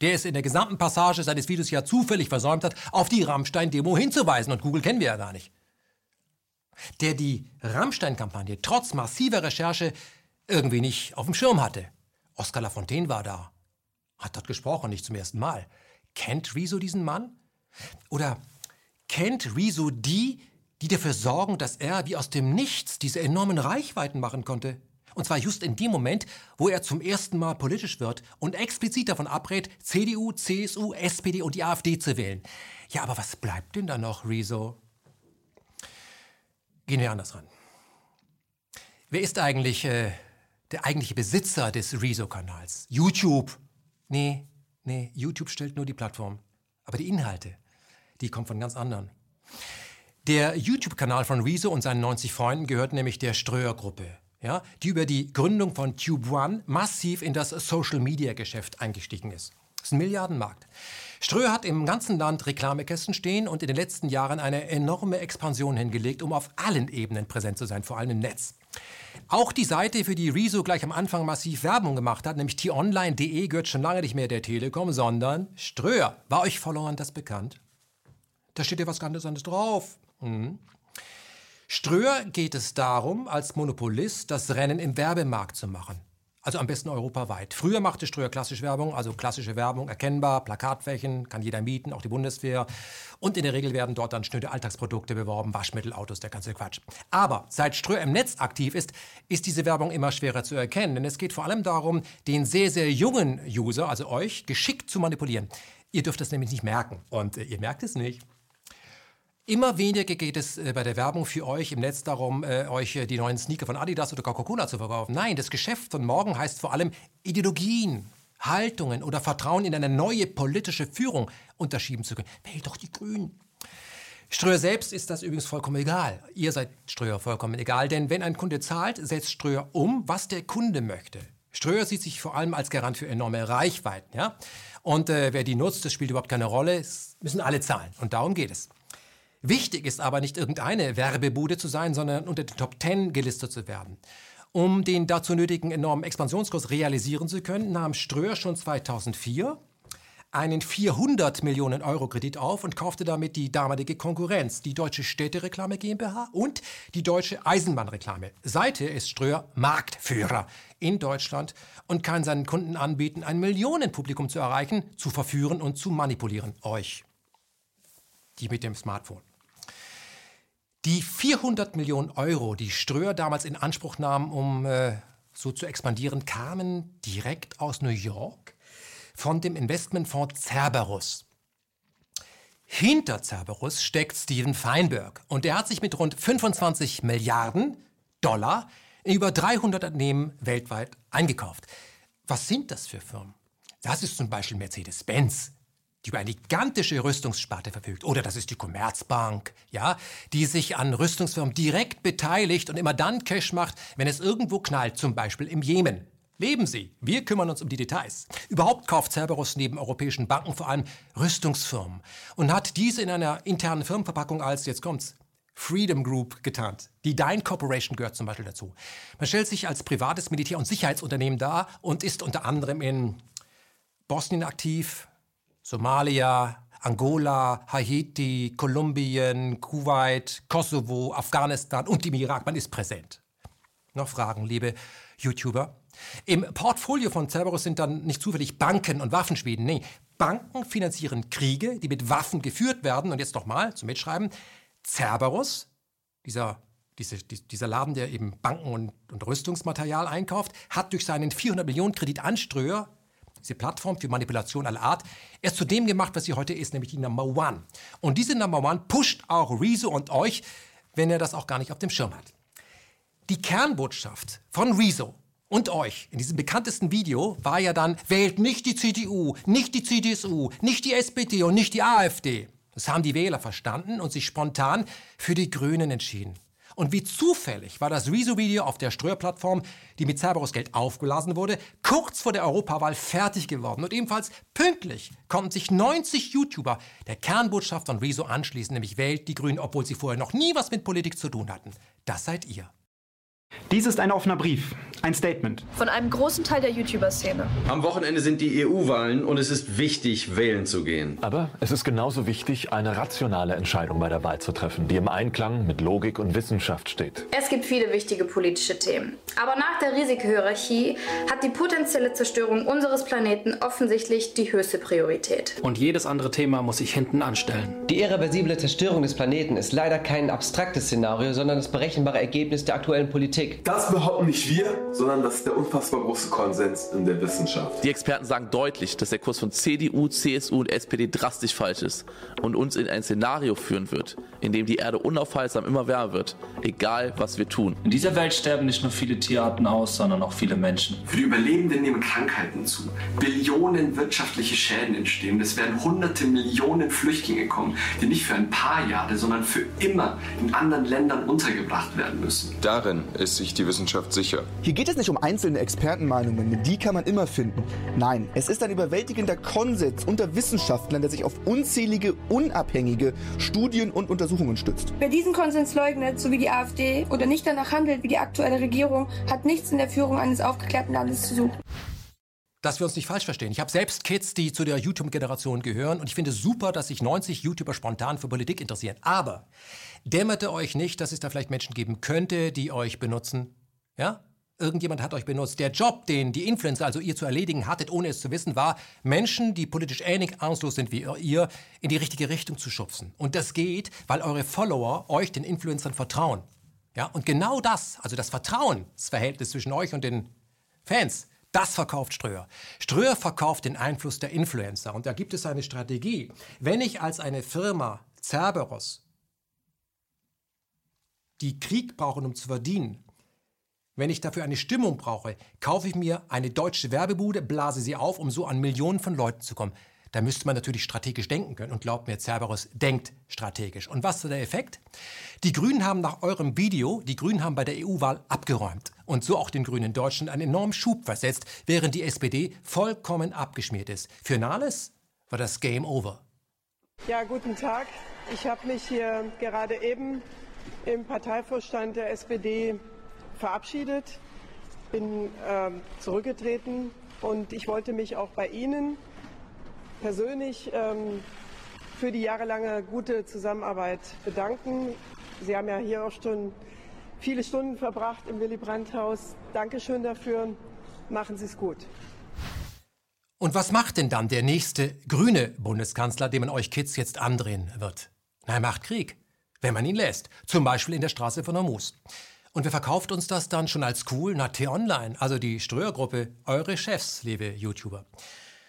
der es in der gesamten Passage seines Videos ja zufällig versäumt hat, auf die Rammstein-Demo hinzuweisen. Und Google kennen wir ja gar nicht. Der die Rammstein-Kampagne trotz massiver Recherche irgendwie nicht auf dem Schirm hatte. Oskar Lafontaine war da. Hat dort gesprochen, nicht zum ersten Mal. Kennt Rezo diesen Mann? Oder kennt Rezo die, die dafür sorgen, dass er wie aus dem Nichts diese enormen Reichweiten machen konnte. Und zwar just in dem Moment, wo er zum ersten Mal politisch wird und explizit davon abrät, CDU, CSU, SPD und die AfD zu wählen. Ja, aber was bleibt denn da noch, Rezo? Gehen wir anders ran. Wer ist eigentlich äh, der eigentliche Besitzer des Rezo-Kanals? YouTube. Nee, nee, YouTube stellt nur die Plattform. Aber die Inhalte, die kommen von ganz anderen. Der YouTube-Kanal von Rezo und seinen 90 Freunden gehört nämlich der Ströer-Gruppe, ja, die über die Gründung von Tube One massiv in das Social-Media-Geschäft eingestiegen ist. Das ist ein Milliardenmarkt. Ströer hat im ganzen Land Reklamekästen stehen und in den letzten Jahren eine enorme Expansion hingelegt, um auf allen Ebenen präsent zu sein, vor allem im Netz. Auch die Seite, für die Rezo gleich am Anfang massiv Werbung gemacht hat, nämlich t-online.de, gehört schon lange nicht mehr der Telekom, sondern Ströer. War euch Followern das bekannt? Da steht ja was ganz anderes drauf. Mhm. Ströer geht es darum, als Monopolist das Rennen im Werbemarkt zu machen. Also am besten europaweit. Früher machte Ströer klassische Werbung, also klassische Werbung, erkennbar, Plakatflächen, kann jeder mieten, auch die Bundeswehr. Und in der Regel werden dort dann schnöde Alltagsprodukte beworben, Waschmittel, Autos, der ganze Quatsch. Aber seit Ströer im Netz aktiv ist, ist diese Werbung immer schwerer zu erkennen. Denn es geht vor allem darum, den sehr, sehr jungen User, also euch, geschickt zu manipulieren. Ihr dürft das nämlich nicht merken. Und äh, ihr merkt es nicht. Immer weniger geht es äh, bei der Werbung für euch im Netz darum, äh, euch äh, die neuen Sneaker von Adidas oder Coca-Cola zu verkaufen. Nein, das Geschäft von morgen heißt vor allem Ideologien, Haltungen oder Vertrauen in eine neue politische Führung unterschieben zu können. Wählt doch die Grünen. Ströer selbst ist das übrigens vollkommen egal. Ihr seid Ströer vollkommen egal, denn wenn ein Kunde zahlt, setzt Ströer um, was der Kunde möchte. Ströer sieht sich vor allem als Garant für enorme Reichweiten. Ja? Und äh, wer die nutzt, das spielt überhaupt keine Rolle. Es müssen alle zahlen. Und darum geht es. Wichtig ist aber nicht irgendeine Werbebude zu sein, sondern unter den Top Ten gelistet zu werden. Um den dazu nötigen enormen Expansionskurs realisieren zu können, nahm Ströer schon 2004 einen 400 Millionen Euro Kredit auf und kaufte damit die damalige Konkurrenz, die Deutsche Städtereklame GmbH und die Deutsche Eisenbahnreklame. Seither ist Ströer Marktführer in Deutschland und kann seinen Kunden anbieten, ein Millionenpublikum zu erreichen, zu verführen und zu manipulieren. Euch. Die mit dem Smartphone. Die 400 Millionen Euro, die Ströer damals in Anspruch nahm, um äh, so zu expandieren, kamen direkt aus New York von dem Investmentfonds Cerberus. Hinter Cerberus steckt Steven Feinberg und der hat sich mit rund 25 Milliarden Dollar in über 300 Unternehmen weltweit eingekauft. Was sind das für Firmen? Das ist zum Beispiel Mercedes-Benz, über eine gigantische Rüstungssparte verfügt. Oder das ist die Commerzbank, ja, die sich an Rüstungsfirmen direkt beteiligt und immer dann Cash macht, wenn es irgendwo knallt, zum Beispiel im Jemen. Leben Sie. Wir kümmern uns um die Details. Überhaupt kauft Cerberus neben europäischen Banken vor allem Rüstungsfirmen und hat diese in einer internen Firmenverpackung als, jetzt kommt's, Freedom Group getarnt. Die Dine Corporation gehört zum Beispiel dazu. Man stellt sich als privates Militär- und Sicherheitsunternehmen dar und ist unter anderem in Bosnien aktiv, Somalia, Angola, Haiti, Kolumbien, Kuwait, Kosovo, Afghanistan und im Irak. Man ist präsent. Noch Fragen, liebe YouTuber? Im Portfolio von Cerberus sind dann nicht zufällig Banken und Waffenschmieden. Nee, Banken finanzieren Kriege, die mit Waffen geführt werden. Und jetzt nochmal zum Mitschreiben. Cerberus, dieser, diese, dieser Laden, der eben Banken und, und Rüstungsmaterial einkauft, hat durch seinen 400 Millionen Kredit Anströer, diese Plattform für Manipulation aller Art, erst zu dem gemacht, was sie heute ist, nämlich die Number One. Und diese Number One pusht auch Rezo und euch, wenn er das auch gar nicht auf dem Schirm hat. Die Kernbotschaft von Rezo und euch in diesem bekanntesten Video war ja dann, wählt nicht die CDU, nicht die CDSU, nicht die SPD und nicht die AfD. Das haben die Wähler verstanden und sich spontan für die Grünen entschieden. Und wie zufällig war das Rezo-Video auf der Ströer-Plattform, die mit Cerberus-Geld aufgelassen wurde, kurz vor der Europawahl fertig geworden. Und ebenfalls pünktlich konnten sich 90 YouTuber der Kernbotschaft von Rezo anschließen, nämlich wählt die Grünen, obwohl sie vorher noch nie was mit Politik zu tun hatten. Das seid ihr. Dies ist ein offener Brief, ein Statement. Von einem großen Teil der YouTuber-Szene. Am Wochenende sind die EU-Wahlen und es ist wichtig, wählen zu gehen. Aber es ist genauso wichtig, eine rationale Entscheidung bei der Wahl zu treffen, die im Einklang mit Logik und Wissenschaft steht. Es gibt viele wichtige politische Themen. Aber nach der Risikohierarchie hat die potenzielle Zerstörung unseres Planeten offensichtlich die höchste Priorität. Und jedes andere Thema muss sich hinten anstellen. Die irreversible Zerstörung des Planeten ist leider kein abstraktes Szenario, sondern das berechenbare Ergebnis der aktuellen Politik. Das behaupten nicht wir, sondern das ist der unfassbar große Konsens in der Wissenschaft. Die Experten sagen deutlich, dass der Kurs von CDU, CSU und SPD drastisch falsch ist und uns in ein Szenario führen wird, in dem die Erde unaufhaltsam immer wärmer wird, egal was wir tun. In dieser Welt sterben nicht nur viele Tierarten aus, sondern auch viele Menschen. Für die Überlebenden nehmen Krankheiten zu. Billionen wirtschaftliche Schäden entstehen. Es werden hunderte Millionen Flüchtlinge kommen, die nicht für ein paar Jahre, sondern für immer in anderen Ländern untergebracht werden müssen. Darin ist sich die Wissenschaft sicher. Hier geht es nicht um einzelne Expertenmeinungen, die kann man immer finden. Nein, es ist ein überwältigender Konsens unter Wissenschaftlern, der sich auf unzählige, unabhängige Studien und Untersuchungen stützt. Wer diesen Konsens leugnet, so wie die AfD, oder nicht danach handelt wie die aktuelle Regierung, hat nichts in der Führung eines aufgeklärten Landes zu suchen dass wir uns nicht falsch verstehen. Ich habe selbst Kids, die zu der YouTube-Generation gehören und ich finde es super, dass sich 90 YouTuber spontan für Politik interessieren. Aber dämmerte euch nicht, dass es da vielleicht Menschen geben könnte, die euch benutzen? Ja? Irgendjemand hat euch benutzt. Der Job, den die Influencer, also ihr zu erledigen hattet, ohne es zu wissen, war, Menschen, die politisch ähnlich angstlos sind wie ihr, in die richtige Richtung zu schubsen. Und das geht, weil eure Follower euch, den Influencern, vertrauen. Ja? Und genau das, also das Vertrauensverhältnis zwischen euch und den Fans, das verkauft Ströer. Ströer verkauft den Einfluss der Influencer. Und da gibt es eine Strategie. Wenn ich als eine Firma Cerberus die Krieg brauche, um zu verdienen, wenn ich dafür eine Stimmung brauche, kaufe ich mir eine deutsche Werbebude, blase sie auf, um so an Millionen von Leuten zu kommen. Da müsste man natürlich strategisch denken können. Und glaubt mir, Cerberus denkt strategisch. Und was ist der Effekt? Die Grünen haben nach eurem Video, die Grünen haben bei der EU-Wahl abgeräumt. Und so auch den Grünen in Deutschland einen enormen Schub versetzt, während die SPD vollkommen abgeschmiert ist. Für Nahles war das Game Over. Ja, guten Tag. Ich habe mich hier gerade eben im Parteivorstand der SPD verabschiedet, bin äh, zurückgetreten und ich wollte mich auch bei Ihnen persönlich ähm, für die jahrelange gute Zusammenarbeit bedanken. Sie haben ja hier auch schon viele Stunden verbracht im Willy Brandt-Haus. Dankeschön dafür. Machen Sie es gut. Und was macht denn dann der nächste grüne Bundeskanzler, dem man euch Kids jetzt andrehen wird? Er macht Krieg, wenn man ihn lässt. Zum Beispiel in der Straße von Hormuz. Und wer verkauft uns das dann schon als cool? Na, T-Online, also die Ströer-Gruppe, eure Chefs, liebe YouTuber.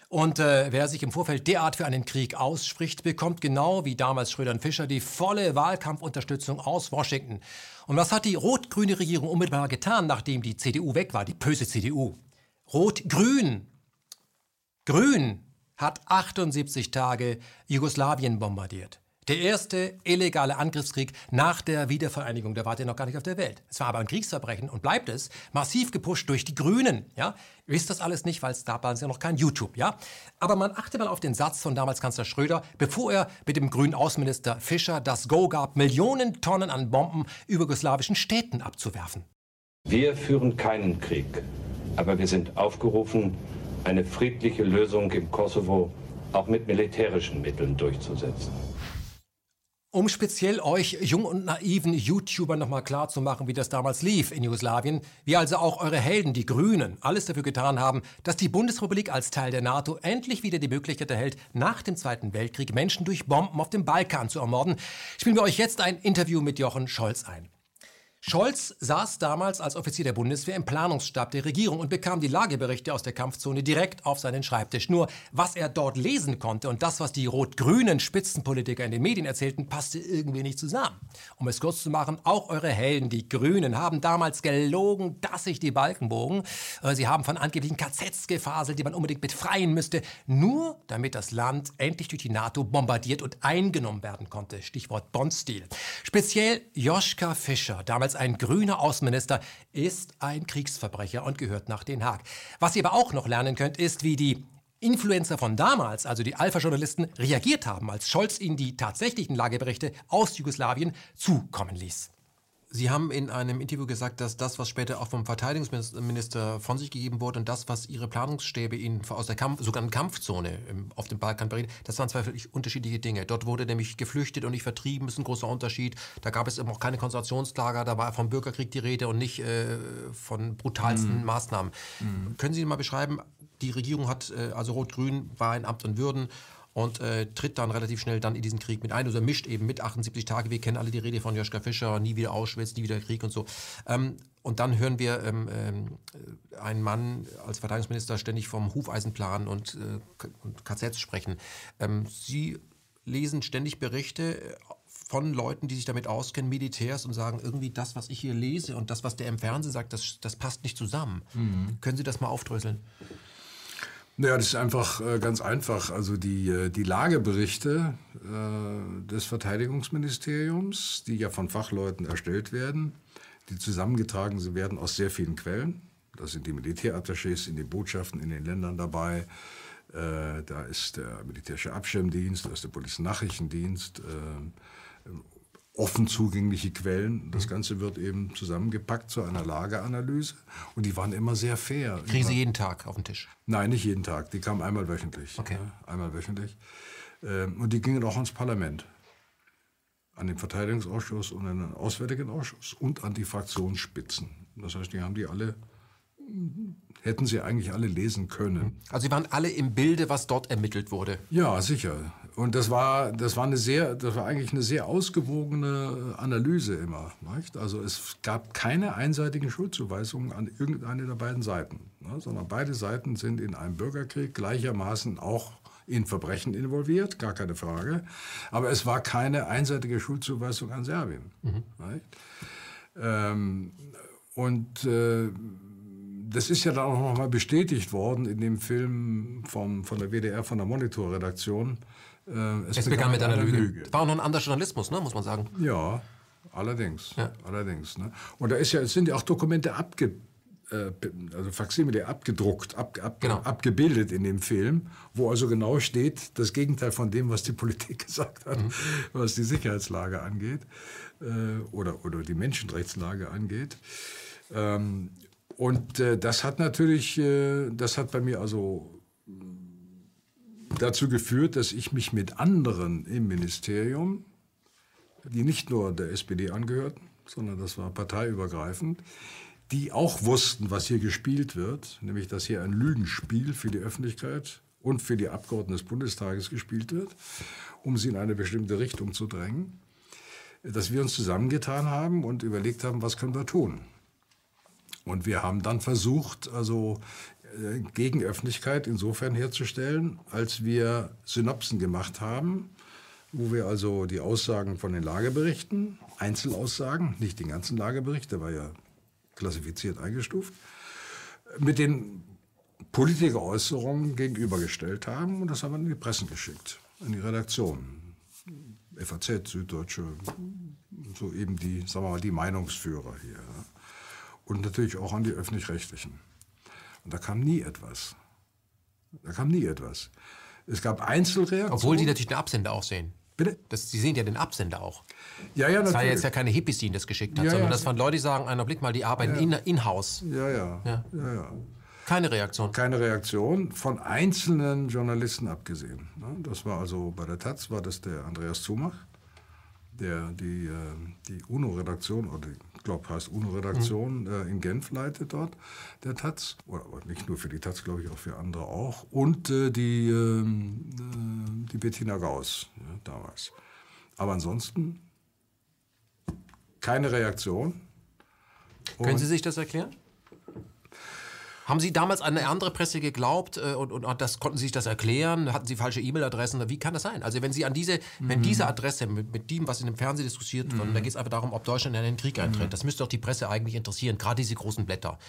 Und äh, wer sich im Vorfeld derart für einen Krieg ausspricht, bekommt genau wie damals Schröder und Fischer die volle Wahlkampfunterstützung aus Washington. Und was hat die rot-grüne Regierung unmittelbar getan, nachdem die CDU weg war, die böse CDU? Rot-grün. Grün hat 78 Tage Jugoslawien bombardiert. Der erste illegale Angriffskrieg nach der Wiedervereinigung, der war ja noch gar nicht auf der Welt. Es war aber ein Kriegsverbrechen und bleibt es, massiv gepusht durch die Grünen. Ja? Ihr wisst das alles nicht, weil es da war ja noch kein YouTube. Ja? Aber man achte mal auf den Satz von damals Kanzler Schröder, bevor er mit dem grünen Außenminister Fischer das Go gab, Millionen Tonnen an Bomben über jugoslawischen Städten abzuwerfen. Wir führen keinen Krieg, aber wir sind aufgerufen, eine friedliche Lösung im Kosovo auch mit militärischen Mitteln durchzusetzen. Um speziell euch jung und naiven YouTubern nochmal klarzumachen, wie das damals lief in Jugoslawien, wie also auch eure Helden, die Grünen, alles dafür getan haben, dass die Bundesrepublik als Teil der NATO endlich wieder die Möglichkeit erhält, nach dem Zweiten Weltkrieg Menschen durch Bomben auf dem Balkan zu ermorden, spielen wir euch jetzt ein Interview mit Jochen Scholz ein. Scholz saß damals als Offizier der Bundeswehr im Planungsstab der Regierung und bekam die Lageberichte aus der Kampfzone direkt auf seinen Schreibtisch. Nur was er dort lesen konnte und das, was die rot-grünen Spitzenpolitiker in den Medien erzählten, passte irgendwie nicht zusammen. Um es kurz zu machen, auch eure Helden, die Grünen, haben damals gelogen, dass sich die Balken bogen. Äh, sie haben von angeblichen KZs gefaselt, die man unbedingt befreien müsste, nur damit das Land endlich durch die NATO bombardiert und eingenommen werden konnte. Stichwort Bondstil. Speziell Joschka Fischer, damals als ein grüner Außenminister, ist ein Kriegsverbrecher und gehört nach Den Haag. Was ihr aber auch noch lernen könnt, ist, wie die Influencer von damals, also die Alpha-Journalisten, reagiert haben, als Scholz ihnen die tatsächlichen Lageberichte aus Jugoslawien zukommen ließ. Sie haben in einem Interview gesagt, dass das, was später auch vom Verteidigungsminister von sich gegeben wurde und das, was Ihre Planungsstäbe Ihnen aus der Kampf, sogenannten Kampfzone auf dem Balkan berichten, das waren zwei völlig unterschiedliche Dinge. Dort wurde nämlich geflüchtet und nicht vertrieben, ist ein großer Unterschied. Da gab es eben auch keine Konzentrationslager, da war vom Bürgerkrieg die Rede und nicht äh, von brutalsten mhm. Maßnahmen. Mhm. Können Sie mal beschreiben, die Regierung hat, äh, also Rot-Grün war in Amt und Würden und äh, tritt dann relativ schnell dann in diesen Krieg mit ein oder mischt eben mit 78 Tage. Wir kennen alle die Rede von Joschka Fischer, nie wieder Auschwitz, nie wieder Krieg und so. Ähm, und dann hören wir ähm, äh, einen Mann als Verteidigungsminister ständig vom Hufeisenplan und, äh, und KZs sprechen. Ähm, Sie lesen ständig Berichte von Leuten, die sich damit auskennen, Militärs, und sagen, irgendwie das, was ich hier lese und das, was der im Fernsehen sagt, das, das passt nicht zusammen. Mhm. Können Sie das mal aufdröseln? Naja, das ist einfach äh, ganz einfach. Also die, äh, die Lageberichte äh, des Verteidigungsministeriums, die ja von Fachleuten erstellt werden, die zusammengetragen werden aus sehr vielen Quellen. Da sind die Militärattachés in den Botschaften in den Ländern dabei. Äh, da ist der militärische Abschirmdienst, da ist der Polizeionachrichtendienst, äh, offen zugängliche Quellen. Das mhm. Ganze wird eben zusammengepackt zu einer Lageanalyse. Und die waren immer sehr fair. Kriegen Sie jeden Tag auf den Tisch? Nein, nicht jeden Tag. Die kamen einmal wöchentlich. Okay. Ja, einmal wöchentlich. Ähm, und die gingen auch ans Parlament. An den Verteidigungsausschuss und an den Auswärtigen Ausschuss und an die Fraktionsspitzen. Das heißt, die haben die alle hätten sie eigentlich alle lesen können. Also sie waren alle im Bilde, was dort ermittelt wurde. Ja, sicher. Und das war, das war eine sehr, das war eigentlich eine sehr ausgewogene Analyse immer. Nicht? Also es gab keine einseitigen Schuldzuweisungen an irgendeine der beiden Seiten, ne? sondern beide Seiten sind in einem Bürgerkrieg gleichermaßen auch in Verbrechen involviert, gar keine Frage. Aber es war keine einseitige Schuldzuweisung an Serbien. Mhm. Ähm, und äh, das ist ja dann auch nochmal bestätigt worden in dem Film vom, von der WDR, von der Monitorredaktion. Äh, es, es, begann, begann mit, einer, einer Lüge. Lüge. War auch noch ein anderer Journalismus, ne, muss man sagen. Ja, allerdings. Ja. allerdings ne? Und da ist ja, es sind ja auch Dokumente abge, äh, also Faximile abgedruckt, ab, ab, genau. abgebildet in dem Film, wo also genau steht, das Gegenteil von dem, was die Politik [laughs] gesagt hat, mhm. was die Sicherheitslage angeht äh, oder, oder die Menschenrechtslage angeht. Ähm, und äh, das hat natürlich, äh, das hat bei mir also dazu geführt, dass ich mich mit anderen im Ministerium, die nicht nur der SPD angehörten, sondern das war parteiübergreifend, die auch wussten, was hier gespielt wird, nämlich dass hier ein Lügenspiel für die Öffentlichkeit und für die Abgeordneten des Bundestages gespielt wird, um sie in eine bestimmte Richtung zu drängen, dass wir uns zusammengetan haben und überlegt haben, was können wir tun. Und wir haben dann versucht, also äh, Gegenöffentlichkeit insofern herzustellen, als wir Synopsen gemacht haben, wo wir also die Aussagen von den Lageberichten, Einzelaussagen, nicht den ganzen Lagebericht, der war ja klassifiziert eingestuft, mit den Politikeräußerungen gegenübergestellt haben. Und das haben wir in die Pressen geschickt, in die Redaktion. FAZ, Süddeutsche, so eben die, sagen wir mal, die Meinungsführer hier. Und natürlich auch an die Öffentlich-Rechtlichen. Und da kam nie etwas. Da kam nie etwas. Es gab Einzelreaktionen. Obwohl die natürlich den Absender auch sehen. Bitte? Das, Sie sehen ja den Absender auch. Ja, ja, natürlich. Das war jetzt ja keine Hippies, die ihn das geschickt hat, ja, sondern ja. das waren Leute, die sagen, einer Blick mal, die arbeiten ja. in-house. In ja, ja, ja. ja, ja. Keine Reaktion. Keine Reaktion, von einzelnen Journalisten abgesehen. Das war also bei der Taz war das der Andreas Zumach, der die, äh, die UNO-Redaktion oder die ich glaube, heißt UNO-Redaktion mhm. äh, in Genf leitet dort, der Taz. Oder, nicht nur für die Taz, glaube ich, auch für andere auch. Und äh, die, ähm, äh, die Bettina Gauss ja, damals. Aber ansonsten keine Reaktion. Können Sie sich das erklären? Haben Sie damals an eine andere Presse geglaubt äh, und, und das, konnten Sie sich das erklären? Hatten Sie falsche E-Mail-Adressen? Wie kann das sein? Also wenn Sie an diese, mhm. wenn diese Adresse mit, mit dem, was in dem Fernsehen diskutiert wird, mhm. da geht es einfach darum, ob Deutschland in einen Krieg eintritt. Mhm. Das müsste doch die Presse eigentlich interessieren, gerade diese großen Blätter.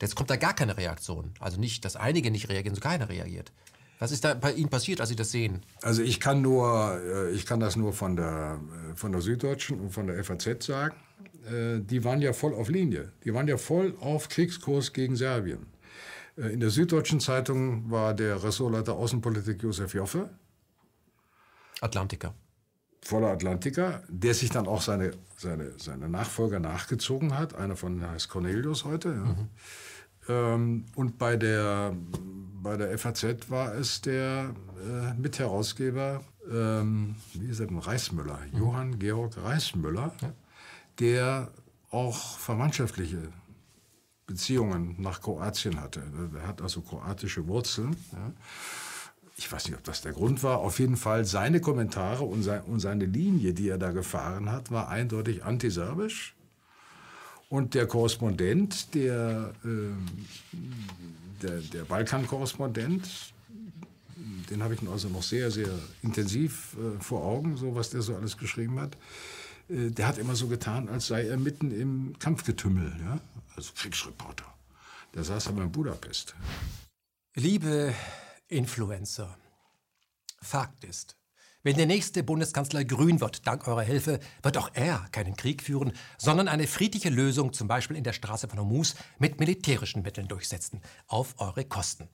Jetzt kommt da gar keine Reaktion. Also nicht, dass einige nicht reagieren, sondern keiner reagiert. Was ist da bei Ihnen passiert, als Sie das sehen? Also ich kann nur, äh, ich kann das nur von der, äh, von der Süddeutschen und von der FAZ sagen. Die waren ja voll auf Linie. Die waren ja voll auf Kriegskurs gegen Serbien. Äh, in der Süddeutschen Zeitung war der Ressortleiter Außenpolitik Josef Joffe. Atlantiker. Voller Atlantiker, der sich dann auch seine, seine, seine Nachfolger nachgezogen hat. Einer von heißt Cornelius heute. Ja. Mhm. Ähm, und bei der, bei der FAZ war es der äh, Mitherausgeber, ähm, wie ist er denn, Reismüller, mhm. Johann Georg Reismüller, ja. der auch verwandtschaftliche Beziehungen nach Kroatien hatte. Er hat also kroatische Wurzeln. Ich weiß nicht, ob das der Grund war. Auf jeden Fall seine Kommentare und seine Linie, die er da gefahren hat, war eindeutig antiserbisch. Und der Korrespondent, der, äh, der, der Balkan-Korrespondent, den habe ich also noch sehr, sehr intensiv äh, vor Augen, so was der so alles geschrieben hat. Äh, der hat immer so getan, als sei er mitten im Kampfgetümmel. Ja? Also Kriegsreporter. Der saß aber in Budapest. Liebe Influencer, Fakt ist, wenn der nächste Bundeskanzler grün wird, dank eurer Hilfe, wird auch er keinen Krieg führen, sondern eine friedliche Lösung, zum Beispiel in der Straße von Hormuz, mit militärischen Mitteln durchsetzen, auf eure Kosten.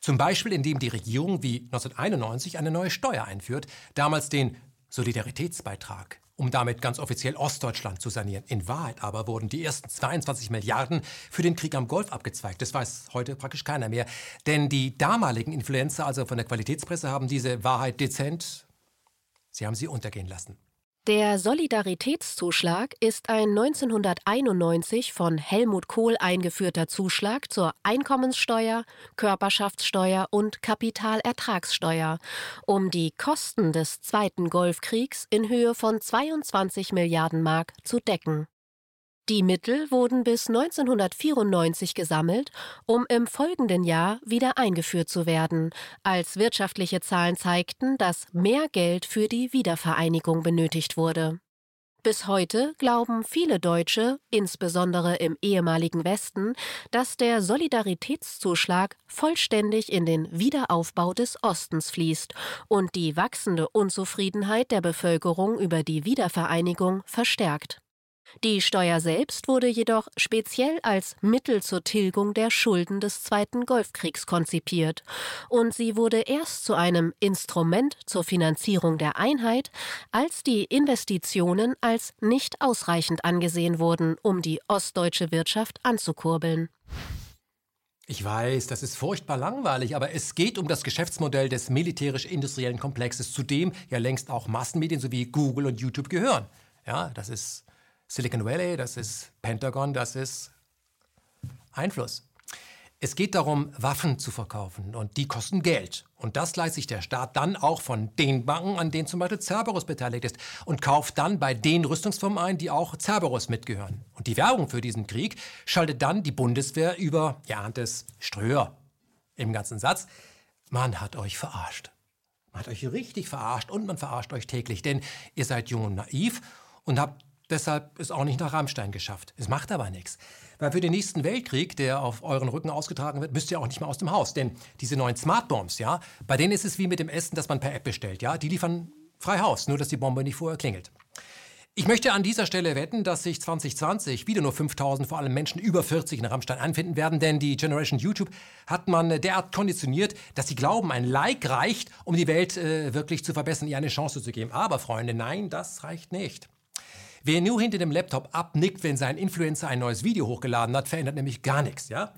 Zum Beispiel, indem die Regierung wie 1991 eine neue Steuer einführt, damals den Solidaritätsbeitrag um damit ganz offiziell Ostdeutschland zu sanieren. In Wahrheit aber wurden die ersten 22 Milliarden für den Krieg am Golf abgezweigt. Das weiß heute praktisch keiner mehr. Denn die damaligen Influencer, also von der Qualitätspresse, haben diese Wahrheit dezent, sie haben sie untergehen lassen. Der Solidaritätszuschlag ist ein 1991 von Helmut Kohl eingeführter Zuschlag zur Einkommenssteuer, Körperschaftssteuer und Kapitalertragssteuer, um die Kosten des Zweiten Golfkriegs in Höhe von 22 Milliarden Mark zu decken. Die Mittel wurden bis 1994 gesammelt, um im folgenden Jahr wieder eingeführt zu werden, als wirtschaftliche Zahlen zeigten, dass mehr Geld für die Wiedervereinigung benötigt wurde. Bis heute glauben viele Deutsche, insbesondere im ehemaligen Westen, dass der Solidaritätszuschlag vollständig in den Wiederaufbau des Ostens fließt und die wachsende Unzufriedenheit der Bevölkerung über die Wiedervereinigung verstärkt. Die Steuer selbst wurde jedoch speziell als Mittel zur Tilgung der Schulden des Zweiten Golfkriegs konzipiert, und sie wurde erst zu einem Instrument zur Finanzierung der Einheit, als die Investitionen als nicht ausreichend angesehen wurden, um die ostdeutsche Wirtschaft anzukurbeln. Ich weiß, das ist furchtbar langweilig, aber es geht um das Geschäftsmodell des militärisch-industriellen Komplexes, zu dem ja längst auch Massenmedien sowie Google und YouTube gehören. Ja, das ist Silicon Valley, das ist Pentagon, das ist Einfluss. Es geht darum, Waffen zu verkaufen und die kosten Geld. Und das leiht sich der Staat dann auch von den Banken, an denen zum Beispiel Cerberus beteiligt ist und kauft dann bei den Rüstungsfirmen ein, die auch Cerberus mitgehören. Und die Werbung für diesen Krieg schaltet dann die Bundeswehr über, ja, das Ströer im ganzen Satz. Man hat euch verarscht. Man hat euch richtig verarscht und man verarscht euch täglich, denn ihr seid jung und naiv und habt deshalb es auch nicht nach Rammstein geschafft. Es macht aber nichts. Weil für den nächsten Weltkrieg, der auf euren Rücken ausgetragen wird, müsst ihr auch nicht mehr aus dem Haus. Denn diese neuen Smartbombs, ja, bei denen ist es wie mit dem Essen, das man per App bestellt. Ja, die liefern frei Haus, nur dass die Bombe nicht vorher klingelt. Ich möchte an dieser Stelle wetten, dass sich 2020 wieder nur 5000, vor allem Menschen über 40 in Rammstein anfinden werden, denn die Generation YouTube hat man derart konditioniert, dass sie glauben, ein Like reicht, um die Welt äh, wirklich zu verbessern, ihr eine Chance zu geben. Aber Freunde, nein, das reicht nicht. Wer nur hinter dem Laptop abnickt, wenn sein Influencer ein neues Video hochgeladen hat, verändert nämlich gar nichts, ja?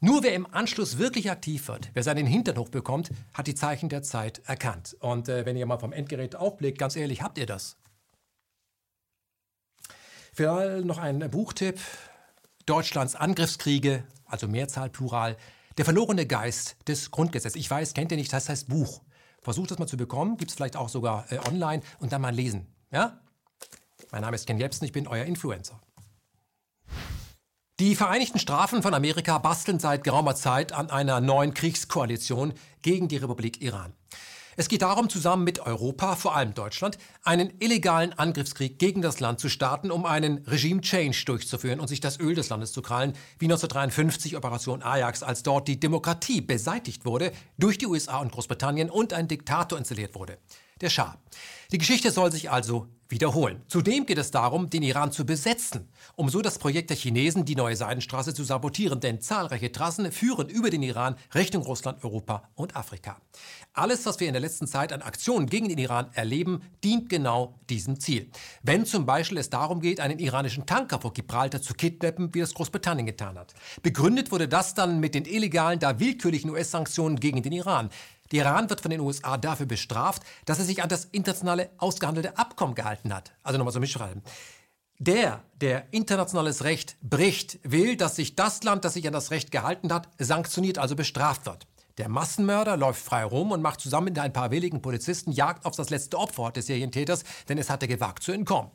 Nur wer im Anschluss wirklich aktiv wird, wer seinen Hintern hochbekommt, hat die Zeichen der Zeit erkannt. Und äh, wenn ihr mal vom Endgerät aufblickt, ganz ehrlich, habt ihr das? Vielleicht noch ein Buchtipp. Deutschlands Angriffskriege, also Mehrzahl, Plural. Der verlorene Geist des Grundgesetzes. Ich weiß, kennt ihr nicht, das heißt Buch. Versucht das mal zu bekommen, gibt es vielleicht auch sogar äh, online und dann mal lesen. Ja? Mein Name ist Ken Jebsen, ich bin euer Influencer. Die Vereinigten Strafen von Amerika basteln seit geraumer Zeit an einer neuen Kriegskoalition gegen die Republik Iran. Es geht darum, zusammen mit Europa, vor allem Deutschland, einen illegalen Angriffskrieg gegen das Land zu starten, um einen Regime-Change durchzuführen und sich das Öl des Landes zu krallen, wie 1953 Operation Ajax, als dort die Demokratie beseitigt wurde durch die USA und Großbritannien und ein Diktator installiert wurde, der Schah. Die Geschichte soll sich also wiederholen. Zudem geht es darum, den Iran zu besetzen, um so das Projekt der Chinesen, die neue Seidenstraße, zu sabotieren. Denn zahlreiche Trassen führen über den Iran Richtung Russland, Europa und Afrika. Alles, was wir in der letzten Zeit an Aktionen gegen den Iran erleben, dient genau diesem Ziel. Wenn zum Beispiel es darum geht, einen iranischen Tanker vor Gibraltar zu kidnappen, wie es Großbritannien getan hat. Begründet wurde das dann mit den illegalen, da willkürlichen US-Sanktionen gegen den Iran. Der Iran wird von den USA dafür bestraft, dass er sich an das internationale ausgehandelte Abkommen gehalten hat. Also nochmal so mitschreiben. Der, der internationales Recht bricht, will, dass sich das Land, das sich an das Recht gehalten hat, sanktioniert, also bestraft wird. Der Massenmörder läuft frei rum und macht zusammen mit ein paar wenigen Polizisten Jagd auf das letzte Opfer des Serientäters, denn es hatte gewagt zu entkommen.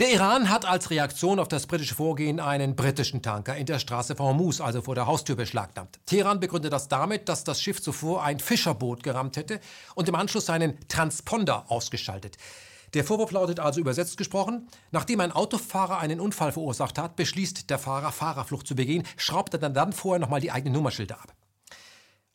Der Iran hat als Reaktion auf das britische Vorgehen einen britischen Tanker in der Straße von Hormuz, also vor der Haustür, beschlagnahmt. Teheran begründet das damit, dass das Schiff zuvor ein Fischerboot gerammt hätte und im Anschluss seinen Transponder ausgeschaltet. Der Vorwurf lautet also übersetzt gesprochen, nachdem ein Autofahrer einen Unfall verursacht hat, beschließt der Fahrer, Fahrerflucht zu begehen, schraubt er dann, dann vorher nochmal die eigenen Nummerschilder ab.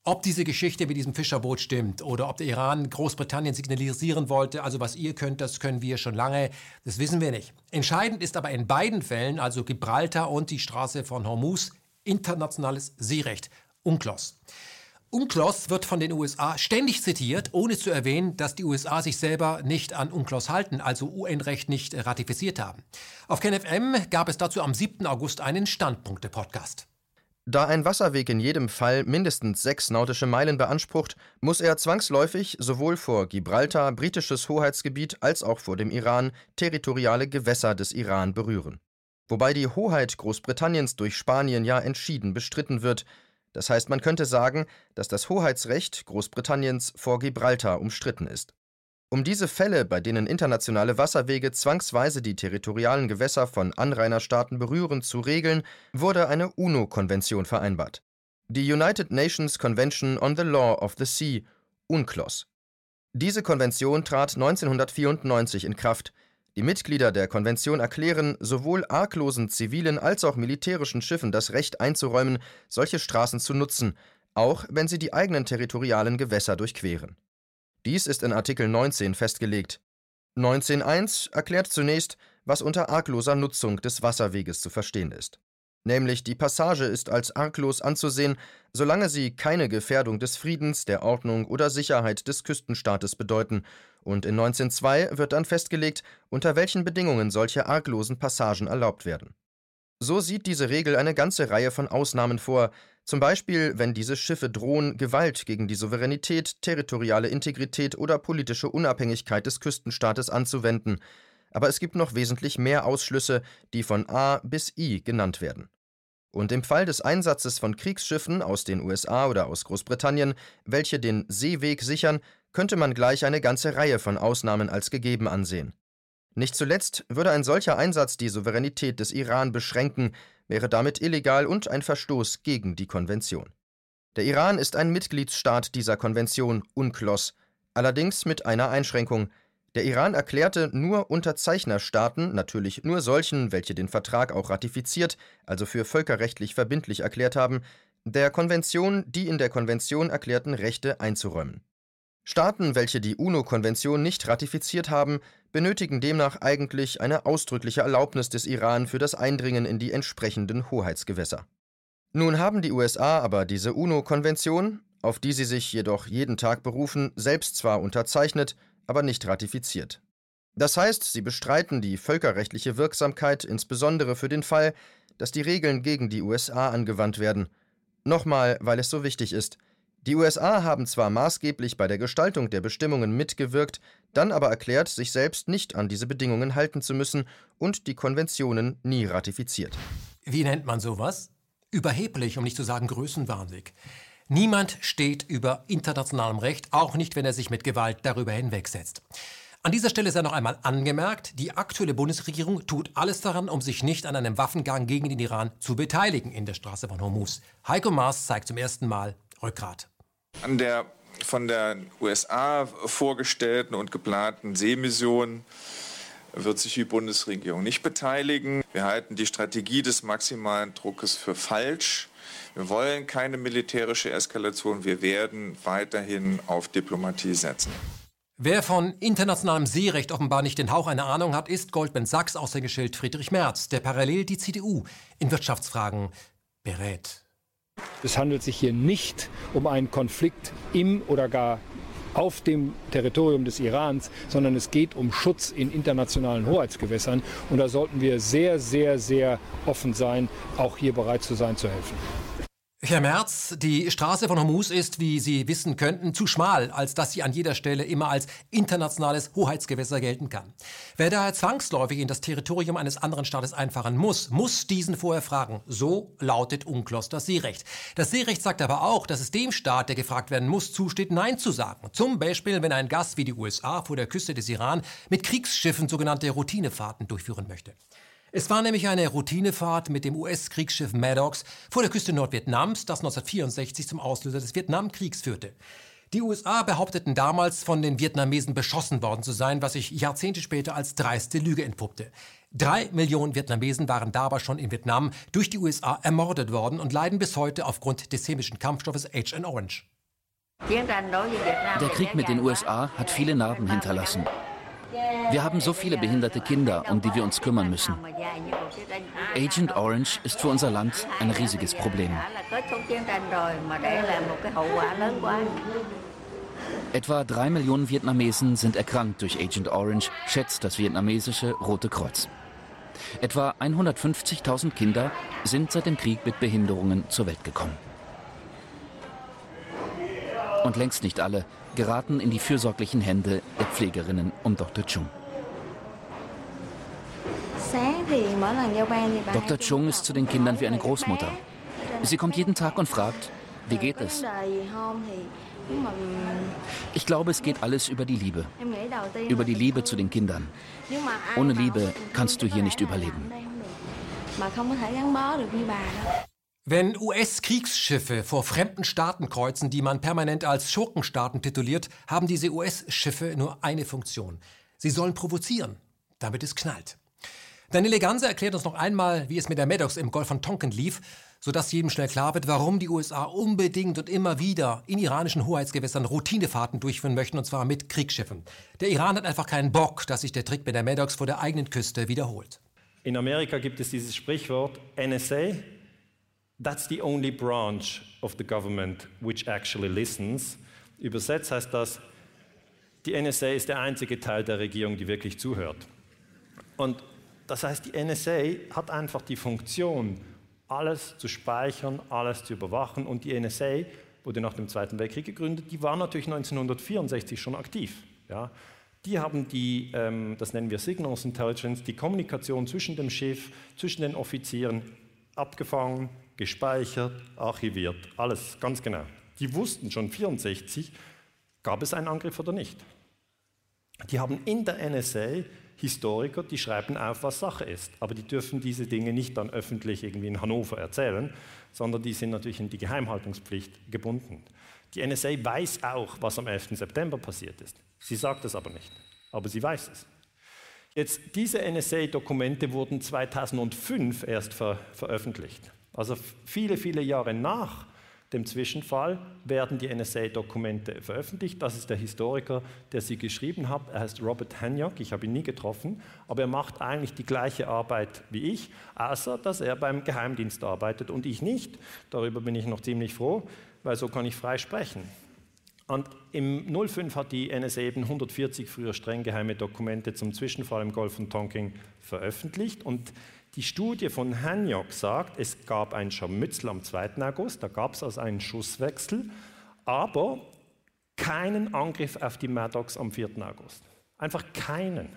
Ob diese Geschichte mit diesem Fischerboot stimmt oder ob der Iran Großbritannien signalisieren wollte, also was ihr könnt, das können wir schon lange, das wissen wir nicht. Entscheidend ist aber in beiden Fällen, also Gibraltar und die Straße von Hormuz, internationales Seerecht, UNCLOS. UNCLOS wird von den USA ständig zitiert, ohne zu erwähnen, dass die USA sich selber nicht an UNCLOS halten, also UN-Recht nicht ratifiziert haben. Auf KenFM gab es dazu am 7. August einen Standpunkte-Podcast. Da ein Wasserweg in jedem Fall mindestens sechs nautische Meilen beansprucht, muss er zwangsläufig sowohl vor Gibraltar, britisches Hoheitsgebiet, als auch vor dem Iran territoriale Gewässer des Iran berühren. Wobei die Hoheit Großbritanniens durch Spanien ja entschieden bestritten wird. Das heißt, man könnte sagen, dass das Hoheitsrecht Großbritanniens vor Gibraltar umstritten ist. Um diese Fälle, bei denen internationale Wasserwege zwangsweise die territorialen Gewässer von Anrainerstaaten berühren, zu regeln, wurde eine UNO-Konvention vereinbart. Die United Nations Convention on the Law of the Sea, UNCLOS. Diese Konvention trat 1994 in Kraft. Die Mitglieder der Konvention erklären sowohl arglosen zivilen als auch militärischen Schiffen das Recht einzuräumen, solche Straßen zu nutzen, auch wenn sie die eigenen territorialen Gewässer durchqueren. Dies ist in Artikel 19 festgelegt. 19.1 erklärt zunächst, was unter argloser Nutzung des Wasserweges zu verstehen ist. Nämlich die Passage ist als arglos anzusehen, solange sie keine Gefährdung des Friedens, der Ordnung oder Sicherheit des Küstenstaates bedeuten und in 19.2 wird dann festgelegt, unter welchen Bedingungen solche arglosen Passagen erlaubt werden. So sieht diese Regel eine ganze Reihe von Ausnahmen vor, zum Beispiel wenn diese Schiffe drohen, Gewalt gegen die Souveränität, territoriale Integrität oder politische Unabhängigkeit des Küstenstaates anzuwenden, aber es gibt noch wesentlich mehr Ausschlüsse, die von A bis I genannt werden. Und im Fall des Einsatzes von Kriegsschiffen aus den USA oder aus Großbritannien, welche den Seeweg sichern, könnte man gleich eine ganze Reihe von Ausnahmen als gegeben ansehen. Nicht zuletzt würde ein solcher Einsatz die Souveränität des Iran beschränken, wäre damit illegal und ein Verstoß gegen die Konvention. Der Iran ist ein Mitgliedsstaat dieser Konvention, UNCLOS, allerdings mit einer Einschränkung. Der Iran erklärte nur Unterzeichnerstaaten, natürlich nur solchen, welche den Vertrag auch ratifiziert, also für völkerrechtlich verbindlich erklärt haben, der Konvention die in der Konvention erklärten Rechte einzuräumen. Staaten, welche die UNO-Konvention nicht ratifiziert haben, benötigen demnach eigentlich eine ausdrückliche Erlaubnis des Iran für das Eindringen in die entsprechenden Hoheitsgewässer. Nun haben die USA aber diese UNO-Konvention, auf die sie sich jedoch jeden Tag berufen, selbst zwar unterzeichnet, aber nicht ratifiziert. Das heißt, sie bestreiten die völkerrechtliche Wirksamkeit insbesondere für den Fall, dass die Regeln gegen die USA angewandt werden. Nochmal, weil es so wichtig ist – die USA haben zwar maßgeblich bei der Gestaltung der Bestimmungen mitgewirkt, dann aber erklärt, sich selbst nicht an diese Bedingungen halten zu müssen und die Konventionen nie ratifiziert. Wie nennt man sowas? Überheblich, um nicht zu sagen größenwahnsinnig. Niemand steht über internationalem Recht, auch nicht, wenn er sich mit Gewalt darüber hinwegsetzt. An dieser Stelle sei noch einmal angemerkt, die aktuelle Bundesregierung tut alles daran, um sich nicht an einem Waffengang gegen den Iran zu beteiligen in der Straße von Hormuz. Heiko Maas zeigt zum ersten Mal Rückgrat. An der von der USA vorgestellten und geplanten Seemission wird sich die Bundesregierung nicht beteiligen. Wir halten die Strategie des maximalen Druckes für falsch. Wir wollen keine militärische Eskalation. Wir werden weiterhin auf Diplomatie setzen. Wer von internationalem Seerecht offenbar nicht den Hauch einer Ahnung hat, ist Goldman Sachs Aushängeschild Friedrich Merz, der parallel die CDU in Wirtschaftsfragen berät. Es handelt sich hier nicht um einen Konflikt im oder gar auf dem Territorium des Irans, sondern es geht um Schutz in internationalen Hoheitsgewässern. Und da sollten wir sehr, sehr, sehr offen sein, auch hier bereit zu sein, zu helfen. Herr Merz, die Straße von Hormuz ist, wie Sie wissen könnten, zu schmal, als dass sie an jeder Stelle immer als internationales Hoheitsgewässer gelten kann. Wer daher zwangsläufig in das Territorium eines anderen Staates einfahren muss, muss diesen vorher fragen. So lautet UNCLOS das Seerecht. Das Seerecht sagt aber auch, dass es dem Staat, der gefragt werden muss, zusteht, Nein zu sagen. Zum Beispiel, wenn ein Gast wie die USA vor der Küste des Iran mit Kriegsschiffen sogenannte Routinefahrten durchführen möchte. Es war nämlich eine Routinefahrt mit dem US-Kriegsschiff Maddox vor der Küste Nordvietnams, das 1964 zum Auslöser des Vietnamkriegs führte. Die USA behaupteten damals, von den Vietnamesen beschossen worden zu sein, was sich Jahrzehnte später als dreiste Lüge entpuppte. Drei Millionen Vietnamesen waren dabei schon in Vietnam durch die USA ermordet worden und leiden bis heute aufgrund des chemischen Kampfstoffes Agent Orange. Der Krieg mit den USA hat viele Narben hinterlassen. Wir haben so viele behinderte Kinder, um die wir uns kümmern müssen. Agent Orange ist für unser Land ein riesiges Problem. Etwa drei Millionen Vietnamesen sind erkrankt durch Agent Orange, schätzt das vietnamesische Rote Kreuz. Etwa 150.000 Kinder sind seit dem Krieg mit Behinderungen zur Welt gekommen. Und längst nicht alle geraten in die fürsorglichen Hände der Pflegerinnen um Dr. Chung. Dr. Chung ist zu den Kindern wie eine Großmutter. Sie kommt jeden Tag und fragt, wie geht es? Ich glaube, es geht alles über die Liebe. Über die Liebe zu den Kindern. Ohne Liebe kannst du hier nicht überleben. Wenn US-Kriegsschiffe vor fremden Staaten kreuzen, die man permanent als Schurkenstaaten tituliert, haben diese US-Schiffe nur eine Funktion. Sie sollen provozieren. damit es knallt. Daniele Ganse erklärt uns noch einmal, wie es mit der Maddox im Golf von Tonkin lief, sodass jedem schnell klar wird, warum die USA unbedingt und immer wieder in iranischen Hoheitsgewässern Routinefahrten durchführen möchten, und zwar mit Kriegsschiffen. Der Iran hat einfach keinen Bock, dass sich der Trick mit der Maddox vor der eigenen Küste wiederholt. In Amerika gibt es dieses Sprichwort NSA, that's the only branch of the government which actually listens. Übersetzt heißt das, die NSA ist der einzige Teil der Regierung, die wirklich zuhört. Und das heißt, die NSA hat einfach die Funktion, alles zu speichern, alles zu überwachen. Und die NSA wurde nach dem Zweiten Weltkrieg gegründet, die war natürlich 1964 schon aktiv. Ja. Die haben die, ähm, das nennen wir Signals Intelligence, die Kommunikation zwischen dem Schiff, zwischen den Offizieren abgefangen, gespeichert, archiviert, alles ganz genau. Die wussten schon 1964, gab es einen Angriff oder nicht. Die haben in der NSA Historiker, die schreiben auf, was Sache ist. Aber die dürfen diese Dinge nicht dann öffentlich irgendwie in Hannover erzählen, sondern die sind natürlich in die Geheimhaltungspflicht gebunden. Die NSA weiß auch, was am 11. September passiert ist. Sie sagt es aber nicht, aber sie weiß es. Jetzt, diese NSA-Dokumente wurden 2005 erst ver veröffentlicht. Also viele, viele Jahre nach dem Zwischenfall werden die NSA-Dokumente veröffentlicht. Das ist der Historiker, der sie geschrieben hat. Er heißt Robert Hanyok. Ich habe ihn nie getroffen, aber er macht eigentlich die gleiche Arbeit wie ich, außer dass er beim Geheimdienst arbeitet und ich nicht. Darüber bin ich noch ziemlich froh, weil so kann ich frei sprechen. Und im 05 hat die NSA eben 140 früher streng geheime Dokumente zum Zwischenfall im Golf von Tonkin veröffentlicht und die Studie von Hanyok sagt, es gab ein Scharmützel am 2. August, da gab es also einen Schusswechsel, aber keinen Angriff auf die Maddox am 4. August. Einfach keinen.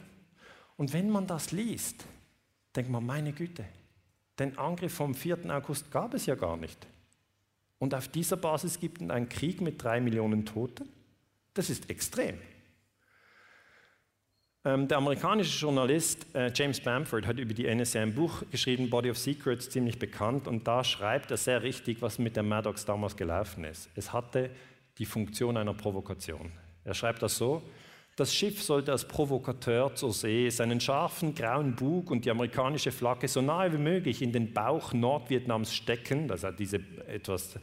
Und wenn man das liest, denkt man, meine Güte, den Angriff vom 4. August gab es ja gar nicht. Und auf dieser Basis gibt es einen Krieg mit drei Millionen Toten? Das ist extrem. Ähm, der amerikanische Journalist äh, James Bamford hat über die NSA ein Buch geschrieben, Body of Secrets, ziemlich bekannt, und da schreibt er sehr richtig, was mit der Maddox damals gelaufen ist. Es hatte die Funktion einer Provokation. Er schreibt das so, das Schiff sollte als Provokateur zur See seinen scharfen grauen Bug und die amerikanische Flagge so nahe wie möglich in den Bauch Nordvietnams stecken, das hat diese etwas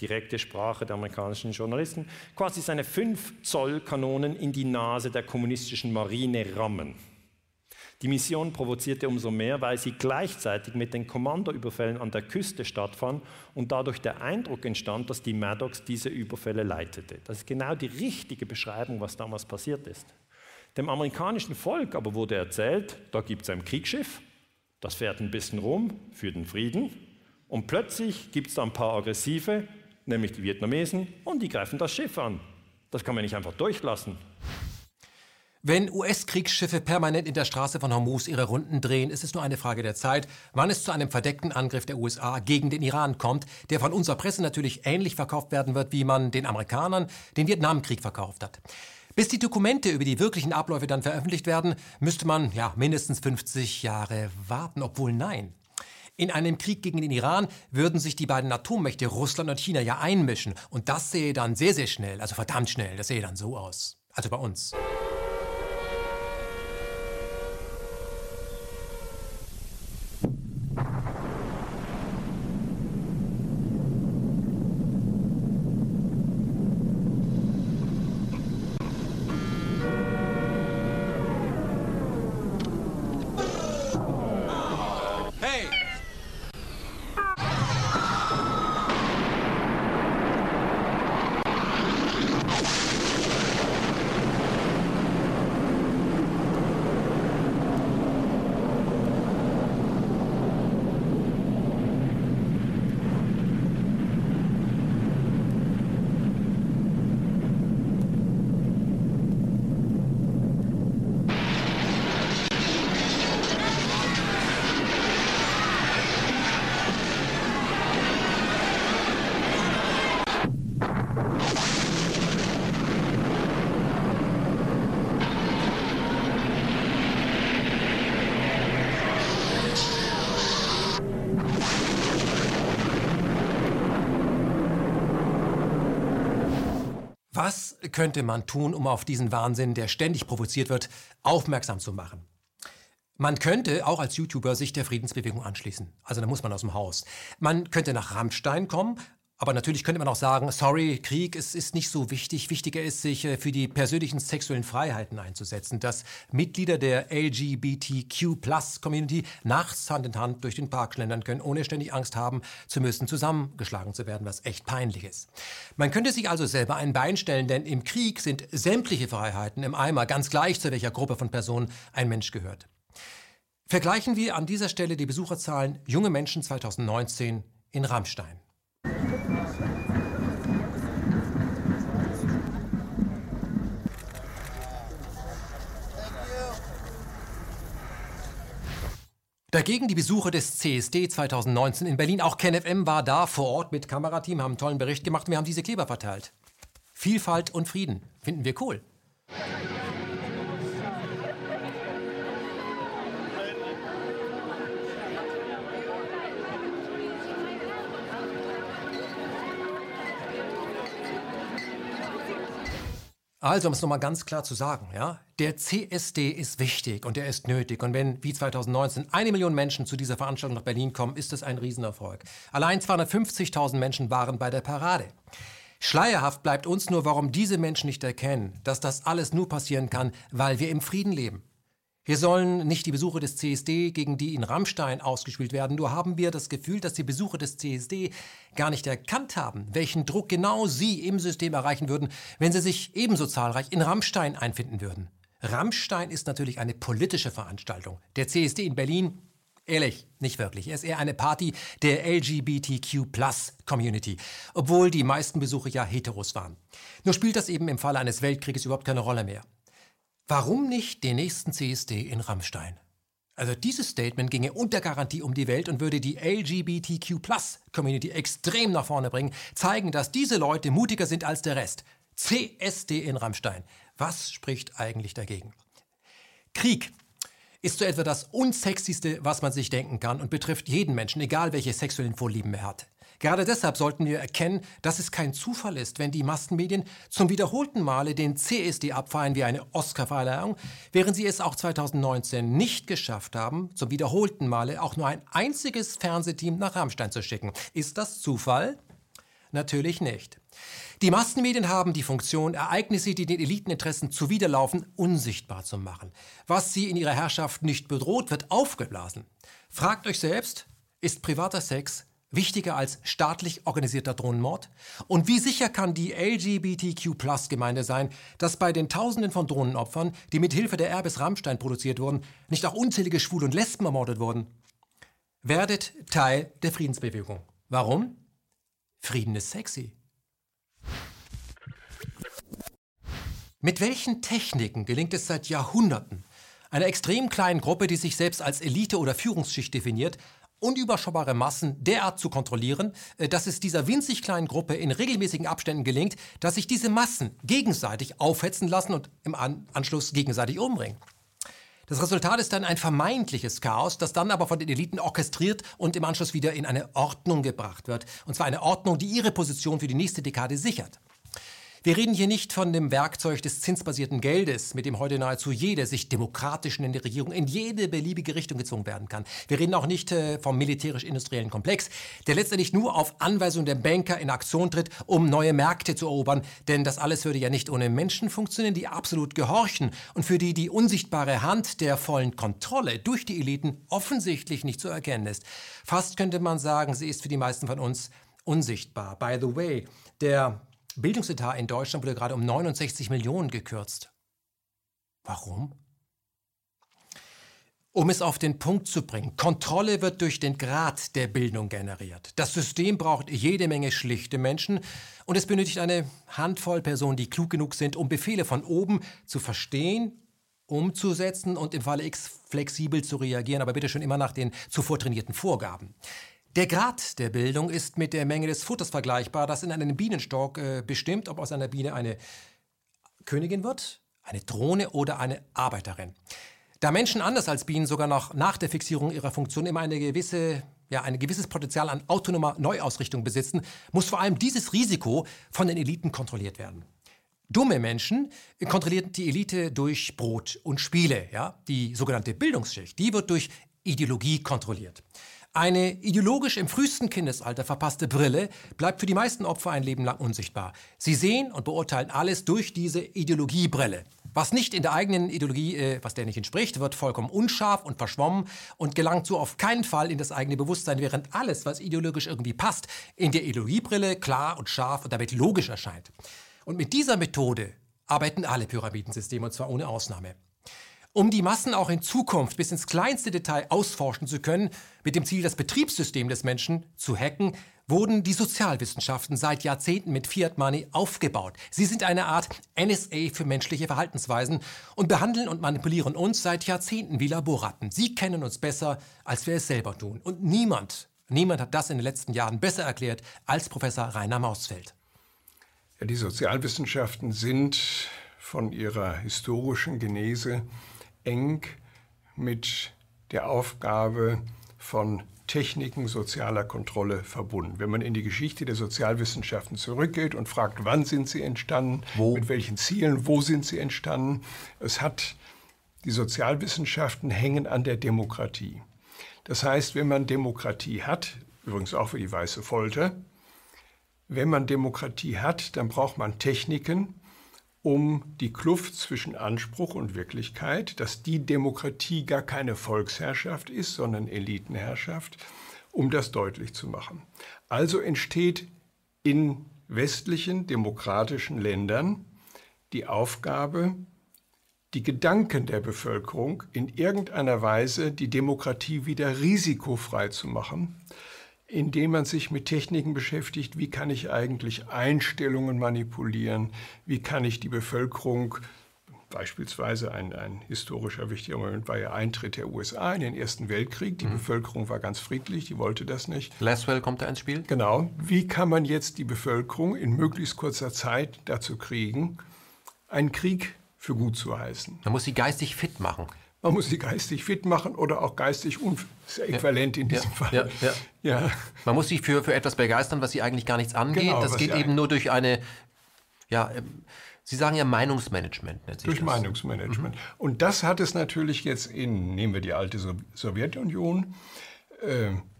direkte Sprache der amerikanischen Journalisten, quasi seine 5 Zoll Kanonen in die Nase der kommunistischen Marine rammen. Die Mission provozierte umso mehr, weil sie gleichzeitig mit den Kommandoüberfällen an der Küste stattfand und dadurch der Eindruck entstand, dass die Maddox diese Überfälle leitete. Das ist genau die richtige Beschreibung, was damals passiert ist. Dem amerikanischen Volk aber wurde erzählt, da gibt es ein Kriegsschiff, das fährt ein bisschen rum für den Frieden und plötzlich gibt es da ein paar Aggressive, nämlich die Vietnamesen, und die greifen das Schiff an. Das kann man nicht einfach durchlassen. Wenn US-Kriegsschiffe permanent in der Straße von Hormuz ihre Runden drehen, ist es nur eine Frage der Zeit, wann es zu einem verdeckten Angriff der USA gegen den Iran kommt, der von unserer Presse natürlich ähnlich verkauft werden wird, wie man den Amerikanern den Vietnamkrieg verkauft hat. Bis die Dokumente über die wirklichen Abläufe dann veröffentlicht werden, müsste man ja mindestens 50 Jahre warten, obwohl nein. In einem Krieg gegen den Iran würden sich die beiden Atommächte Russland und China ja einmischen. Und das sähe dann sehr, sehr schnell, also verdammt schnell, das sähe dann so aus. Also bei uns. Könnte man tun, um auf diesen Wahnsinn, der ständig provoziert wird, aufmerksam zu machen? Man könnte auch als YouTuber sich der Friedensbewegung anschließen. Also da muss man aus dem Haus. Man könnte nach Rammstein kommen, aber natürlich könnte man auch sagen, sorry, Krieg, es ist nicht so wichtig. Wichtiger ist, sich äh, für die persönlichen sexuellen Freiheiten einzusetzen, dass Mitglieder der LGBTQ-Plus-Community nachts Hand in Hand durch den Park schlendern können, ohne ständig Angst haben zu müssen, zusammengeschlagen zu werden, was echt peinlich ist. Man könnte sich also selber ein Bein stellen, denn im Krieg sind sämtliche Freiheiten im Eimer, ganz gleich zu welcher Gruppe von Personen ein Mensch gehört. Vergleichen wir an dieser Stelle die Besucherzahlen junge Menschen 2019 in Rammstein. Dagegen die Besucher des CSD 2019 in Berlin. Auch KenFM war da vor Ort mit Kamerateam, haben einen tollen Bericht gemacht. Wir haben diese Kleber verteilt. Vielfalt und Frieden finden wir cool. Also, um es nochmal ganz klar zu sagen, ja, der CSD ist wichtig und er ist nötig. Und wenn, wie 2019, eine Million Menschen zu dieser Veranstaltung nach Berlin kommen, ist das ein Riesenerfolg. Allein 250.000 Menschen waren bei der Parade. Schleierhaft bleibt uns nur, warum diese Menschen nicht erkennen, dass das alles nur passieren kann, weil wir im Frieden leben. Hier sollen nicht die Besucher des CSD gegen die in Rammstein ausgespielt werden, nur haben wir das Gefühl, dass die Besucher des CSD gar nicht erkannt haben, welchen Druck genau sie im System erreichen würden, wenn sie sich ebenso zahlreich in Rammstein einfinden würden. Rammstein ist natürlich eine politische Veranstaltung. Der CSD in Berlin Ehrlich, nicht wirklich. Er ist eher eine Party der LGBTQ-Plus-Community, obwohl die meisten Besucher ja heteros waren. Nur spielt das eben im Falle eines Weltkrieges überhaupt keine Rolle mehr. Warum nicht den nächsten CSD in Rammstein? Also dieses Statement ginge unter Garantie um die Welt und würde die LGBTQ-Plus-Community extrem nach vorne bringen, zeigen, dass diese Leute mutiger sind als der Rest. CSD in Rammstein. Was spricht eigentlich dagegen? Krieg ist so etwa das unsexyste, was man sich denken kann und betrifft jeden Menschen, egal welche sexuellen Vorlieben er hat. Gerade deshalb sollten wir erkennen, dass es kein Zufall ist, wenn die Massenmedien zum wiederholten Male den CSD abfeiern wie eine Oscarverleihung, während sie es auch 2019 nicht geschafft haben, zum wiederholten Male auch nur ein einziges Fernsehteam nach Rammstein zu schicken. Ist das Zufall? Natürlich nicht. Die Massenmedien haben die Funktion, Ereignisse, die den Eliteninteressen zuwiderlaufen, unsichtbar zu machen. Was sie in ihrer Herrschaft nicht bedroht, wird aufgeblasen. Fragt euch selbst, ist privater Sex wichtiger als staatlich organisierter Drohnenmord? Und wie sicher kann die LGBTQ-Plus-Gemeinde sein, dass bei den Tausenden von Drohnenopfern, die mit Hilfe der Erbes Rammstein produziert wurden, nicht auch unzählige Schwule und Lesben ermordet wurden? Werdet Teil der Friedensbewegung. Warum? Frieden ist sexy. Mit welchen Techniken gelingt es seit Jahrhunderten, einer extrem kleinen Gruppe, die sich selbst als Elite oder Führungsschicht definiert, unüberschaubare Massen derart zu kontrollieren, äh, dass es dieser winzig kleinen Gruppe in regelmäßigen Abständen gelingt, dass sich diese Massen gegenseitig aufhetzen lassen und im Anschluss gegenseitig umbringen. Das Resultat ist dann ein vermeintliches Chaos, das dann aber von den Eliten orchestriert und im Anschluss wieder in eine Ordnung gebracht wird. Und zwar eine Ordnung, die ihre Position für die nächste Dekade sichert. Wir reden hier nicht von dem Werkzeug des zinsbasierten Geldes, mit dem heute nahezu jede sich demokratisch nennende Regierung in jede beliebige Richtung gezwungen werden kann. Wir reden auch nicht äh, vom militärisch-industriellen Komplex, der letztendlich nur auf Anweisung der Banker in Aktion tritt, um neue Märkte zu erobern. Denn das alles würde ja nicht ohne Menschen funktionieren, die absolut gehorchen und für die die unsichtbare Hand der vollen Kontrolle durch die Eliten offensichtlich nicht zu erkennen ist. Fast könnte man sagen, sie ist für die meisten von uns unsichtbar. By the way, der Bildungsetat in Deutschland wurde gerade um 69 Millionen gekürzt. Warum? Um es auf den Punkt zu bringen, Kontrolle wird durch den Grad der Bildung generiert. Das System braucht jede Menge schlichte Menschen und es benötigt eine Handvoll Personen, die klug genug sind, um Befehle von oben zu verstehen, umzusetzen und im Falle X flexibel zu reagieren, aber bitte schon immer nach den zuvor trainierten Vorgaben. Der Grad der Bildung ist mit der Menge des Futters vergleichbar, das in einem Bienenstock äh, bestimmt, ob aus einer Biene eine Königin wird, eine Drohne oder eine Arbeiterin. Da Menschen anders als Bienen sogar noch nach der Fixierung ihrer Funktion immer eine gewisse, ja, ein gewisses Potenzial an autonomer Neuausrichtung besitzen, muss vor allem dieses Risiko von den Eliten kontrolliert werden. Dumme Menschen kontrolliert die Elite durch Brot und Spiele. Ja? Die sogenannte Bildungsschicht, die wird durch Ideologie kontrolliert. Eine ideologisch im frühesten Kindesalter verpasste Brille bleibt für die meisten Opfer ein Leben lang unsichtbar. Sie sehen und beurteilen alles durch diese Ideologiebrille. Was nicht in der eigenen Ideologie, äh, was der nicht entspricht, wird vollkommen unscharf und verschwommen und gelangt so auf keinen Fall in das eigene Bewusstsein, während alles, was ideologisch irgendwie passt, in der Ideologiebrille klar und scharf und damit logisch erscheint. Und mit dieser Methode arbeiten alle Pyramidensysteme, und zwar ohne Ausnahme. Um die Massen auch in Zukunft bis ins kleinste Detail ausforschen zu können, mit dem Ziel, das Betriebssystem des Menschen zu hacken, wurden die Sozialwissenschaften seit Jahrzehnten mit Fiat Money aufgebaut. Sie sind eine Art NSA für menschliche Verhaltensweisen und behandeln und manipulieren uns seit Jahrzehnten wie Laborratten. Sie kennen uns besser, als wir es selber tun. Und niemand, niemand hat das in den letzten Jahren besser erklärt als Professor Rainer Mausfeld. Ja, die Sozialwissenschaften sind von ihrer historischen Genese eng mit der Aufgabe von Techniken sozialer Kontrolle verbunden. Wenn man in die Geschichte der Sozialwissenschaften zurückgeht und fragt, wann sind sie entstanden, wo? mit welchen Zielen, wo sind sie entstanden, es hat die Sozialwissenschaften hängen an der Demokratie. Das heißt, wenn man Demokratie hat, übrigens auch für die weiße Folter, wenn man Demokratie hat, dann braucht man Techniken, um die Kluft zwischen Anspruch und Wirklichkeit, dass die Demokratie gar keine Volksherrschaft ist, sondern Elitenherrschaft, um das deutlich zu machen. Also entsteht in westlichen demokratischen Ländern die Aufgabe, die Gedanken der Bevölkerung in irgendeiner Weise die Demokratie wieder risikofrei zu machen, indem man sich mit Techniken beschäftigt, wie kann ich eigentlich Einstellungen manipulieren, wie kann ich die Bevölkerung, beispielsweise ein, ein historischer wichtiger Moment war ja Eintritt der USA in den Ersten Weltkrieg, die mhm. Bevölkerung war ganz friedlich, die wollte das nicht. Laswell kommt da ins Spiel? Genau. Wie kann man jetzt die Bevölkerung in möglichst kurzer Zeit dazu kriegen, einen Krieg für gut zu heißen? Man muss sie geistig fit machen. Man muss sie geistig fit machen oder auch geistig äquivalent ja. in diesem ja. Fall. Ja. ja. Man muss sie für, für etwas begeistern, was sie eigentlich gar nichts angeht. Genau, das geht eben nur durch eine, ja, ähm, Sie sagen ja Meinungsmanagement. Durch das. Meinungsmanagement. Mhm. Und das hat es natürlich jetzt in, nehmen wir die alte Sowjetunion,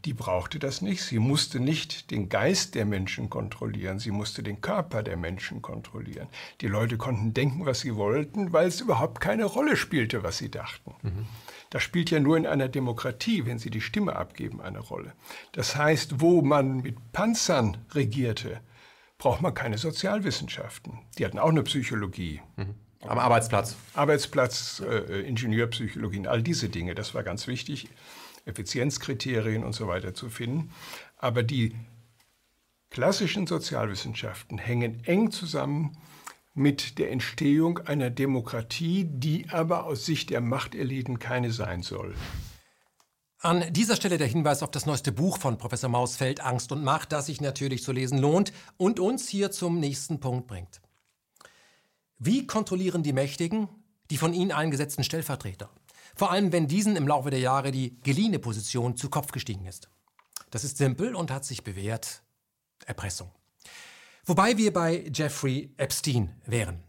die brauchte das nicht. Sie musste nicht den Geist der Menschen kontrollieren, sie musste den Körper der Menschen kontrollieren. Die Leute konnten denken, was sie wollten, weil es überhaupt keine Rolle spielte, was sie dachten. Mhm. Das spielt ja nur in einer Demokratie, wenn sie die Stimme abgeben, eine Rolle. Das heißt, wo man mit Panzern regierte, braucht man keine Sozialwissenschaften. Die hatten auch eine Psychologie. Mhm. Am Arbeitsplatz. Arbeitsplatz, äh, Ingenieurpsychologie, all diese Dinge, das war ganz wichtig. Effizienzkriterien und so weiter zu finden. Aber die klassischen Sozialwissenschaften hängen eng zusammen mit der Entstehung einer Demokratie, die aber aus Sicht der Machteliten keine sein soll. An dieser Stelle der Hinweis auf das neueste Buch von Professor Mausfeld, Angst und Macht, das sich natürlich zu lesen lohnt und uns hier zum nächsten Punkt bringt. Wie kontrollieren die Mächtigen die von ihnen eingesetzten Stellvertreter? Vor allem, wenn diesen im Laufe der Jahre die geliehene Position zu Kopf gestiegen ist. Das ist simpel und hat sich bewährt. Erpressung. Wobei wir bei Jeffrey Epstein wären.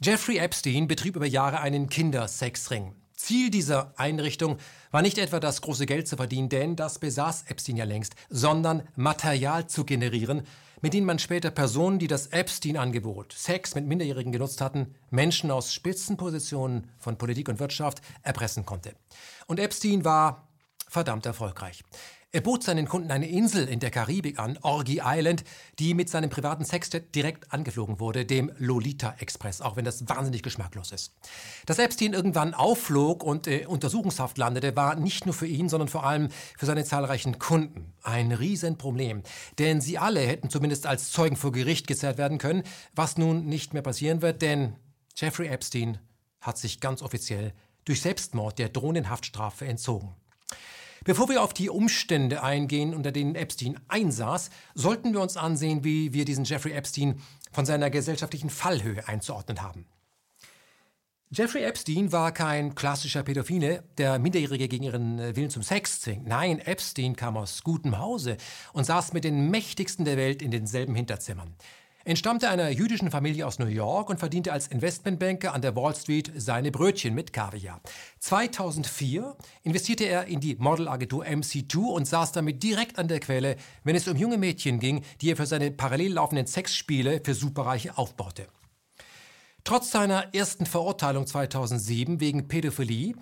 Jeffrey Epstein betrieb über Jahre einen Kindersexring. Ziel dieser Einrichtung war nicht etwa das große Geld zu verdienen, denn das besaß Epstein ja längst, sondern Material zu generieren, mit denen man später Personen, die das Epstein-Angebot Sex mit Minderjährigen genutzt hatten, Menschen aus Spitzenpositionen von Politik und Wirtschaft erpressen konnte. Und Epstein war verdammt erfolgreich. Er bot seinen Kunden eine Insel in der Karibik an, Orgy Island, die mit seinem privaten Sextet direkt angeflogen wurde, dem Lolita Express, auch wenn das wahnsinnig geschmacklos ist. Dass Epstein irgendwann aufflog und äh, Untersuchungshaft landete, war nicht nur für ihn, sondern vor allem für seine zahlreichen Kunden ein Riesenproblem. Denn sie alle hätten zumindest als Zeugen vor Gericht gezerrt werden können, was nun nicht mehr passieren wird, denn Jeffrey Epstein hat sich ganz offiziell durch Selbstmord der drohenden Haftstrafe entzogen. Bevor wir auf die Umstände eingehen, unter denen Epstein einsaß, sollten wir uns ansehen, wie wir diesen Jeffrey Epstein von seiner gesellschaftlichen Fallhöhe einzuordnen haben. Jeffrey Epstein war kein klassischer Pädophile, der Minderjährige gegen ihren äh, Willen zum Sex zwingt. Nein, Epstein kam aus gutem Hause und saß mit den mächtigsten der Welt in denselben Hinterzimmern. Entstammte einer jüdischen Familie aus New York und verdiente als Investmentbanker an der Wall Street seine Brötchen mit Kaviar. 2004 investierte er in die Modelagentur MC2 und saß damit direkt an der Quelle, wenn es um junge Mädchen ging, die er für seine parallel laufenden Sexspiele für Superreiche aufbaute. Trotz seiner ersten Verurteilung 2007 wegen Pädophilie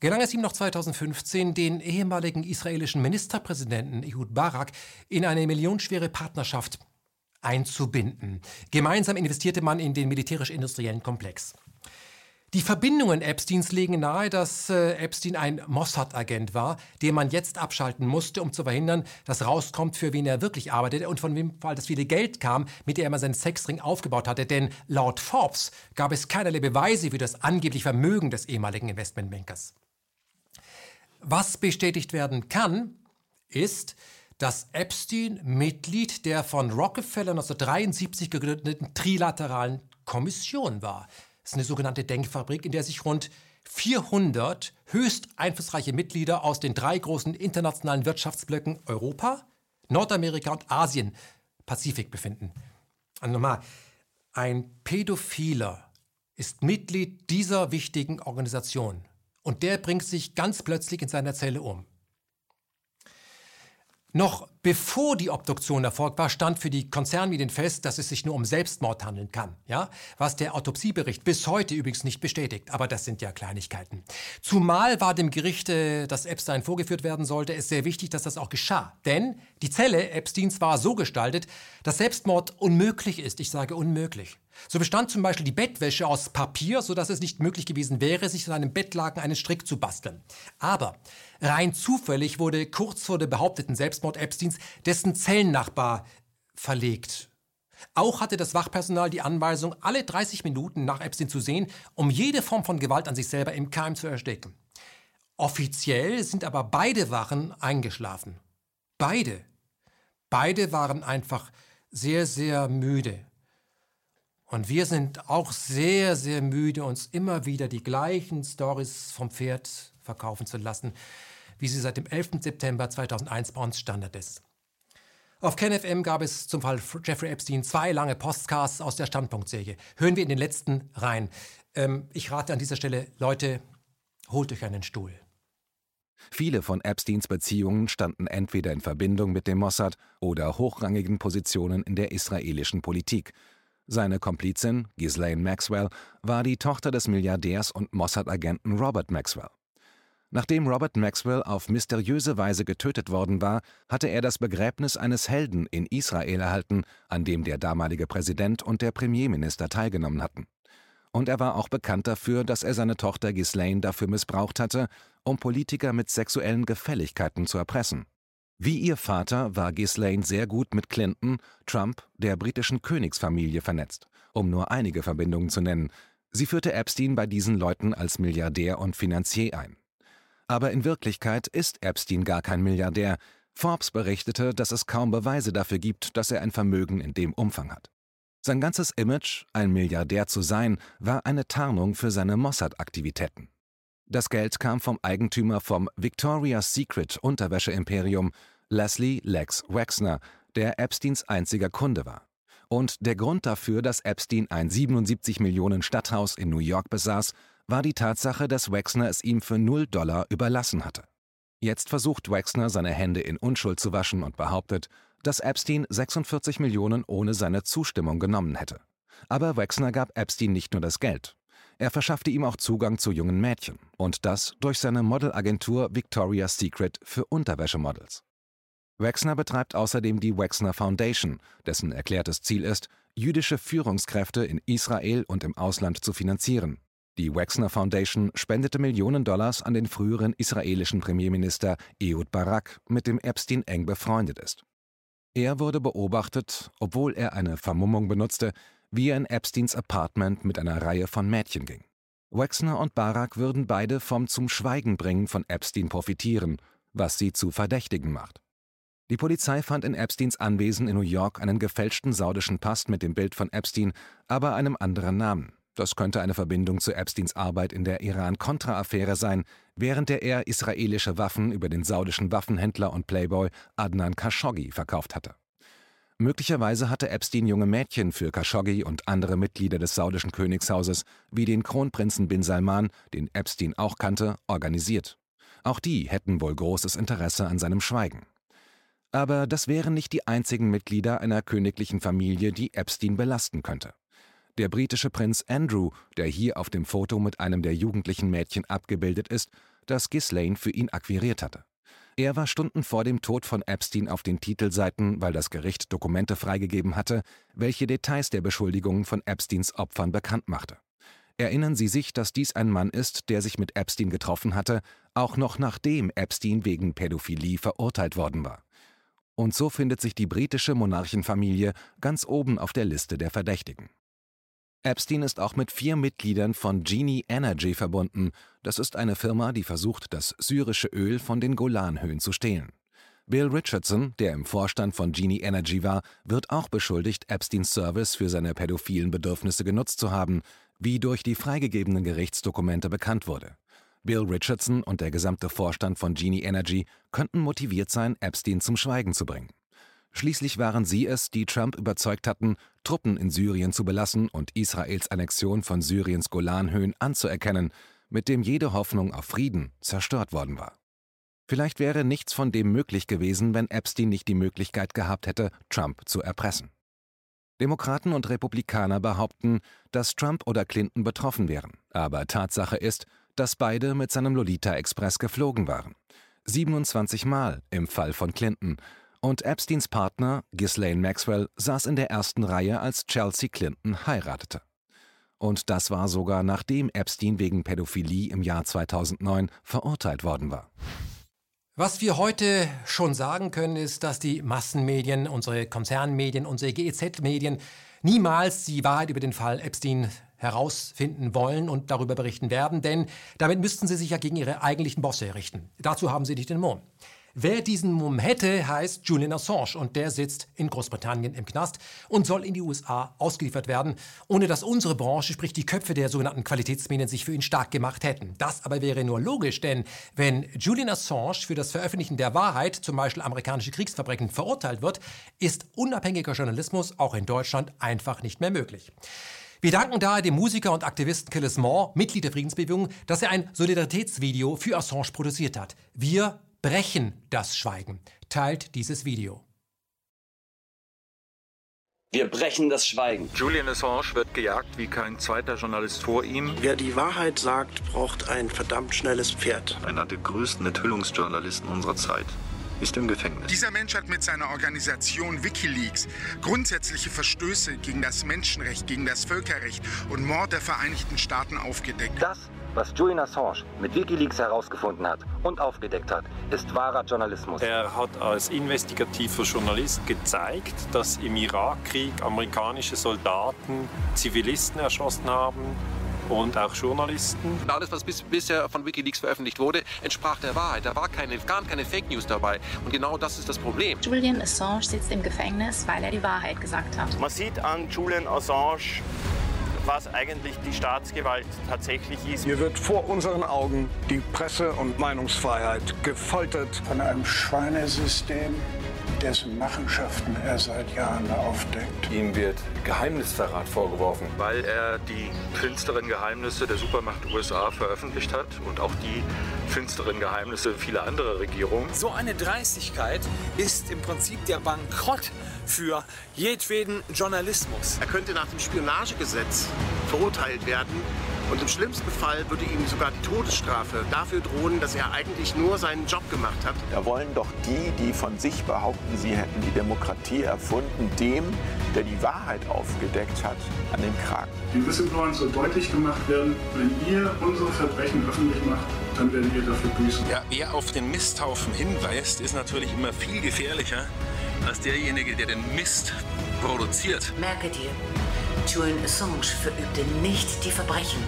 gelang es ihm noch 2015, den ehemaligen israelischen Ministerpräsidenten Ehud Barak in eine millionenschwere Partnerschaft einzubinden. Gemeinsam investierte man in den militärisch-industriellen Komplex. Die Verbindungen Epsteins legen nahe, dass äh, Epstein ein Mossad-Agent war, den man jetzt abschalten musste, um zu verhindern, dass rauskommt, für wen er wirklich arbeitete und von wem das viele Geld kam, mit dem er seinen Sexring aufgebaut hatte. Denn laut Forbes gab es keinerlei Beweise für das angeblich Vermögen des ehemaligen Investmentbankers. Was bestätigt werden kann, ist, dass Epstein Mitglied der von Rockefeller 1973 gegründeten Trilateralen Kommission war. Das ist eine sogenannte Denkfabrik, in der sich rund 400 höchst einflussreiche Mitglieder aus den drei großen internationalen Wirtschaftsblöcken Europa, Nordamerika und Asien, Pazifik befinden. Also nochmal, ein Pädophiler ist Mitglied dieser wichtigen Organisation und der bringt sich ganz plötzlich in seiner Zelle um. Noch bevor die Obduktion erfolgt war, stand für die Konzernmedien fest, dass es sich nur um Selbstmord handeln kann. Ja? Was der Autopsiebericht bis heute übrigens nicht bestätigt. Aber das sind ja Kleinigkeiten. Zumal war dem Gericht, äh, das Epstein vorgeführt werden sollte, es sehr wichtig, dass das auch geschah. Denn die Zelle Epsteins war so gestaltet, dass Selbstmord unmöglich ist. Ich sage unmöglich. So bestand zum Beispiel die Bettwäsche aus Papier, sodass es nicht möglich gewesen wäre, sich in einem Bettlaken einen Strick zu basteln. Aber rein zufällig wurde kurz vor dem behaupteten Selbstmord Epsteins dessen Zellennachbar verlegt. Auch hatte das Wachpersonal die Anweisung, alle 30 Minuten nach Epstein zu sehen, um jede Form von Gewalt an sich selber im Keim zu ersticken. Offiziell sind aber beide Wachen eingeschlafen. Beide. Beide waren einfach sehr, sehr müde. Und wir sind auch sehr, sehr müde, uns immer wieder die gleichen Stories vom Pferd verkaufen zu lassen, wie sie seit dem 11. September 2001 bei uns Standard ist. Auf KenFM gab es zum Fall Jeffrey Epstein zwei lange Postcasts aus der Standpunktserie. Hören wir in den letzten rein. Ähm, ich rate an dieser Stelle, Leute, holt euch einen Stuhl. Viele von Epsteins Beziehungen standen entweder in Verbindung mit dem Mossad oder hochrangigen Positionen in der israelischen Politik – seine Komplizin, Ghislaine Maxwell, war die Tochter des Milliardärs und Mossad-Agenten Robert Maxwell. Nachdem Robert Maxwell auf mysteriöse Weise getötet worden war, hatte er das Begräbnis eines Helden in Israel erhalten, an dem der damalige Präsident und der Premierminister teilgenommen hatten. Und er war auch bekannt dafür, dass er seine Tochter Ghislaine dafür missbraucht hatte, um Politiker mit sexuellen Gefälligkeiten zu erpressen. Wie ihr Vater war Ghislaine sehr gut mit Clinton, Trump, der britischen Königsfamilie vernetzt, um nur einige Verbindungen zu nennen. Sie führte Epstein bei diesen Leuten als Milliardär und Finanzier ein. Aber in Wirklichkeit ist Epstein gar kein Milliardär. Forbes berichtete, dass es kaum Beweise dafür gibt, dass er ein Vermögen in dem Umfang hat. Sein ganzes Image, ein Milliardär zu sein, war eine Tarnung für seine Mossad-Aktivitäten. Das Geld kam vom Eigentümer vom Victoria's Secret Unterwäscheimperium, Leslie Lex Wexner, der Epsteins einziger Kunde war. Und der Grund dafür, dass Epstein ein 77 Millionen Stadthaus in New York besaß, war die Tatsache, dass Wexner es ihm für 0 Dollar überlassen hatte. Jetzt versucht Wexner, seine Hände in Unschuld zu waschen und behauptet, dass Epstein 46 Millionen ohne seine Zustimmung genommen hätte. Aber Wexner gab Epstein nicht nur das Geld. Er verschaffte ihm auch Zugang zu jungen Mädchen und das durch seine Modelagentur Victoria's Secret für Unterwäschemodels. Wexner betreibt außerdem die Wexner Foundation, dessen erklärtes Ziel ist, jüdische Führungskräfte in Israel und im Ausland zu finanzieren. Die Wexner Foundation spendete Millionen Dollars an den früheren israelischen Premierminister Ehud Barak, mit dem Epstein eng befreundet ist. Er wurde beobachtet, obwohl er eine Vermummung benutzte, wie er in Epsteins Apartment mit einer Reihe von Mädchen ging. Wexner und Barak würden beide vom zum Schweigen bringen von Epstein profitieren, was sie zu Verdächtigen macht. Die Polizei fand in Epsteins Anwesen in New York einen gefälschten saudischen Pass mit dem Bild von Epstein, aber einem anderen Namen. Das könnte eine Verbindung zu Epsteins Arbeit in der Iran-Contra-Affäre sein, während der er israelische Waffen über den saudischen Waffenhändler und Playboy Adnan Khashoggi verkauft hatte. Möglicherweise hatte Epstein junge Mädchen für Khashoggi und andere Mitglieder des saudischen Königshauses, wie den Kronprinzen bin Salman, den Epstein auch kannte, organisiert. Auch die hätten wohl großes Interesse an seinem Schweigen. Aber das wären nicht die einzigen Mitglieder einer königlichen Familie, die Epstein belasten könnte. Der britische Prinz Andrew, der hier auf dem Foto mit einem der jugendlichen Mädchen abgebildet ist, das Ghislaine für ihn akquiriert hatte. Er war Stunden vor dem Tod von Epstein auf den Titelseiten, weil das Gericht Dokumente freigegeben hatte, welche Details der Beschuldigungen von Epsteins Opfern bekannt machte. Erinnern Sie sich, dass dies ein Mann ist, der sich mit Epstein getroffen hatte, auch noch nachdem Epstein wegen Pädophilie verurteilt worden war. Und so findet sich die britische Monarchenfamilie ganz oben auf der Liste der Verdächtigen. Epstein ist auch mit vier Mitgliedern von Genie Energy verbunden. Das ist eine Firma, die versucht, das syrische Öl von den Golanhöhen zu stehlen. Bill Richardson, der im Vorstand von Genie Energy war, wird auch beschuldigt, Epsteins Service für seine pädophilen Bedürfnisse genutzt zu haben, wie durch die freigegebenen Gerichtsdokumente bekannt wurde. Bill Richardson und der gesamte Vorstand von Genie Energy könnten motiviert sein, Epstein zum Schweigen zu bringen. Schließlich waren sie es, die Trump überzeugt hatten, Truppen in Syrien zu belassen und Israels Annexion von Syriens Golanhöhen anzuerkennen, mit dem jede Hoffnung auf Frieden zerstört worden war. Vielleicht wäre nichts von dem möglich gewesen, wenn Epstein nicht die Möglichkeit gehabt hätte, Trump zu erpressen. Demokraten und Republikaner behaupten, dass Trump oder Clinton betroffen wären, aber Tatsache ist, dass beide mit seinem Lolita Express geflogen waren. 27 Mal im Fall von Clinton und Epsteins Partner, Ghislaine Maxwell, saß in der ersten Reihe, als Chelsea Clinton heiratete. Und das war sogar nachdem Epstein wegen Pädophilie im Jahr 2009 verurteilt worden war. Was wir heute schon sagen können, ist, dass die Massenmedien, unsere Konzernmedien, unsere GEZ-Medien niemals die Wahrheit über den Fall Epstein herausfinden wollen und darüber berichten werden, denn damit müssten sie sich ja gegen ihre eigentlichen Bosse richten. Dazu haben sie nicht den Mumm. Wer diesen Mumm hätte, heißt Julian Assange und der sitzt in Großbritannien im Knast und soll in die USA ausgeliefert werden, ohne dass unsere Branche, sprich die Köpfe der sogenannten Qualitätsmedien, sich für ihn stark gemacht hätten. Das aber wäre nur logisch, denn wenn Julian Assange für das Veröffentlichen der Wahrheit, zum Beispiel amerikanische Kriegsverbrechen, verurteilt wird, ist unabhängiger Journalismus auch in Deutschland einfach nicht mehr möglich. Wir danken daher dem Musiker und Aktivisten Killis Moore, Mitglied der Friedensbewegung, dass er ein Solidaritätsvideo für Assange produziert hat. Wir brechen das Schweigen. Teilt dieses Video. Wir brechen das Schweigen. Julian Assange wird gejagt wie kein zweiter Journalist vor ihm. Wer die Wahrheit sagt, braucht ein verdammt schnelles Pferd. Einer der größten Enthüllungsjournalisten unserer Zeit ist im Gefängnis. Dieser Mensch hat mit seiner Organisation Wikileaks grundsätzliche Verstöße gegen das Menschenrecht, gegen das Völkerrecht und Mord der Vereinigten Staaten aufgedeckt. Das was Julian Assange mit Wikileaks herausgefunden hat und aufgedeckt hat, ist wahrer Journalismus. Er hat als investigativer Journalist gezeigt, dass im Irakkrieg amerikanische Soldaten Zivilisten erschossen haben, und auch Journalisten. Alles, was bis, bisher von Wikileaks veröffentlicht wurde, entsprach der Wahrheit. Da war keine, gar keine Fake News dabei. Und genau das ist das Problem. Julian Assange sitzt im Gefängnis, weil er die Wahrheit gesagt hat. Man sieht an Julian Assange, was eigentlich die Staatsgewalt tatsächlich ist. Hier wird vor unseren Augen die Presse- und Meinungsfreiheit gefoltert. Von einem Schweinesystem, dessen Machenschaften er seit Jahren aufdeckt. Ihm wird Geheimnisverrat vorgeworfen. Weil er die finsteren Geheimnisse der Supermacht USA veröffentlicht hat und auch die finsteren Geheimnisse vieler anderer Regierungen. So eine Dreistigkeit ist im Prinzip der Bankrott für jedweden Journalismus. Er könnte nach dem Spionagegesetz verurteilt werden und im schlimmsten Fall würde ihm sogar die Todesstrafe dafür drohen, dass er eigentlich nur seinen Job gemacht hat. Da wollen doch die, die von sich behaupten, sie hätten die Demokratie erfunden, dem, der die Wahrheit aufgedeckt hat, an den Kragen. Den Whistleblowern soll deutlich gemacht werden, wenn ihr unsere Verbrechen öffentlich macht, dann werden wir dafür büßen. Ja, wer auf den Misthaufen hinweist, ist natürlich immer viel gefährlicher als derjenige, der den Mist produziert. Merke dir, Julian Assange verübte nicht die Verbrechen.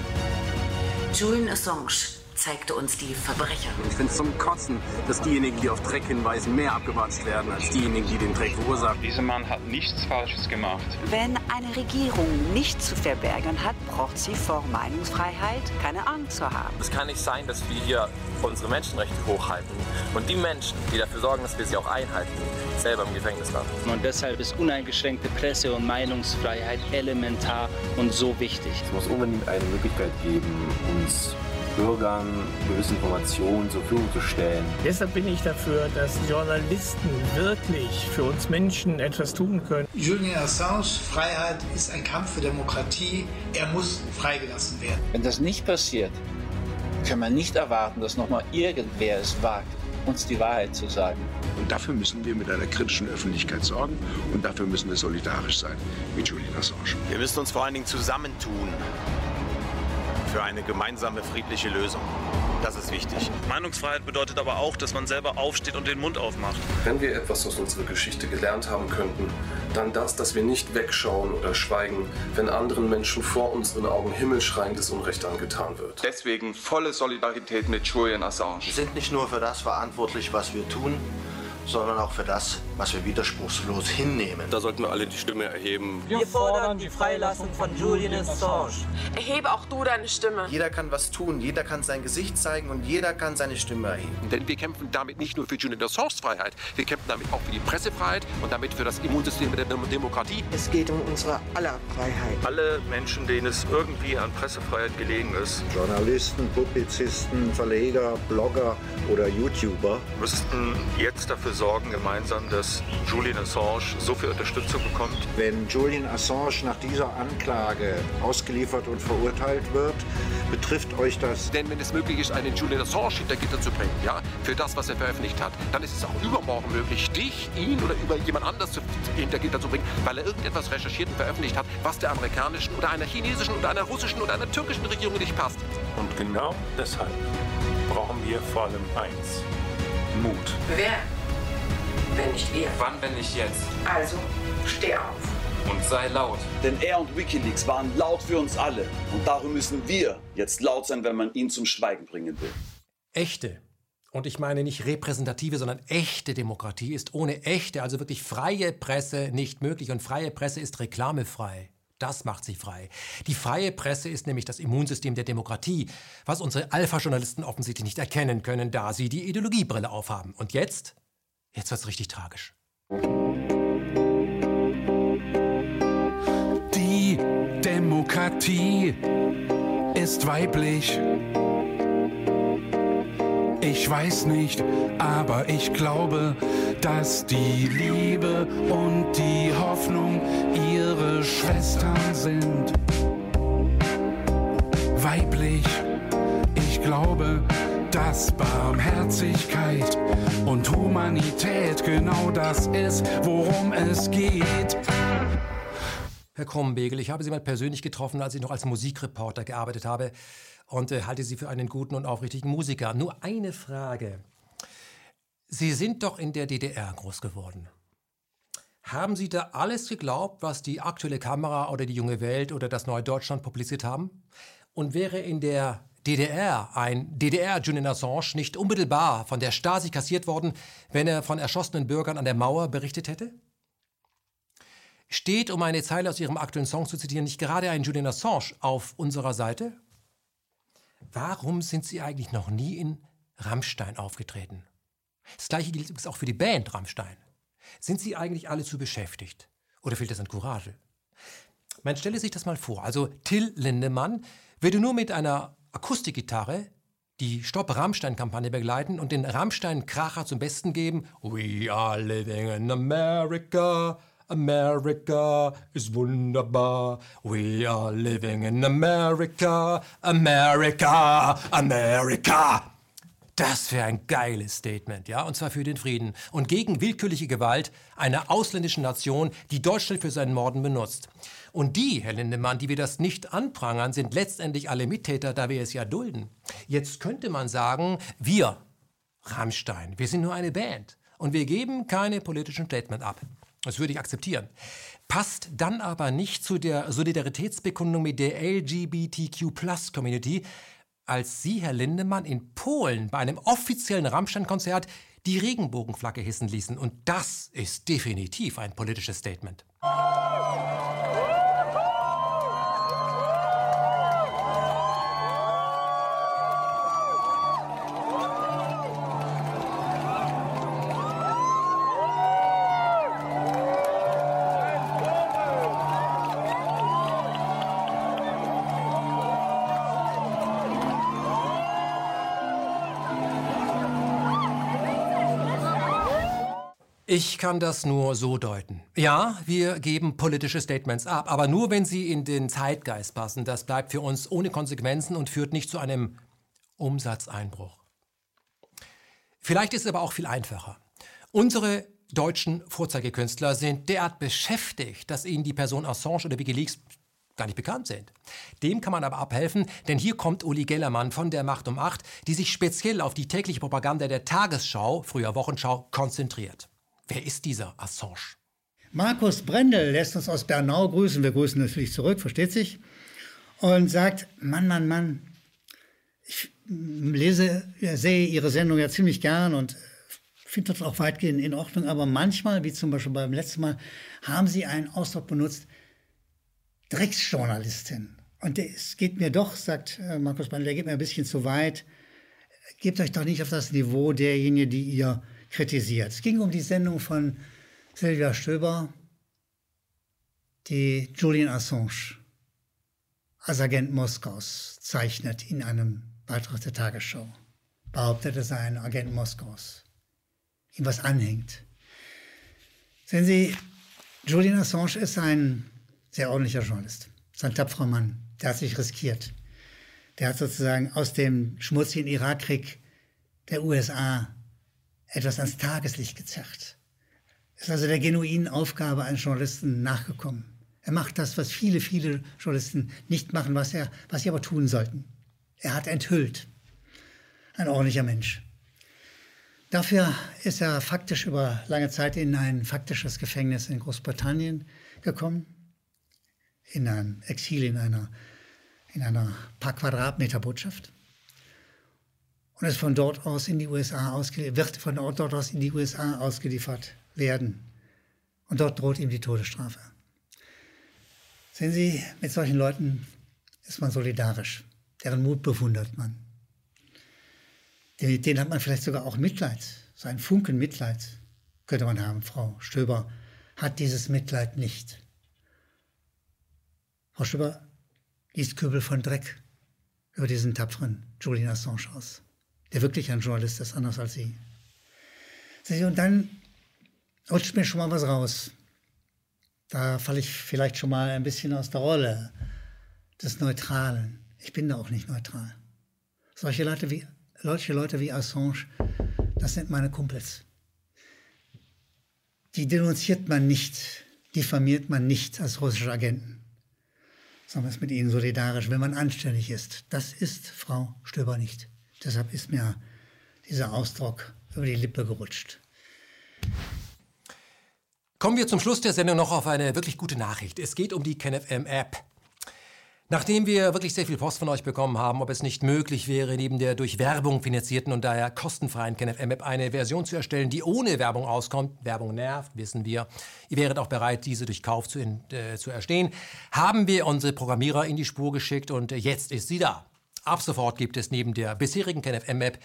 Julian Assange zeigte uns die Verbrecher. Ich finde es zum Kotzen, dass diejenigen, die auf Dreck hinweisen, mehr abgewatscht werden als diejenigen, die den Dreck verursachen. Dieser Mann hat nichts Falsches gemacht. Wenn eine Regierung nichts zu verbergen hat, braucht sie vor Meinungsfreiheit keine Angst zu haben. Es kann nicht sein, dass wir hier unsere Menschenrechte hochhalten und die Menschen, die dafür sorgen, dass wir sie auch einhalten, selber im Gefängnis landen. Und deshalb ist uneingeschränkte Presse- und Meinungsfreiheit elementar und so wichtig. Es muss unbedingt eine Möglichkeit geben, uns Bürgern gewisse Informationen zur Verfügung zu stellen. Deshalb bin ich dafür, dass Journalisten wirklich für uns Menschen etwas tun können. Julian Assange, Freiheit ist ein Kampf für Demokratie. Er muss freigelassen werden. Wenn das nicht passiert, kann man nicht erwarten, dass noch mal irgendwer es wagt, uns die Wahrheit zu sagen. Und dafür müssen wir mit einer kritischen Öffentlichkeit sorgen und dafür müssen wir solidarisch sein mit Julian Assange. Wir müssen uns vor allen Dingen zusammentun für eine gemeinsame friedliche Lösung. Das ist wichtig. Meinungsfreiheit bedeutet aber auch, dass man selber aufsteht und den Mund aufmacht. Wenn wir etwas aus unserer Geschichte gelernt haben könnten, dann das, dass wir nicht wegschauen oder schweigen, wenn anderen Menschen vor unseren Augen himmelschreiendes Unrecht angetan wird. Deswegen volle Solidarität mit Julian Assange. Wir sind nicht nur für das verantwortlich, was wir tun, sondern auch für das, was wir widerspruchslos hinnehmen. Da sollten wir alle die Stimme erheben. Wir fordern die Freilassung von Julian Assange. Erhebe auch du deine Stimme. Jeder kann was tun, jeder kann sein Gesicht zeigen und jeder kann seine Stimme erheben. Denn wir kämpfen damit nicht nur für Julian Assange's Freiheit, wir kämpfen damit auch für die Pressefreiheit und damit für das Immunsystem der Demokratie. Es geht um unsere aller Freiheit. Alle Menschen, denen es irgendwie an Pressefreiheit gelegen ist, Journalisten, Publizisten, Verleger, Blogger oder YouTuber, müssten jetzt dafür sorgen gemeinsam, dass Julian Assange so viel Unterstützung bekommt. Wenn Julian Assange nach dieser Anklage ausgeliefert und verurteilt wird, betrifft euch das. Denn wenn es möglich ist, einen Julian Assange hinter Gitter zu bringen, ja, für das, was er veröffentlicht hat, dann ist es auch übermorgen möglich, dich, ihn oder über jemand anders zu, hinter Gitter zu bringen, weil er irgendetwas recherchiert und veröffentlicht hat, was der amerikanischen oder einer chinesischen oder einer russischen oder einer türkischen Regierung nicht passt. Und genau deshalb brauchen wir vor allem eins. Mut. Wer? Wenn nicht wir. Wann, wenn nicht jetzt? Also, steh auf. Und sei laut. Denn er und Wikileaks waren laut für uns alle. Und darum müssen wir jetzt laut sein, wenn man ihn zum Schweigen bringen will. Echte, und ich meine nicht repräsentative, sondern echte Demokratie ist ohne echte, also wirklich freie Presse nicht möglich. Und freie Presse ist reklamefrei. Das macht sie frei. Die freie Presse ist nämlich das Immunsystem der Demokratie, was unsere Alpha-Journalisten offensichtlich nicht erkennen können, da sie die Ideologiebrille aufhaben. Und jetzt? Jetzt wird's richtig tragisch. Die Demokratie ist weiblich. Ich weiß nicht, aber ich glaube, dass die Liebe und die Hoffnung ihre Schwestern sind. Weiblich, ich glaube, dass Barmherzigkeit und Humanität genau das ist, worum es geht. Herr Krummbegel, ich habe Sie mal persönlich getroffen, als ich noch als Musikreporter gearbeitet habe und äh, halte Sie für einen guten und aufrichtigen Musiker. Nur eine Frage. Sie sind doch in der DDR groß geworden. Haben Sie da alles geglaubt, was die aktuelle Kamera oder die junge Welt oder das Neue Deutschland publiziert haben? Und wäre in der DDR ein DDR-Julian Assange nicht unmittelbar von der Stasi kassiert worden, wenn er von erschossenen Bürgern an der Mauer berichtet hätte? Steht, um eine Zeile aus Ihrem aktuellen Song zu zitieren, nicht gerade ein Julian Assange auf unserer Seite? Warum sind Sie eigentlich noch nie in Rammstein aufgetreten? Das gleiche gilt übrigens auch für die Band Rammstein. Sind Sie eigentlich alle zu beschäftigt? Oder fehlt es an Courage? Man stelle sich das mal vor. Also Till Lindemann würde nur mit einer Akustikgitarre die Stopp Rammstein-Kampagne begleiten und den Rammstein-Kracher zum Besten geben. We are living in America. America is wunderbar. We are living in America. America, America. Das wäre ein geiles Statement, ja, und zwar für den Frieden und gegen willkürliche Gewalt einer ausländischen Nation, die Deutschland für seinen Morden benutzt. Und die, Herr Lindemann, die wir das nicht anprangern, sind letztendlich alle Mittäter, da wir es ja dulden. Jetzt könnte man sagen, wir, Rammstein, wir sind nur eine Band und wir geben keine politischen Statement ab. Das würde ich akzeptieren. Passt dann aber nicht zu der Solidaritätsbekundung mit der LGBTQ-Plus-Community, als Sie, Herr Lindemann, in Polen bei einem offiziellen Rammstein-Konzert die Regenbogenflagge hissen ließen. Und das ist definitiv ein politisches Statement. Ich kann das nur so deuten. Ja, wir geben politische Statements ab, aber nur wenn sie in den Zeitgeist passen. Das bleibt für uns ohne Konsequenzen und führt nicht zu einem Umsatzeinbruch. Vielleicht ist es aber auch viel einfacher. Unsere deutschen Vorzeigekünstler sind derart beschäftigt, dass ihnen die Person Assange oder Wikileaks gar nicht bekannt sind. Dem kann man aber abhelfen, denn hier kommt Uli Gellermann von der Macht um Acht, die sich speziell auf die tägliche Propaganda der Tagesschau, früher Wochenschau, konzentriert. Wer ist dieser Assange? Markus Brendel lässt uns aus Bernau grüßen. Wir grüßen natürlich zurück, versteht sich. Und sagt, Mann, Mann, Mann, ich lese, sehe Ihre Sendung ja ziemlich gern und finde das auch weitgehend in Ordnung. Aber manchmal, wie zum Beispiel beim letzten Mal, haben Sie einen Ausdruck benutzt, Drecksjournalistin. Und es geht mir doch, sagt äh, Markus Brendel, der geht mir ein bisschen zu weit. Gebt euch doch nicht auf das Niveau derjenigen, die ihr kritisiert. Es ging um die Sendung von Silvia Stöber, die Julian Assange als Agent Moskaus zeichnet in einem Beitrag der Tagesschau. Behauptet, er sei ein Agent Moskaus. Ihm was anhängt. Sehen Sie, Julian Assange ist ein sehr ordentlicher Journalist. Ist ein tapferer Mann. Der hat sich riskiert. Der hat sozusagen aus dem schmutzigen Irakkrieg der USA etwas ans Tageslicht gezerrt. Ist also der genuinen Aufgabe eines Journalisten nachgekommen. Er macht das, was viele, viele Journalisten nicht machen, was, er, was sie aber tun sollten. Er hat enthüllt. Ein ordentlicher Mensch. Dafür ist er faktisch über lange Zeit in ein faktisches Gefängnis in Großbritannien gekommen, in ein Exil in einer, in einer paar Quadratmeter Botschaft und ist von dort aus in die USA wird von dort aus in die USA ausgeliefert werden. Und dort droht ihm die Todesstrafe. Sehen Sie, mit solchen Leuten ist man solidarisch. Deren Mut bewundert man. Den, den hat man vielleicht sogar auch Mitleid. So ein Funken Mitleid könnte man haben. Frau Stöber hat dieses Mitleid nicht. Frau Stöber liest Kübel von Dreck über diesen tapferen Julian Assange aus der wirklich ein Journalist ist, anders als Sie. Und dann rutscht mir schon mal was raus. Da falle ich vielleicht schon mal ein bisschen aus der Rolle des Neutralen. Ich bin da auch nicht neutral. Solche Leute wie, solche Leute wie Assange, das sind meine Kumpels. Die denunziert man nicht, diffamiert man nicht als russische Agenten, sondern ist mit ihnen solidarisch, wenn man anständig ist. Das ist Frau Stöber nicht. Deshalb ist mir dieser Ausdruck über die Lippe gerutscht. Kommen wir zum Schluss der Sendung noch auf eine wirklich gute Nachricht. Es geht um die KenFM-App. Nachdem wir wirklich sehr viel Post von euch bekommen haben, ob es nicht möglich wäre, neben der durch Werbung finanzierten und daher kostenfreien KenFM-App eine Version zu erstellen, die ohne Werbung auskommt, Werbung nervt, wissen wir, ihr wäret auch bereit, diese durch Kauf zu, äh, zu erstehen, haben wir unsere Programmierer in die Spur geschickt und jetzt ist sie da. Ab sofort gibt es neben der bisherigen KenFM-App,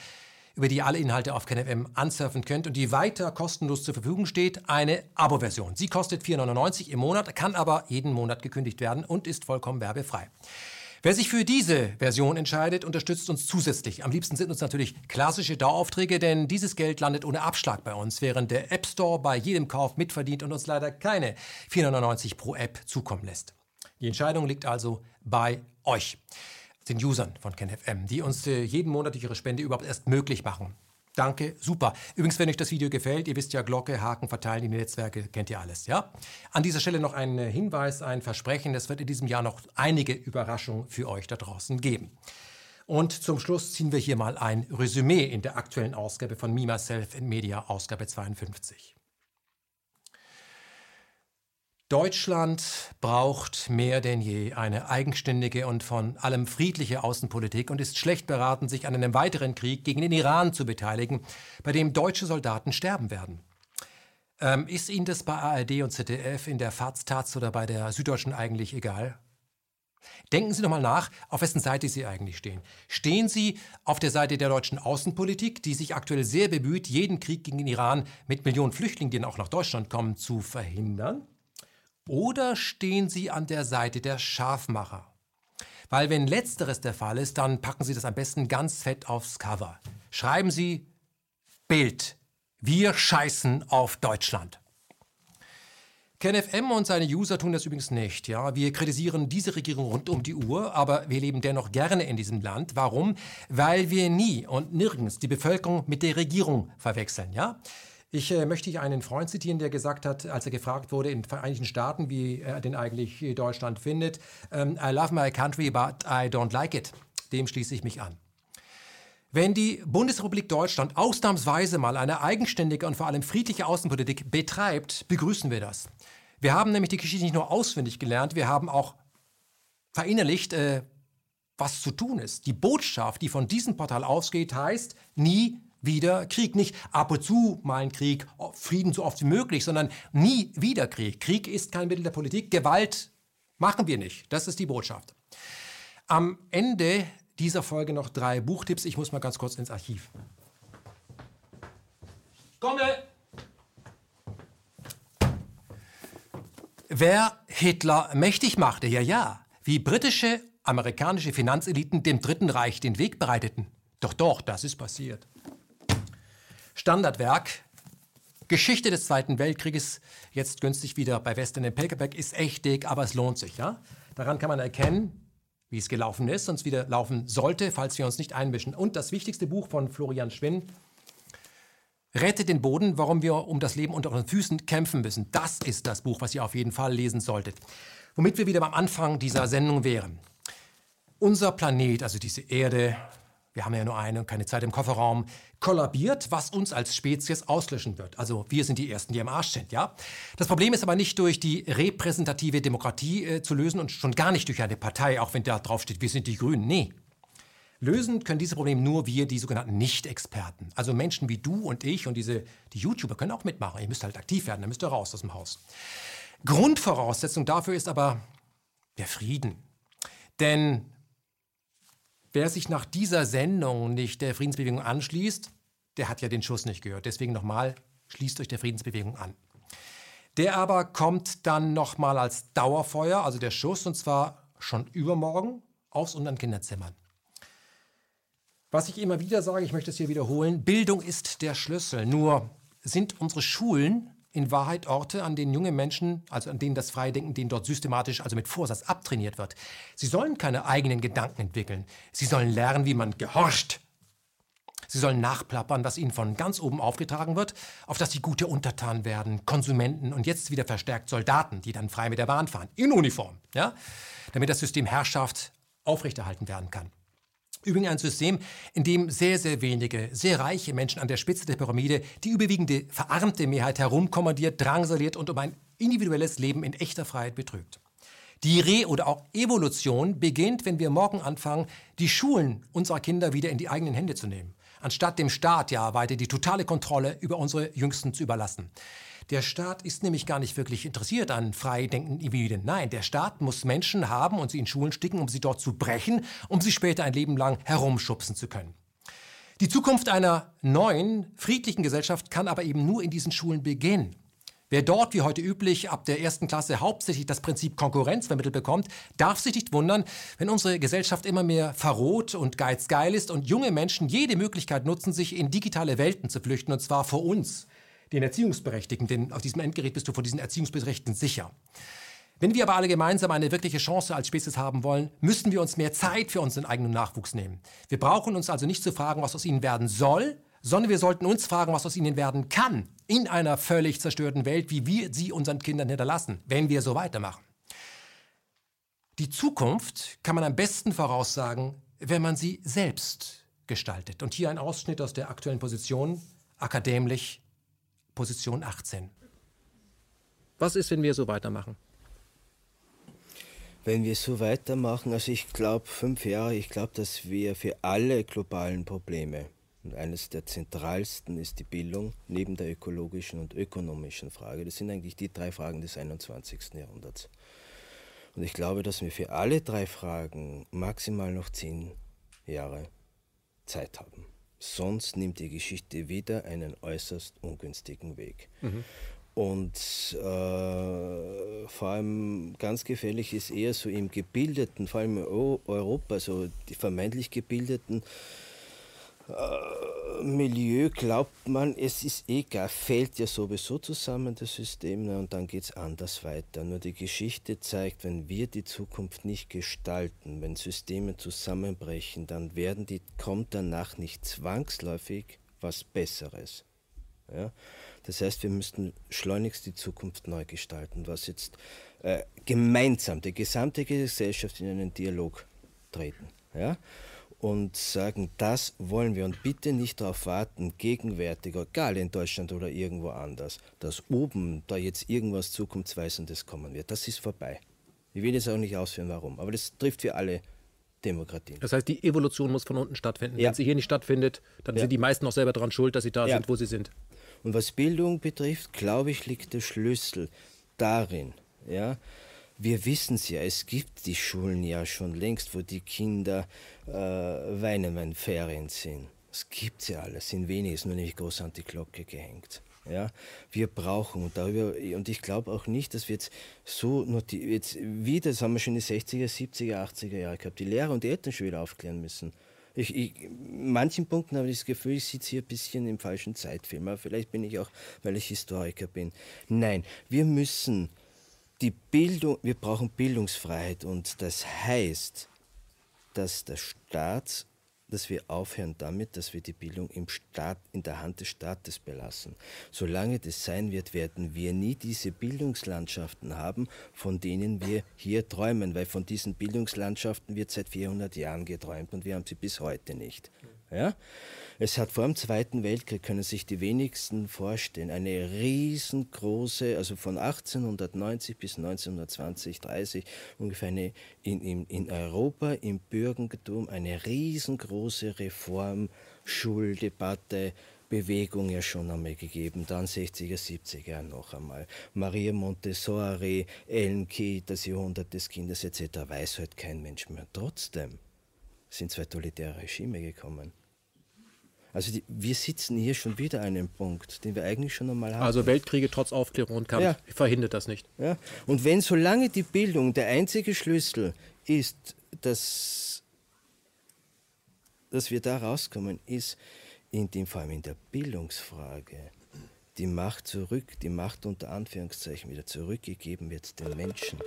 über die ihr alle Inhalte auf KenFM ansurfen könnt und die weiter kostenlos zur Verfügung steht, eine Abo-Version. Sie kostet 4,99 im Monat, kann aber jeden Monat gekündigt werden und ist vollkommen werbefrei. Wer sich für diese Version entscheidet, unterstützt uns zusätzlich. Am liebsten sind uns natürlich klassische Daueraufträge, denn dieses Geld landet ohne Abschlag bei uns, während der App Store bei jedem Kauf mitverdient und uns leider keine 4,99 pro App zukommen lässt. Die Entscheidung liegt also bei euch den Usern von KenFM, die uns äh, jeden Monat ihre Spende überhaupt erst möglich machen. Danke, super. Übrigens, wenn euch das Video gefällt, ihr wisst ja, Glocke, Haken, verteilen die Netzwerke, kennt ihr alles, ja? An dieser Stelle noch ein äh, Hinweis, ein Versprechen, es wird in diesem Jahr noch einige Überraschungen für euch da draußen geben. Und zum Schluss ziehen wir hier mal ein Resümee in der aktuellen Ausgabe von Me, Myself in Media, Ausgabe 52. Deutschland braucht mehr denn je eine eigenständige und von allem friedliche Außenpolitik und ist schlecht beraten, sich an einem weiteren Krieg gegen den Iran zu beteiligen, bei dem deutsche Soldaten sterben werden. Ähm, ist Ihnen das bei ARD und ZDF, in der FAZ, oder bei der Süddeutschen eigentlich egal? Denken Sie doch mal nach, auf wessen Seite Sie eigentlich stehen. Stehen Sie auf der Seite der deutschen Außenpolitik, die sich aktuell sehr bemüht, jeden Krieg gegen den Iran mit Millionen Flüchtlingen, die dann auch nach Deutschland kommen, zu verhindern? Oder stehen Sie an der Seite der Scharfmacher? Weil wenn letzteres der Fall ist, dann packen Sie das am besten ganz fett aufs Cover. Schreiben Sie Bild. Wir scheißen auf Deutschland. KenFM und seine User tun das übrigens nicht. Ja? Wir kritisieren diese Regierung rund um die Uhr, aber wir leben dennoch gerne in diesem Land. Warum? Weil wir nie und nirgends die Bevölkerung mit der Regierung verwechseln. Ja? Ich äh, möchte hier einen Freund zitieren, der gesagt hat, als er gefragt wurde in den Vereinigten Staaten, wie er denn eigentlich Deutschland findet, ähm, I love my country, but I don't like it. Dem schließe ich mich an. Wenn die Bundesrepublik Deutschland ausnahmsweise mal eine eigenständige und vor allem friedliche Außenpolitik betreibt, begrüßen wir das. Wir haben nämlich die Geschichte nicht nur auswendig gelernt, wir haben auch verinnerlicht, äh, was zu tun ist. Die Botschaft, die von diesem Portal ausgeht, heißt nie wieder Krieg. Nicht ab und zu mal ein Krieg, Frieden so oft wie möglich, sondern nie wieder Krieg. Krieg ist kein Mittel der Politik. Gewalt machen wir nicht. Das ist die Botschaft. Am Ende dieser Folge noch drei Buchtipps. Ich muss mal ganz kurz ins Archiv. Komme! Wer Hitler mächtig machte, ja, ja, wie britische, amerikanische Finanzeliten dem Dritten Reich den Weg bereiteten. Doch, doch, das ist passiert. Standardwerk. Geschichte des Zweiten Weltkrieges, jetzt günstig wieder bei Western im Paperback, ist echt dick, aber es lohnt sich. Ja? Daran kann man erkennen, wie es gelaufen ist und es wieder laufen sollte, falls wir uns nicht einmischen. Und das wichtigste Buch von Florian Schwinn, Rette den Boden, warum wir um das Leben unter unseren Füßen kämpfen müssen. Das ist das Buch, was ihr auf jeden Fall lesen solltet. Womit wir wieder beim Anfang dieser Sendung wären. Unser Planet, also diese Erde, wir haben ja nur eine und keine Zeit im Kofferraum, kollabiert, was uns als Spezies auslöschen wird. Also wir sind die Ersten, die am Arsch sind, ja? Das Problem ist aber nicht durch die repräsentative Demokratie äh, zu lösen und schon gar nicht durch eine Partei, auch wenn da drauf steht, wir sind die Grünen. Nee. Lösen können diese Probleme nur wir, die sogenannten Nicht-Experten. Also Menschen wie du und ich und diese, die YouTuber können auch mitmachen. Ihr müsst halt aktiv werden, dann müsst ihr raus aus dem Haus. Grundvoraussetzung dafür ist aber der Frieden. Denn Wer sich nach dieser Sendung nicht der Friedensbewegung anschließt, der hat ja den Schuss nicht gehört. Deswegen nochmal, schließt euch der Friedensbewegung an. Der aber kommt dann nochmal als Dauerfeuer, also der Schuss, und zwar schon übermorgen aufs und an Kinderzimmern. Was ich immer wieder sage, ich möchte es hier wiederholen, Bildung ist der Schlüssel. Nur sind unsere Schulen in Wahrheit Orte, an denen junge Menschen, also an denen das Freidenken, denen dort systematisch, also mit Vorsatz abtrainiert wird. Sie sollen keine eigenen Gedanken entwickeln. Sie sollen lernen, wie man gehorcht. Sie sollen nachplappern, was ihnen von ganz oben aufgetragen wird, auf dass sie gute Untertanen werden, Konsumenten und jetzt wieder verstärkt Soldaten, die dann frei mit der Bahn fahren, in Uniform, ja? damit das System Herrschaft aufrechterhalten werden kann. Übrigens ein System, in dem sehr, sehr wenige, sehr reiche Menschen an der Spitze der Pyramide die überwiegende verarmte Mehrheit herumkommandiert, drangsaliert und um ein individuelles Leben in echter Freiheit betrügt. Die Re- oder auch Evolution beginnt, wenn wir morgen anfangen, die Schulen unserer Kinder wieder in die eigenen Hände zu nehmen, anstatt dem Staat ja weiter die totale Kontrolle über unsere Jüngsten zu überlassen. Der Staat ist nämlich gar nicht wirklich interessiert an frei denkenden Individuen. Nein, der Staat muss Menschen haben und sie in Schulen sticken, um sie dort zu brechen, um sie später ein Leben lang herumschubsen zu können. Die Zukunft einer neuen, friedlichen Gesellschaft kann aber eben nur in diesen Schulen beginnen. Wer dort, wie heute üblich, ab der ersten Klasse hauptsächlich das Prinzip Konkurrenz vermittelt bekommt, darf sich nicht wundern, wenn unsere Gesellschaft immer mehr verroht und geizgeil ist und junge Menschen jede Möglichkeit nutzen, sich in digitale Welten zu flüchten, und zwar vor uns, den Erziehungsberechtigten, denn auf diesem Endgerät bist du vor diesen Erziehungsberechtigten sicher. Wenn wir aber alle gemeinsam eine wirkliche Chance als Spezies haben wollen, müssen wir uns mehr Zeit für unseren eigenen Nachwuchs nehmen. Wir brauchen uns also nicht zu fragen, was aus ihnen werden soll, sondern wir sollten uns fragen, was aus ihnen werden kann, in einer völlig zerstörten Welt, wie wir sie unseren Kindern hinterlassen, wenn wir so weitermachen. Die Zukunft kann man am besten voraussagen, wenn man sie selbst gestaltet. Und hier ein Ausschnitt aus der aktuellen Position, akademisch Position 18. Was ist, wenn wir so weitermachen? Wenn wir so weitermachen, also ich glaube, fünf Jahre, ich glaube, dass wir für alle globalen Probleme, und eines der zentralsten ist die Bildung, neben der ökologischen und ökonomischen Frage, das sind eigentlich die drei Fragen des 21. Jahrhunderts. Und ich glaube, dass wir für alle drei Fragen maximal noch zehn Jahre Zeit haben. Sonst nimmt die Geschichte wieder einen äußerst ungünstigen Weg. Mhm. Und äh, vor allem ganz gefährlich ist eher so im gebildeten, vor allem in Europa, so die vermeintlich gebildeten äh, Milieu glaubt man, es ist egal, fällt ja sowieso zusammen das System ne, und dann geht es anders weiter. Nur die Geschichte zeigt, wenn wir die Zukunft nicht gestalten, wenn Systeme zusammenbrechen, dann werden die, kommt danach nicht zwangsläufig was Besseres. Ja? Das heißt, wir müssten schleunigst die Zukunft neu gestalten, was jetzt äh, gemeinsam die gesamte Gesellschaft in einen Dialog treten. Ja? Und sagen, das wollen wir und bitte nicht darauf warten, gegenwärtig, egal in Deutschland oder irgendwo anders, dass oben da jetzt irgendwas Zukunftsweisendes kommen wird. Das ist vorbei. Ich will jetzt auch nicht ausführen, warum, aber das trifft für alle Demokratien. Das heißt, die Evolution muss von unten stattfinden. Ja. Wenn sie hier nicht stattfindet, dann ja. sind die meisten auch selber daran schuld, dass sie da ja. sind, wo sie sind. Und was Bildung betrifft, glaube ich, liegt der Schlüssel darin, ja, wir wissen es ja, es gibt die Schulen ja schon längst, wo die Kinder äh, weinen, wenn Ferien sind. Es gibt ja alles, in wenig ist nur nicht groß an die Glocke gehängt. Ja, wir brauchen und darüber und ich glaube auch nicht, dass wir jetzt so jetzt wieder, das haben wir schon in die 60er, 70er, 80er Jahre gehabt, die Lehrer und die Eltern schon wieder aufklären müssen. Ich, ich, in manchen Punkten habe ich das Gefühl, ich sitze hier ein bisschen im falschen Zeitfilm. Aber vielleicht bin ich auch, weil ich Historiker bin. Nein, wir müssen die Bildung, wir brauchen Bildungsfreiheit und das heißt, dass der Staat dass wir aufhören damit, dass wir die Bildung im Staat, in der Hand des Staates belassen. Solange das sein wird, werden wir nie diese Bildungslandschaften haben, von denen wir hier träumen, weil von diesen Bildungslandschaften wird seit 400 Jahren geträumt und wir haben sie bis heute nicht. Ja? Es hat vor dem Zweiten Weltkrieg, können sich die wenigsten vorstellen, eine riesengroße, also von 1890 bis 1920, 30 ungefähr eine, in, in, in Europa im Bürgertum eine riesengroße Reform, Schuldebatte, Bewegung ja schon einmal gegeben, dann 60er, 70er noch einmal. Maria Montessori, Ellen Key, das Jahrhundert des Kindes etc. weiß heute kein Mensch mehr. Trotzdem sind zwei totalitäre Regime gekommen. Also die, wir sitzen hier schon wieder an einem Punkt, den wir eigentlich schon einmal haben. Also Weltkriege trotz Aufklärung und Kampf ja. verhindert das nicht. Ja. Und wenn solange die Bildung der einzige Schlüssel ist, dass, dass wir da rauskommen, ist in dem, vor allem in der Bildungsfrage die Macht zurück, die Macht unter Anführungszeichen wieder zurückgegeben wird den Menschen.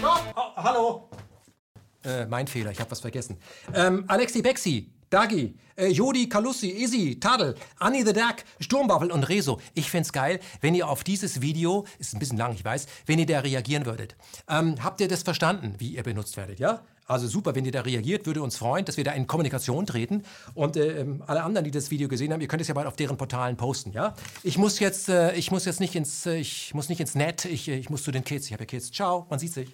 Oh, hallo! Äh, mein Fehler, ich habe was vergessen. Ähm, Alexi Bexi, Dagi, äh, Jodi, Kalussi, Isi, Tadel, Annie the Duck, Sturmwaffel und Rezo. Ich find's geil, wenn ihr auf dieses Video, ist ein bisschen lang, ich weiß, wenn ihr da reagieren würdet. Ähm, habt ihr das verstanden, wie ihr benutzt werdet, ja? Also super, wenn ihr da reagiert, würde uns freuen, dass wir da in Kommunikation treten. Und äh, ähm, alle anderen, die das Video gesehen haben, ihr könnt es ja bald auf deren Portalen posten, ja? Ich muss jetzt, äh, ich muss jetzt nicht ins, äh, ich muss nicht ins Net, ich, äh, ich muss zu den Kids. Ich habe ja Kids. Ciao, man sieht sich.